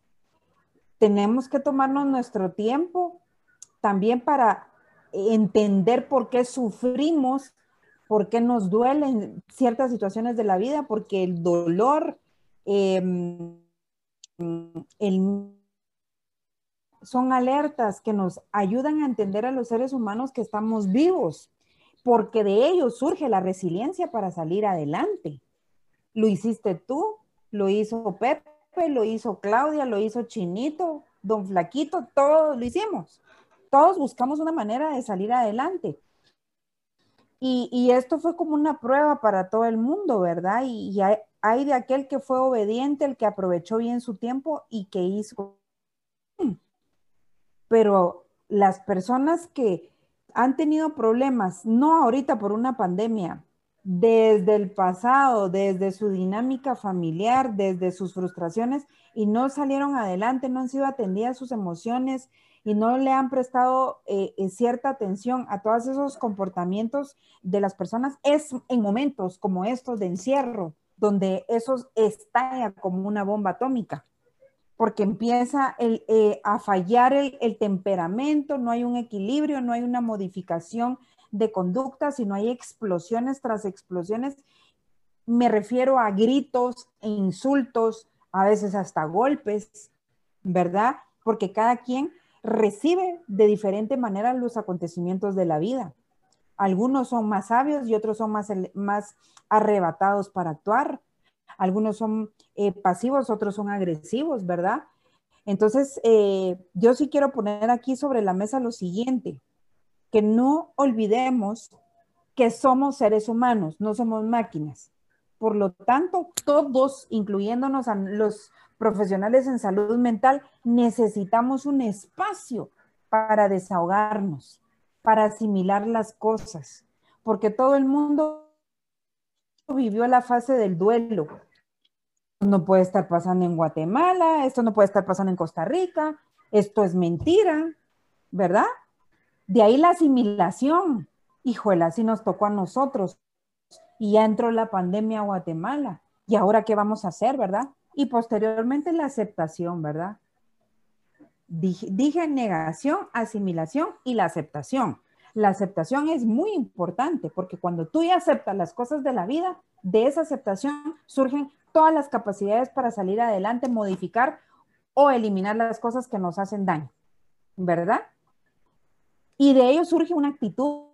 Tenemos que tomarnos nuestro tiempo también para entender por qué sufrimos por qué nos duelen ciertas situaciones de la vida, porque el dolor em, son alertas que nos ayudan a entender a los seres humanos que estamos vivos, porque de ellos surge la resiliencia para salir adelante. Lo hiciste tú, lo hizo Pepe, lo hizo Claudia, lo hizo Chinito, Don Flaquito, todos lo hicimos. Todos buscamos una manera de salir adelante. Y, esto fue como una prueba para todo el mundo, ¿verdad? Y, hay, de aquel que fue obediente, el que aprovechó bien su tiempo y que hizo. Pero las personas que han tenido problemas, no ahorita por una pandemia, desde el pasado, desde su dinámica familiar, desde sus frustraciones y no salieron adelante, no han sido atendidas sus emociones, y no le han prestado eh, eh, cierta atención a todos esos comportamientos de las personas, es en momentos como estos de encierro, donde eso estalla como una bomba atómica, porque empieza eh, a fallar el, temperamento, no hay un equilibrio, no hay una modificación de conducta, sino hay explosiones tras explosiones. Me refiero a gritos e insultos, a veces hasta golpes, ¿verdad? Porque cada quien recibe de diferente manera los acontecimientos de la vida. Algunos son más sabios y otros son más arrebatados para actuar. Algunos son eh, pasivos, otros son agresivos, ¿verdad? Entonces, eh, yo sí quiero poner aquí sobre la mesa lo siguiente, que no olvidemos que somos seres humanos, no somos máquinas. Por lo tanto, todos, incluyéndonos a los profesionales en salud mental, necesitamos un espacio para desahogarnos, para asimilar las cosas, porque todo el mundo vivió la fase del duelo. No puede estar pasando en Guatemala, esto no puede estar pasando en Costa Rica, esto es mentira, ¿verdad? De ahí la asimilación. Híjole, así nos tocó a nosotros. Y ya entró la pandemia a Guatemala. ¿Y ahora qué vamos a hacer, verdad? Y posteriormente la aceptación, ¿verdad? Dije, negación, asimilación y la aceptación. La aceptación es muy importante porque cuando tú ya aceptas las cosas de la vida, de esa aceptación surgen todas las capacidades para salir adelante, modificar o eliminar las cosas que nos hacen daño, ¿verdad? Y de ello surge una actitud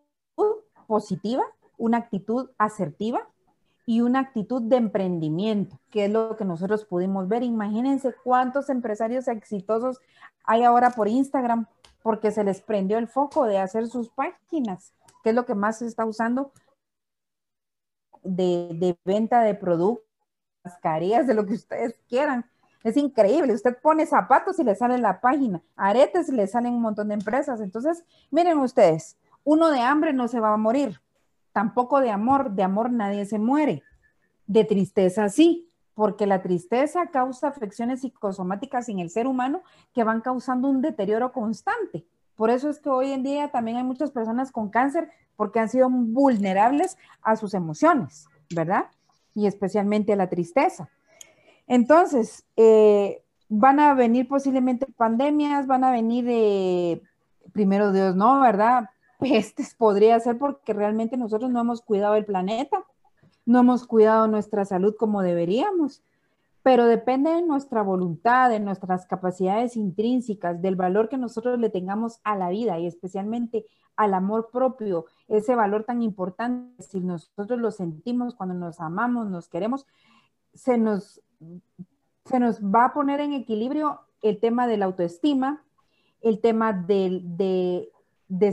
positiva, una actitud asertiva y una actitud de emprendimiento, que es lo que nosotros pudimos ver. Imagínense cuántos empresarios exitosos hay ahora por Instagram porque se les prendió el foco de hacer sus páginas, que es lo que más se está usando de, de venta de productos, mascarillas, de lo que ustedes quieran. Es increíble. Usted pone zapatos y le sale la página, aretes y le salen un montón de empresas. Entonces, miren ustedes, uno de hambre no se va a morir, tampoco de amor. De amor nadie se muere. De tristeza sí, porque la tristeza causa afecciones psicosomáticas en el ser humano que van causando un deterioro constante. Por eso es que hoy en día también hay muchas personas con cáncer porque han sido vulnerables a sus emociones, ¿verdad? Y especialmente a la tristeza. Entonces, eh, van a venir posiblemente pandemias, van a venir, eh, primero Dios, no, ¿verdad? Pestes podría ser porque realmente nosotros no hemos cuidado el planeta, no hemos cuidado nuestra salud como deberíamos, pero depende de nuestra voluntad, de nuestras capacidades intrínsecas, del valor que nosotros le tengamos a la vida y especialmente al amor propio, ese valor tan importante, si nosotros lo sentimos cuando nos amamos, nos queremos, se nos se nos va a poner en equilibrio el tema de la autoestima, el tema de,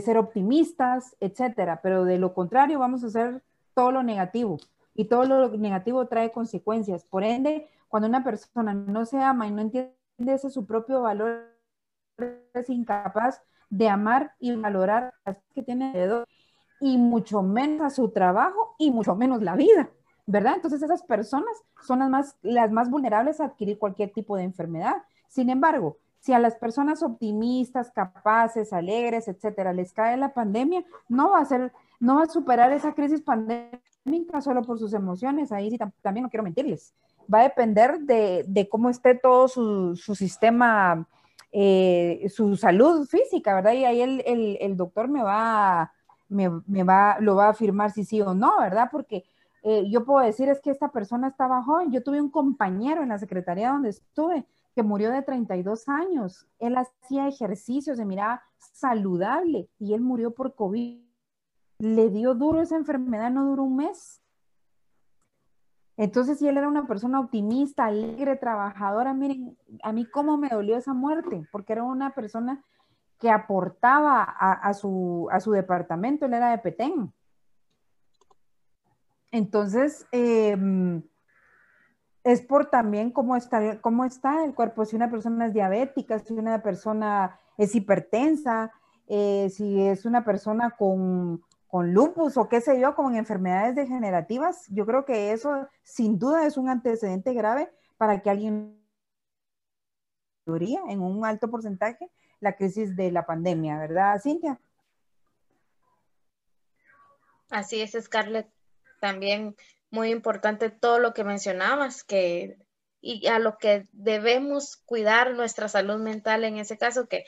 ser optimistas, etcétera. Pero de lo contrario, vamos a hacer todo lo negativo y todo lo negativo trae consecuencias. Por ende, cuando una persona no se ama y no entiende ese su propio valor, es incapaz de amar y valorar las que tiene alrededor y mucho menos a su trabajo y mucho menos la vida. ¿verdad? Entonces esas personas son las más, las más vulnerables a adquirir cualquier tipo de enfermedad. Sin embargo, si a las personas optimistas, capaces, alegres, etcétera, les cae la pandemia, no va a ser, no va a superar esa crisis pandémica solo por sus emociones. Ahí sí también no quiero mentirles. Va a depender de, cómo esté todo su, sistema, eh, su salud física, ¿verdad? Y ahí el, doctor me va, me, me, va, lo va a afirmar si sí o no, ¿verdad? Porque eh, yo puedo decir es que esta persona estaba joven. Yo tuve un compañero en la secretaría donde estuve que murió de 32 años. Él hacía ejercicios, se miraba saludable y él murió por COVID. Le dio duro esa enfermedad, no duró un mes. Entonces, si él era una persona optimista, alegre, trabajadora, miren, a mí cómo me dolió esa muerte, porque era una persona que aportaba a, su, a su departamento, él era de Petén. Entonces, em, es por también cómo está, cómo está el cuerpo, si una persona es diabética, si una persona es hipertensa, eh, si es una persona con, con lupus o qué sé yo, con enfermedades degenerativas, yo creo que eso sin duda es un antecedente grave para que alguien en un alto porcentaje la crisis de la pandemia, ¿verdad, Cintia? Así es, Scarlett también muy importante todo lo que mencionabas, que y a lo que debemos cuidar nuestra salud mental en ese caso, que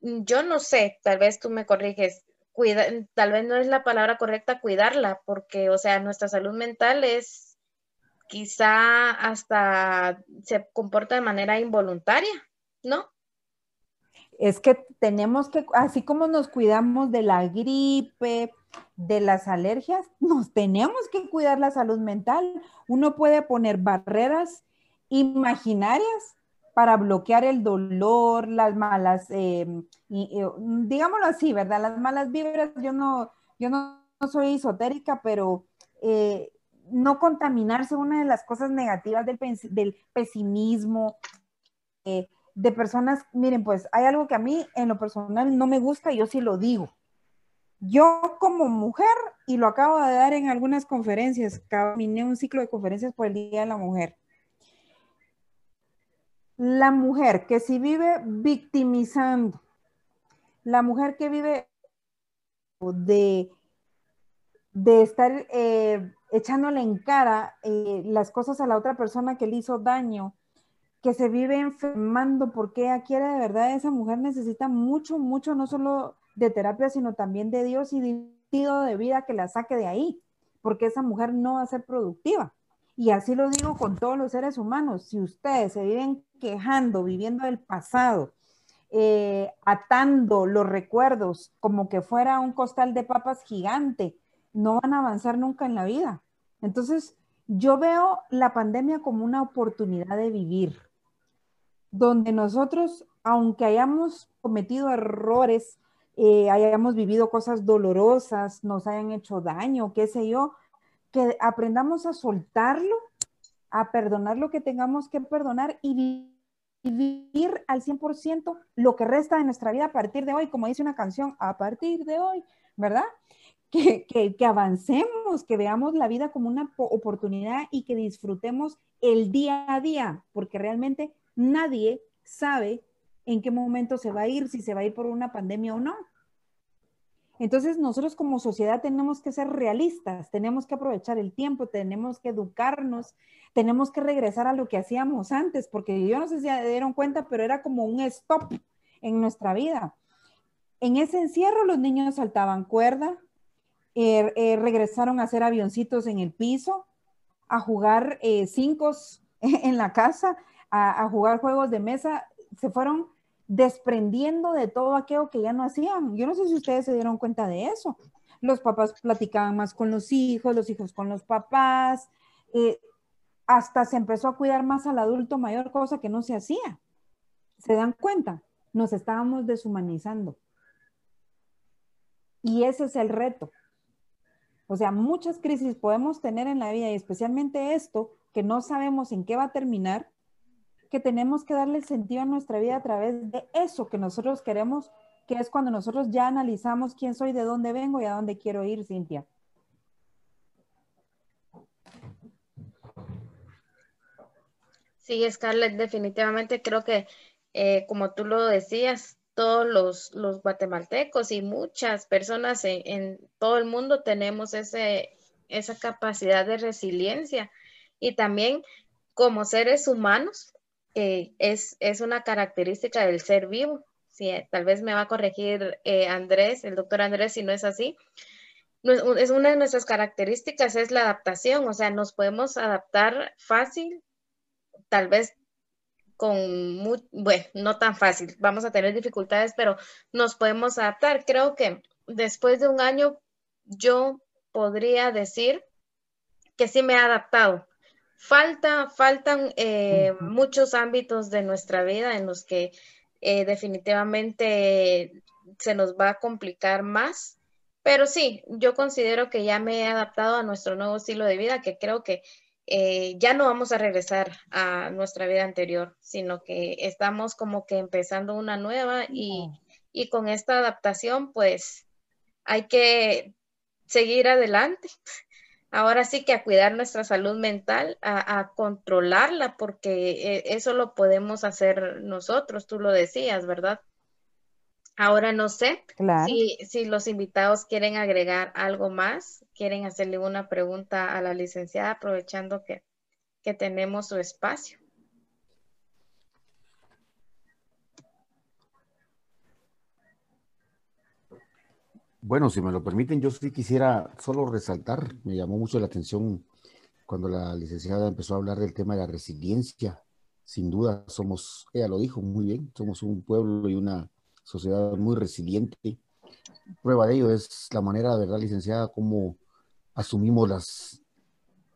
yo no sé, tal vez tú me corriges, cuida, tal vez no es la palabra correcta cuidarla, porque, o sea, nuestra salud mental es quizá hasta se comporta de manera involuntaria, ¿no? Es que tenemos que, así como nos cuidamos de la gripe, de las alergias, *laughs* nos tenemos que cuidar la salud mental. Uno puede poner barreras imaginarias para bloquear el dolor, las malas, eh, digámoslo así, ¿verdad? Las malas vibras, yo no, yo no, soy esotérica, pero eh, no contaminarse una de las cosas negativas del, del pesimismo, eh, de personas, miren, pues hay algo que a mí en lo personal no me gusta y yo sí lo digo. Yo como mujer, y lo acabo de dar en algunas conferencias, caminé un ciclo de conferencias por el Día de la Mujer. La mujer que si vive victimizando, la mujer que vive de, de estar eh, echándole en cara eh, las cosas a la otra persona que le hizo daño, que se vive enfermando porque ella quiere de verdad, esa mujer necesita mucho, mucho, no solo de terapia, sino también de Dios y de de vida que la saque de ahí, porque esa mujer no va a ser productiva. Y así lo digo con todos los seres humanos, si ustedes se viven quejando, viviendo del pasado, eh, atando los recuerdos como que fuera un costal de papas gigante, no van a avanzar nunca en la vida. Entonces, yo veo la pandemia como una oportunidad de vivir, donde nosotros, aunque hayamos cometido errores, eh, hayamos vivido cosas dolorosas, nos hayan hecho daño, qué sé yo, que aprendamos a soltarlo, a perdonar lo que tengamos que perdonar y vivir al 100% lo que resta de nuestra vida a partir de hoy, como dice una canción, a partir de hoy, ¿verdad? Que, que, avancemos, que veamos la vida como una oportunidad y que disfrutemos el día a día, porque realmente nadie sabe en qué momento se va a ir, si se va a ir por una pandemia o no. Entonces nosotros como sociedad tenemos que ser realistas, tenemos que aprovechar el tiempo, tenemos que educarnos, tenemos que regresar a lo que hacíamos antes, porque yo no sé si se dieron cuenta, pero era como un stop en nuestra vida. En ese encierro los niños saltaban cuerda, eh, eh, regresaron a hacer avioncitos en el piso, a jugar eh, cinco *laughs* en la casa, a jugar juegos de mesa, se fueron desprendiendo de todo aquello que ya no hacían. Yo no sé si ustedes se dieron cuenta de eso. Los papás platicaban más con los hijos, los hijos con los papás, eh, hasta se empezó a cuidar más al adulto mayor, cosa que no se hacía. ¿Se dan cuenta? Nos estábamos deshumanizando. Y ese es el reto. O sea, muchas crisis podemos tener en la vida y especialmente esto, que no sabemos en qué va a terminar, que tenemos que darle sentido a nuestra vida a través de eso que nosotros queremos, que es cuando nosotros ya analizamos quién soy, de dónde vengo y a dónde quiero ir, Cintia. Sí, Scarlett, definitivamente creo que, eh, como tú lo decías, todos los, los guatemaltecos y muchas personas en, en, todo el mundo tenemos ese, esa capacidad de resiliencia y también como seres humanos eh, es, una característica del ser vivo. Sí, eh, tal vez me va a corregir eh, Andrés, el doctor Andrés, si no es así. es una de nuestras características es la adaptación, o sea, nos podemos adaptar fácil, tal vez con, muy, bueno, no tan fácil, vamos a tener dificultades, pero nos podemos adaptar. Creo que después de un año yo podría decir que sí me he adaptado Falta, faltan eh, muchos ámbitos de nuestra vida en los que eh, definitivamente se nos va a complicar más, pero sí, yo considero que ya me he adaptado a nuestro nuevo estilo de vida, que creo que eh, ya no vamos a regresar a nuestra vida anterior, sino que estamos como que empezando una nueva y, y con esta adaptación, pues hay que seguir adelante ahora sí que a cuidar nuestra salud mental, a, controlarla, porque eh, eso lo podemos hacer nosotros, tú lo decías, ¿verdad? Ahora no sé si, si, los invitados quieren agregar algo más, quieren hacerle una pregunta a la licenciada, aprovechando que, que tenemos su espacio. Bueno, si me lo permiten, yo sí quisiera solo resaltar, me llamó mucho la atención cuando la licenciada empezó a hablar del tema de la resiliencia. Sin duda, somos, ella lo dijo muy bien, somos un pueblo y una sociedad muy resiliente. Prueba de ello es la manera, ¿verdad, licenciada, cómo asumimos las,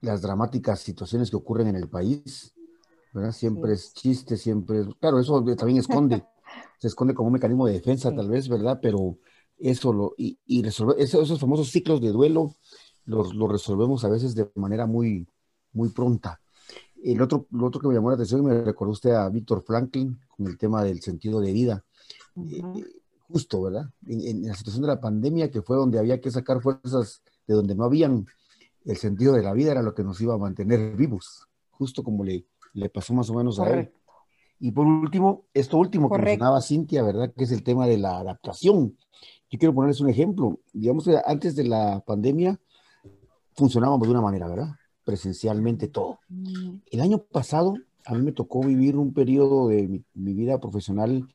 las dramáticas situaciones que ocurren en el país? ¿verdad? Siempre es chiste, siempre es... Claro, eso también esconde, *laughs* se esconde como un mecanismo de defensa, tal vez, ¿verdad? Pero eso lo, y, resolver esos, famosos ciclos de duelo lo, lo, resolvemos a veces de manera muy, muy pronta. El otro, lo otro que me llamó la atención, me recordó usted a Víctor Franklin con el tema del sentido de vida. Eh, justo, ¿verdad? En, la situación de la pandemia, que fue donde había que sacar fuerzas de donde no habían, el sentido de la vida era lo que nos iba a mantener vivos, justo como le, le pasó más o menos a él. Y por último, esto último que mencionaba Cintia, ¿verdad? Que es el tema de la adaptación. Yo quiero ponerles un ejemplo. Digamos que antes de la pandemia funcionábamos de una manera, ¿verdad? Presencialmente todo. Mm. El año pasado a mí me tocó vivir un periodo de mi, vida profesional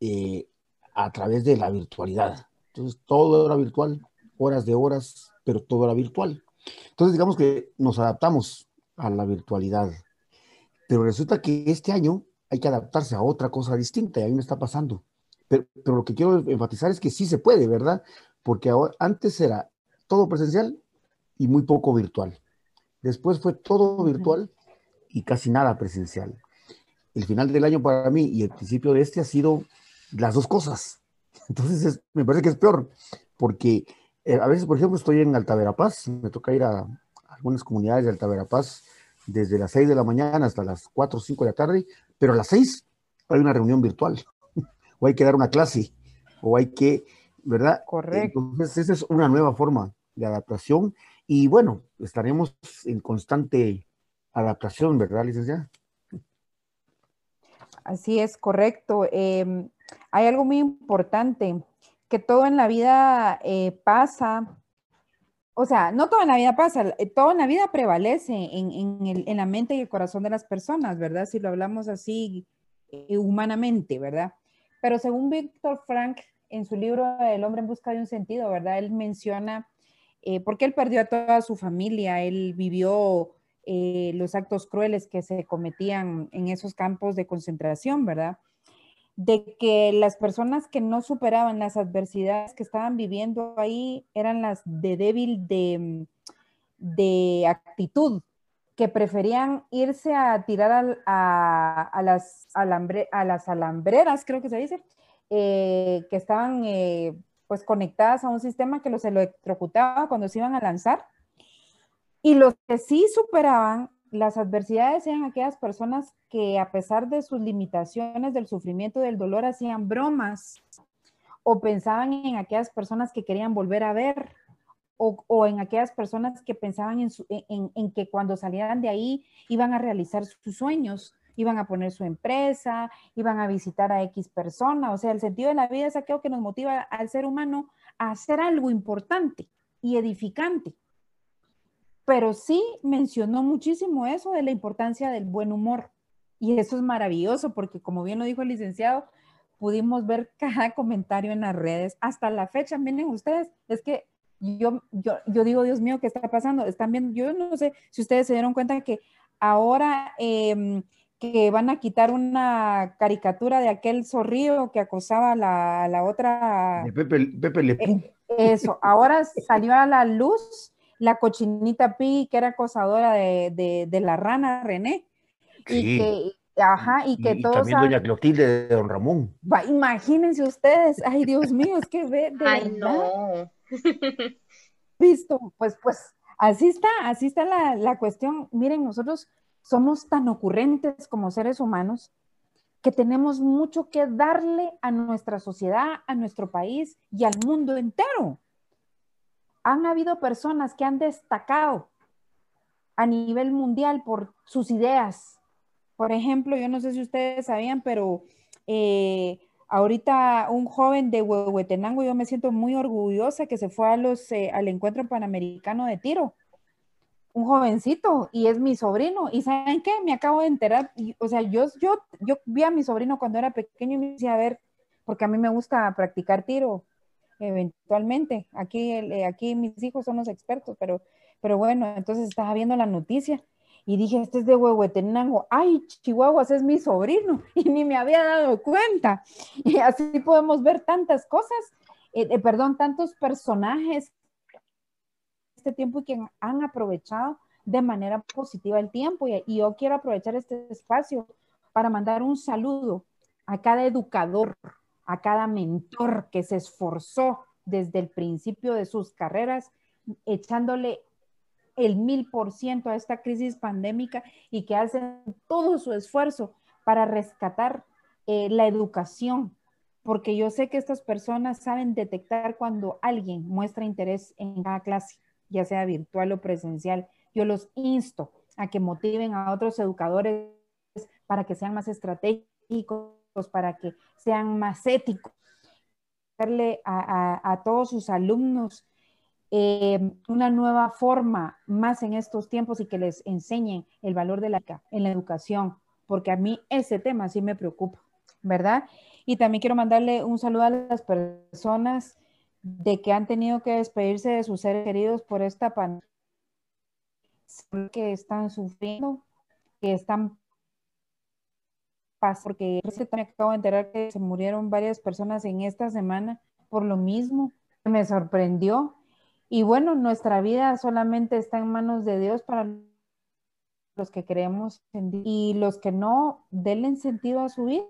eh, a través de la virtualidad. Entonces, todo era virtual, horas de horas, pero todo era virtual. Entonces, digamos que nos adaptamos a la virtualidad. Pero resulta que este año hay que adaptarse a otra cosa distinta y a mí me está pasando. Pero, lo que quiero enfatizar es que sí se puede, ¿verdad? Porque antes era todo presencial y muy poco virtual. Después fue todo virtual y casi nada presencial. El final del año para mí y el principio de este ha sido las dos cosas. *laughs* Entonces me parece que es peor, porque eh, a veces, por ejemplo, estoy en Alta Verapaz, me toca ir a, algunas comunidades de Alta Verapaz desde las 6 de la mañana hasta las 4 o 5 de la tarde pero a las seis hay una reunión virtual, o hay que dar una clase, o hay que, ¿verdad? Correcto. Entonces, esa es una nueva forma de adaptación, y bueno, estaremos en constante adaptación, ¿verdad, licenciada? Así es, correcto. Em, hay algo muy importante, que todo en la vida eh, pasa o sea, no todo en la vida pasa, eh, todo en la vida prevalece en, la mente y el corazón de las personas, ¿verdad? Si lo hablamos así eh, humanamente, ¿verdad? Pero según Víctor Frank, en su libro El hombre en busca de un sentido, ¿verdad? Él menciona, eh, porque él perdió a toda su familia, él vivió los actos crueles que se cometían en esos campos de concentración, ¿verdad? de que las personas que no superaban las adversidades que estaban viviendo ahí eran las de débil de, de actitud, que preferían irse a tirar a, las, a las alambreras, creo que se dice, eh, que estaban eh, pues conectadas a un sistema que los electrocutaba cuando se iban a lanzar. Y los que sí superaban las adversidades eran aquellas personas que a pesar de sus limitaciones, del sufrimiento, del dolor, hacían bromas o pensaban en aquellas personas que querían volver a ver o, en aquellas personas que pensaban en, que cuando salieran de ahí iban a realizar sus sueños, iban a poner su empresa, iban a visitar a X persona. O sea, el sentido de la vida es aquello que nos motiva al ser humano a hacer algo importante y edificante pero sí mencionó muchísimo eso de la importancia del buen humor. Y eso es maravilloso porque, como bien lo dijo el licenciado, pudimos ver *laughs* cada comentario en las redes. Hasta la fecha, miren ustedes, es que yo, yo, yo digo, Dios mío, ¿qué está pasando? Están viendo, yo no sé si ustedes se dieron cuenta que ahora em, que van a quitar una caricatura de aquel zorrillo que acosaba a la, la otra. De Pepe, Pepe Le eh, Eso, ahora salió a la luz la cochinita Pi, que era acosadora de, la rana René. Y que, ajá, y que todos. También doña Clotilde de Don Ramón. imagínense ustedes, ay Dios mío, es que ve. ay, no. *laughs* Visto, pues, pues, así está, así está la, la cuestión. Miren, nosotros somos tan ocurrentes como seres humanos que tenemos mucho que darle a nuestra sociedad, a nuestro país y al mundo entero han habido personas que han destacado a nivel mundial por sus ideas. Por ejemplo, yo no sé si ustedes sabían, pero eh, ahorita un joven de Huehuetenango, yo me siento muy orgullosa que se fue a los, eh, al encuentro panamericano de tiro. Un jovencito y es mi sobrino. ¿Y saben qué? Me acabo de enterar. o sea, yo, yo, yo vi a mi sobrino cuando era pequeño y me decía, a ver, porque a mí me gusta practicar tiro eventualmente. Aquí, eh, aquí mis hijos son los expertos, pero, pero bueno, entonces estaba viendo la noticia y dije, este es de Huehuetenango, ay, Chihuahuas es mi sobrino *laughs* y ni me había dado cuenta. Y así podemos ver tantas cosas, eh, eh, perdón, tantos personajes este tiempo y que han aprovechado de manera positiva el tiempo. y yo quiero aprovechar este espacio para mandar un saludo a cada educador, a cada mentor que se esforzó desde el principio de sus carreras echándole el mil por ciento a esta crisis pandémica y que hacen todo su esfuerzo para rescatar eh, la educación, porque yo sé que estas personas saben detectar cuando alguien muestra interés en cada clase, ya sea virtual o presencial. Yo los insto a que motiven a otros educadores para que sean más estratégicos, para que sean más éticos, darle a, todos sus alumnos eh, una nueva forma más en estos tiempos y que les enseñen el valor de la en la educación, porque a mí ese tema sí me preocupa, ¿verdad? Y también quiero mandarle un saludo a las personas de que han tenido que despedirse de sus seres queridos por esta pandemia, que están sufriendo, que están porque me acabo de enterar que se murieron varias personas en esta semana por lo mismo. Me sorprendió. Y bueno, nuestra vida solamente está en manos de Dios para los que creemos en Dios. Y los que no, denle sentido a su vida.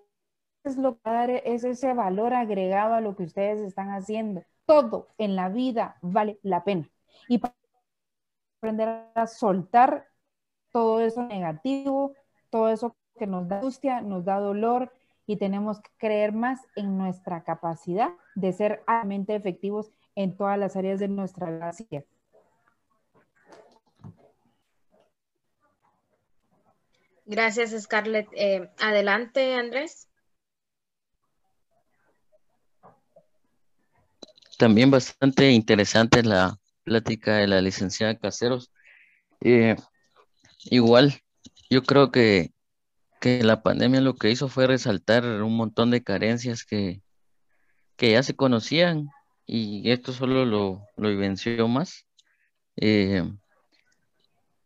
Es, lo que es ese valor agregado a lo que ustedes están haciendo. Todo en la vida vale la pena. Y para aprender a soltar todo eso negativo, todo eso que nos da angustia, nos da dolor y tenemos que creer más en nuestra capacidad de ser realmente efectivos en todas las áreas de nuestra vida. Gracias, Scarlett. Eh, adelante, Andrés. También bastante interesante la plática de la licenciada Caseros. Eh, igual, yo creo que que la pandemia lo que hizo fue resaltar un montón de carencias que, que ya se conocían y esto solo lo, lo vivenció más. Eh,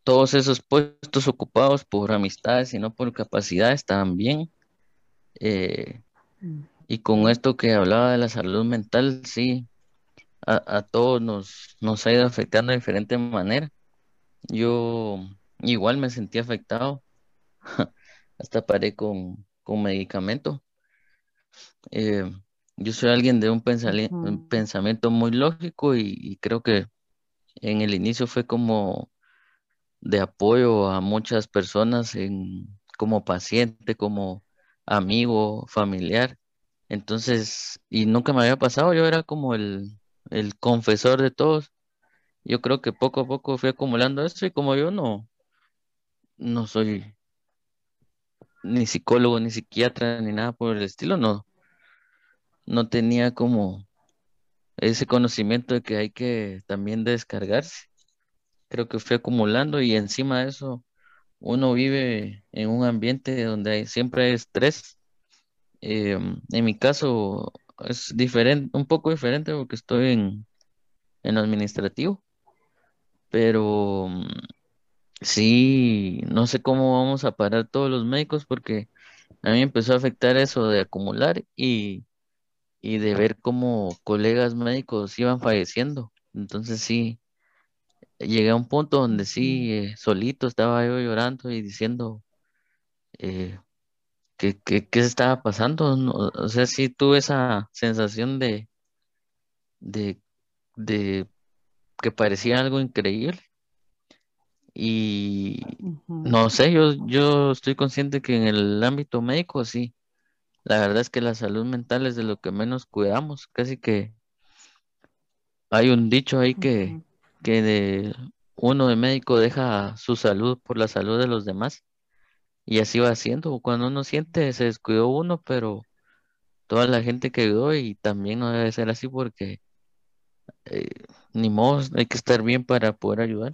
todos esos puestos ocupados por amistades y no por capacidades también. Eh, y con esto que hablaba de la salud mental, sí, a, a todos nos, nos ha ido afectando de diferente manera. Yo igual me sentí afectado. *laughs* hasta paré con, con medicamento. Eh, yo soy alguien de un, pensamiento muy lógico y, creo que en el inicio fue como de apoyo a muchas personas en, como paciente, como amigo, familiar. Entonces, y nunca me había pasado, yo era como el, el confesor de todos. Yo creo que poco a poco fui acumulando esto y como yo no, no soy ni psicólogo, ni psiquiatra, ni nada por el estilo, no, no tenía como ese conocimiento de que hay que también descargarse. Creo que fui acumulando y encima de eso uno vive en un ambiente donde hay, siempre hay estrés. Em, en mi caso es diferente, un poco diferente porque estoy en, en administrativo, pero Sí, no sé cómo vamos a parar todos los médicos porque a mí empezó a afectar eso de acumular y, y de ver cómo colegas médicos iban falleciendo. Entonces sí, llegué a un punto donde sí, eh, solito estaba yo llorando y diciendo eh, que, que, qué se estaba pasando. o sea, sí tuve esa sensación de, de, de que parecía algo increíble. Y no sé, yo, yo estoy consciente que en el ámbito médico sí, la verdad es que la salud mental es de lo que menos cuidamos, casi que hay un dicho ahí que, que de uno de médico deja su salud por la salud de los demás y así va haciendo, cuando uno siente se descuidó uno, pero toda la gente que ayudó y también no debe ser así porque eh, ni modo, hay que estar bien para poder ayudar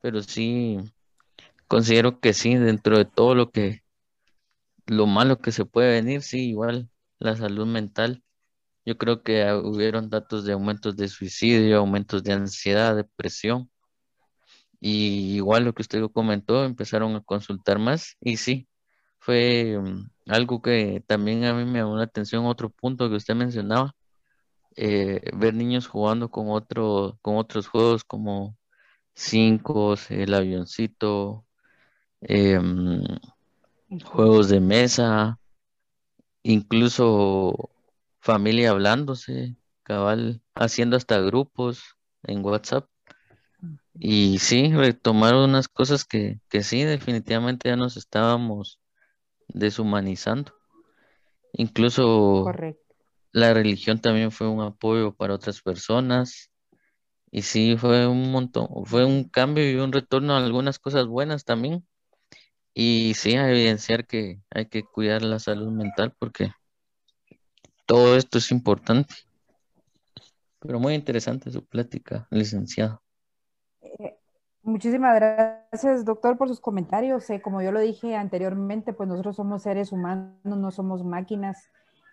pero sí considero que sí, dentro de todo lo que, lo malo que se puede venir, sí, igual la salud mental. Yo creo que hubieron datos de aumentos de suicidio, aumentos de ansiedad, depresión. Y igual lo que usted comentó, empezaron a consultar más y sí, fue mm, algo que también a mí me llamó la atención, otro punto que usted mencionaba, eh, ver niños jugando con, otro, con otros juegos como cinco, el avioncito, em, juegos de mesa, incluso familia hablándose, cabal, haciendo hasta grupos en WhatsApp. Y sí, retomar unas cosas que, que sí, definitivamente ya nos estábamos deshumanizando. Incluso Correcto. la religión también fue un apoyo para otras personas. Y sí, fue un montón, fue un cambio y un retorno a algunas cosas buenas también. Y sí, a evidenciar que hay que cuidar la salud mental porque todo esto es importante. Pero muy interesante su plática, licenciado. Eh, muchísimas gracias, doctor, por sus comentarios. Eh, como yo lo dije anteriormente, pues nosotros somos seres humanos, no somos máquinas.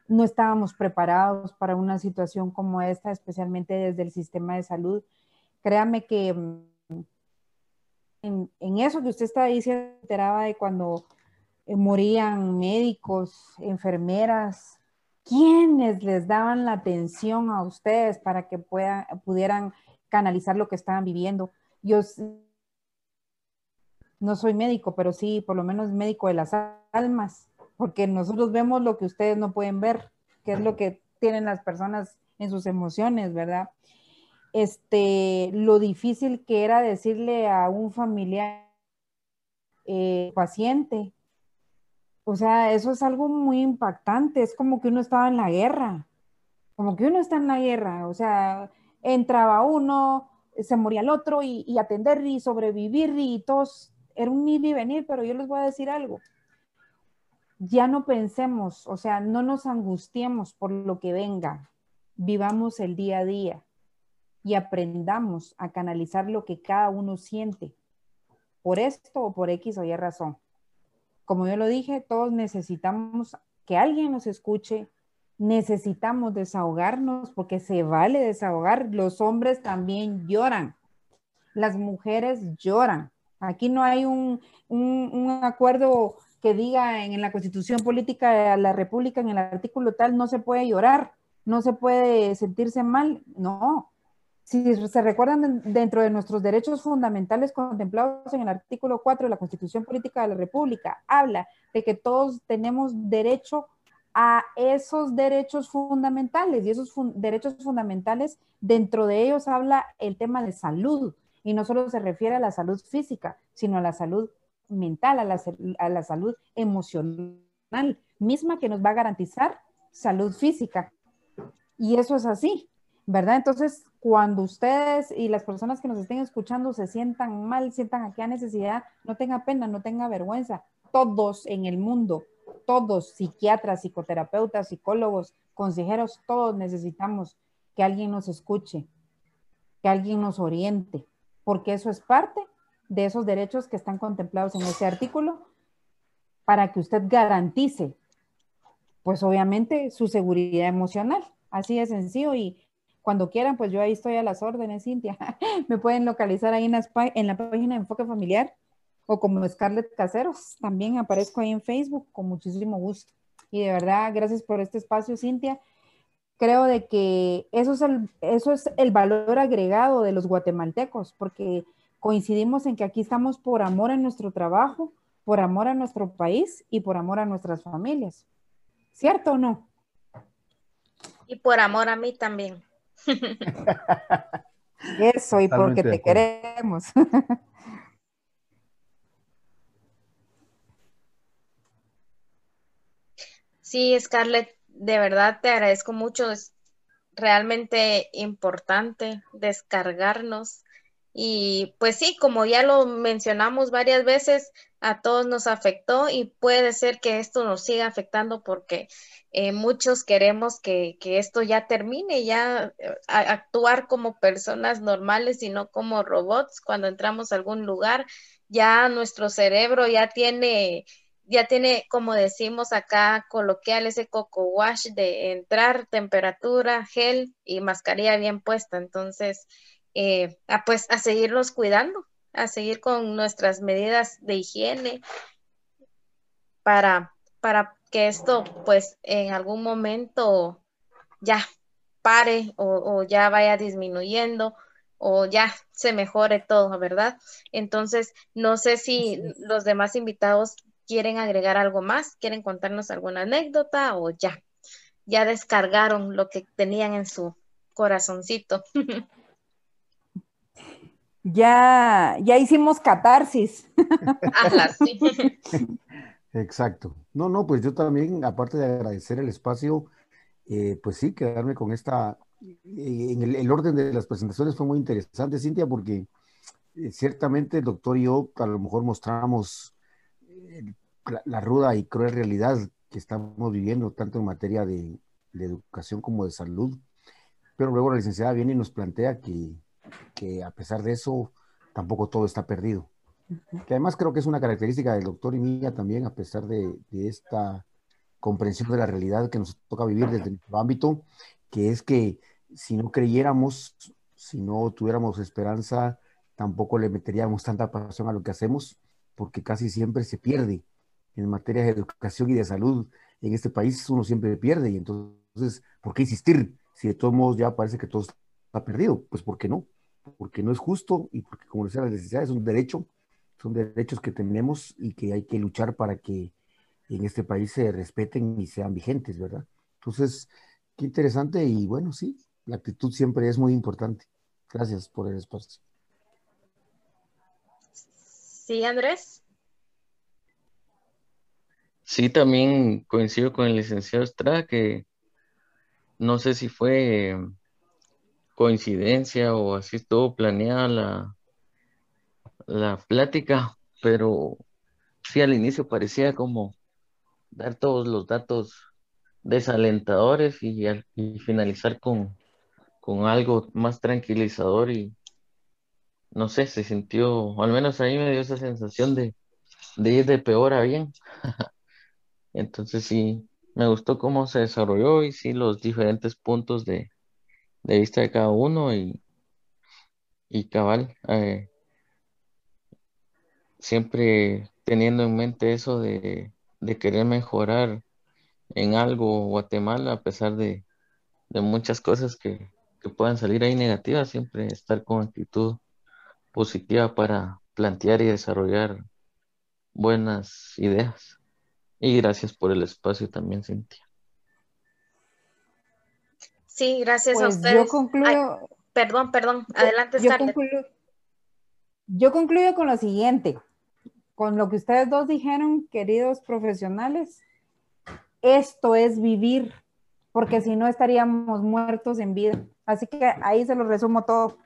No estábamos preparados para una situación como esta, especialmente desde el sistema de salud. Créame que en, eso que usted está diciendo, se enteraba de cuando eh, morían médicos, enfermeras, ¿quiénes les daban la atención a ustedes para que puedan, pudieran canalizar lo que estaban viviendo? Yo no soy médico, pero sí, por lo menos médico de las almas, porque nosotros vemos lo que ustedes no pueden ver, que es lo que tienen las personas en sus emociones, ¿verdad? Este, lo difícil que era decirle a un familiar eh, paciente, o sea, eso es algo muy impactante, es como que uno estaba en la guerra, como que uno está en la guerra, o sea, entraba uno, se moría el otro y, atender y sobrevivir y todos, era un ir y venir, pero yo les voy a decir algo. Ya no pensemos, o sea, no nos angustiemos por lo que venga, vivamos el día a día y aprendamos a canalizar lo que cada uno siente, por esto o por X o Y razón. Como yo lo dije, todos necesitamos que alguien nos escuche, necesitamos desahogarnos porque se vale desahogar. Los hombres también lloran, las mujeres lloran. Aquí no hay un, acuerdo que diga en, la constitución política de la República, en el artículo tal, no se puede llorar, no se puede sentirse mal. No. Si se recuerdan dentro de nuestros derechos fundamentales contemplados en el artículo 4 de la Constitución Política de la República, habla de que todos tenemos derecho a esos derechos fundamentales y esos derechos fundamentales, dentro de ellos habla el tema de salud y no solo se refiere a la salud física, sino a la salud mental, a la, a la salud emocional, misma que nos va a garantizar salud física. Y eso es así, ¿verdad? Entonces, cuando ustedes y las personas que nos estén escuchando se sientan mal, sientan aquella necesidad, no tenga pena, no tenga vergüenza. Todos en el mundo todos, psiquiatras, psicoterapeutas, psicólogos, consejeros, todos necesitamos que alguien nos escuche, que alguien nos oriente, porque eso es parte de esos derechos que están contemplados en ese artículo para que usted garantice, pues obviamente, su seguridad emocional. Así de sencillo y cuando quieran, pues yo ahí estoy a las órdenes, Cintia. *laughs* Me pueden localizar ahí en, la página de Enfoque Familiar o como Scarlett Caseros, también aparezco ahí en Facebook con muchísimo gusto. Y de verdad, gracias por este espacio, Cintia. Creo de que eso es el, eso es el valor agregado de los guatemaltecos, porque coincidimos en que aquí estamos por amor a nuestro trabajo, por amor a nuestro país y por amor a nuestras familias. ¿Cierto o no? Y por amor a mí también. Eso, y porque te queremos. Sí, Scarlett, de verdad te agradezco mucho. Es realmente importante descargarnos. Y pues sí, como ya lo mencionamos varias veces, a todos nos afectó y puede ser que esto nos siga afectando porque eh, muchos queremos que, que, esto ya termine, ya eh, actuar como personas normales y no como robots. Cuando entramos a algún lugar, ya nuestro cerebro ya tiene ya tiene, como decimos acá coloquial, ese coco wash de entrar, temperatura, gel y mascarilla bien puesta. Entonces, eh, pues a seguirnos cuidando, a seguir con nuestras medidas de higiene para, para que esto, pues, en algún momento ya pare o, o ya vaya disminuyendo o ya se mejore todo, ¿verdad? Entonces, no sé si los demás invitados ¿Quieren agregar algo más? ¿Quieren contarnos alguna anécdota o ya? Ya descargaron lo que tenían en su corazoncito. *laughs* ya, ya hicimos catarsis. Sí. Exacto. No, no, pues yo también, aparte de agradecer el espacio, eh, pues sí, quedarme con esta, eh, en el, el orden de las presentaciones fue muy interesante, Cintia, porque eh, ciertamente el doctor y yo a lo mejor mostramos eh, la, la ruda y cruel realidad que estamos viviendo, tanto en materia de, de educación como de salud. Pero luego la licenciada viene y nos plantea que, que a pesar de eso, tampoco todo está perdido. Que además creo que es una característica del doctor y mía también, a pesar de, de esta comprensión de la realidad que nos toca vivir desde nuestro ámbito, que es que si no creyéramos, si no tuviéramos esperanza, tampoco le meteríamos tanta pasión a lo que hacemos, porque casi siempre se pierde en materia de educación y de salud. En este país uno siempre pierde y entonces, ¿por qué insistir? Si de todos modos ya parece que todo está perdido, pues ¿por qué no? Porque no es justo y porque, como decía la necesidad, es un derecho, son derechos que tenemos y que hay que luchar para que en este país se respeten y sean vigentes, ¿verdad? Entonces, qué interesante y bueno, sí, la actitud siempre es muy importante. Gracias por el espacio. Sí, Andrés. Sí, también coincido con el licenciado Estrada que no sé si fue coincidencia o así estuvo planeada la, la plática, pero sí al inicio parecía como dar todos los datos desalentadores y, al- y finalizar con, con algo más tranquilizador y no sé, se sintió, al menos a mí me dio esa sensación de, de ir de peor a bien. *laughs* Entonces sí, me gustó cómo se desarrolló y sí los diferentes puntos de, de vista de cada uno y, y cabal, eh, siempre teniendo en mente eso de, de querer mejorar en algo Guatemala a pesar de, de muchas cosas que, que puedan salir ahí negativas, siempre estar con actitud positiva para plantear y desarrollar buenas ideas. Y gracias por el espacio también, Cintia. Sí, gracias a Pues ustedes. yo Ay, concluyo, perdón, perdón. Adelante, yo Scarlett. concluyo, yo concluyo con lo siguiente, con lo que ustedes dos dijeron, queridos profesionales, esto es vivir, porque si no estaríamos muertos en vida. Así que ahí se lo resumo todo.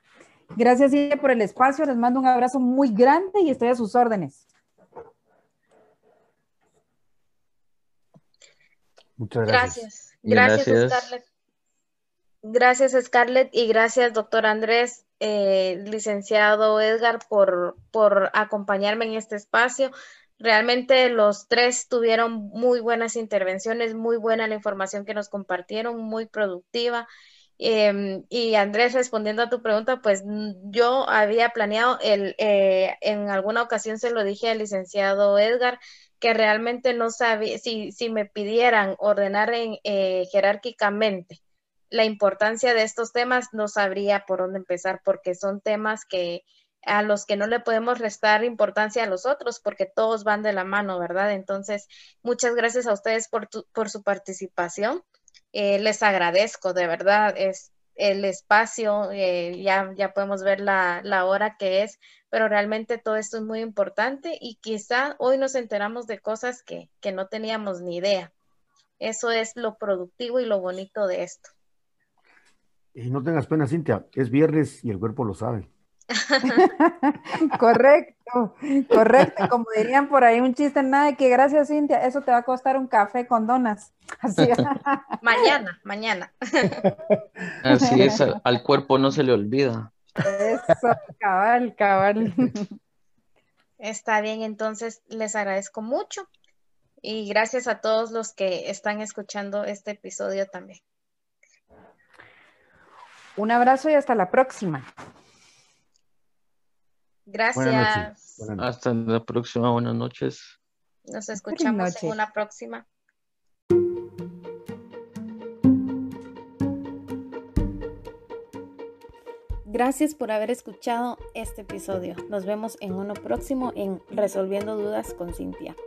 Gracias Silvia, por el espacio, les mando un abrazo muy grande y estoy a sus órdenes. Muchas gracias. Gracias. Gracias, gracias. Scarlett. Gracias, Scarlett, y gracias, doctor Andrés, eh, licenciado Edgar, por, por acompañarme en este espacio. Realmente los tres tuvieron muy buenas intervenciones, muy buena la información que nos compartieron, muy productiva. Em, y Andrés, respondiendo a tu pregunta, pues yo había planeado el, eh, en alguna ocasión se lo dije al licenciado Edgar, que realmente no sabía, si, si me pidieran ordenar en, eh, jerárquicamente la importancia de estos temas, no sabría por dónde empezar, porque son temas que a los que no le podemos restar importancia a los otros, porque todos van de la mano, ¿verdad? Entonces, muchas gracias a ustedes por, tu- por su participación. Eh, les agradezco, de verdad, es el espacio, eh, ya, ya podemos ver la, la hora que es, pero realmente todo esto es muy importante y quizá hoy nos enteramos de cosas que, que no teníamos ni idea. Eso es lo productivo y lo bonito de esto. Y no tengas pena, Cintia, es viernes y el cuerpo lo sabe. *laughs* Correcto, correcto. Como dirían por ahí un chiste, nada de que gracias Cintia, eso te va a costar un café con donas. Así. *laughs* Mañana, mañana. *laughs* Así es, al, al cuerpo no se le olvida. Eso, cabal, cabal. Está bien, entonces les agradezco mucho y gracias a todos los que están escuchando este episodio también. Un abrazo y hasta la próxima. Buenas Gracias. noches. Buenas noches. Hasta la próxima, buenas noches. Nos escuchamos noche. en una próxima. Gracias por haber escuchado este episodio. Nos vemos en uno próximo en Resolviendo Dudas con Cintia.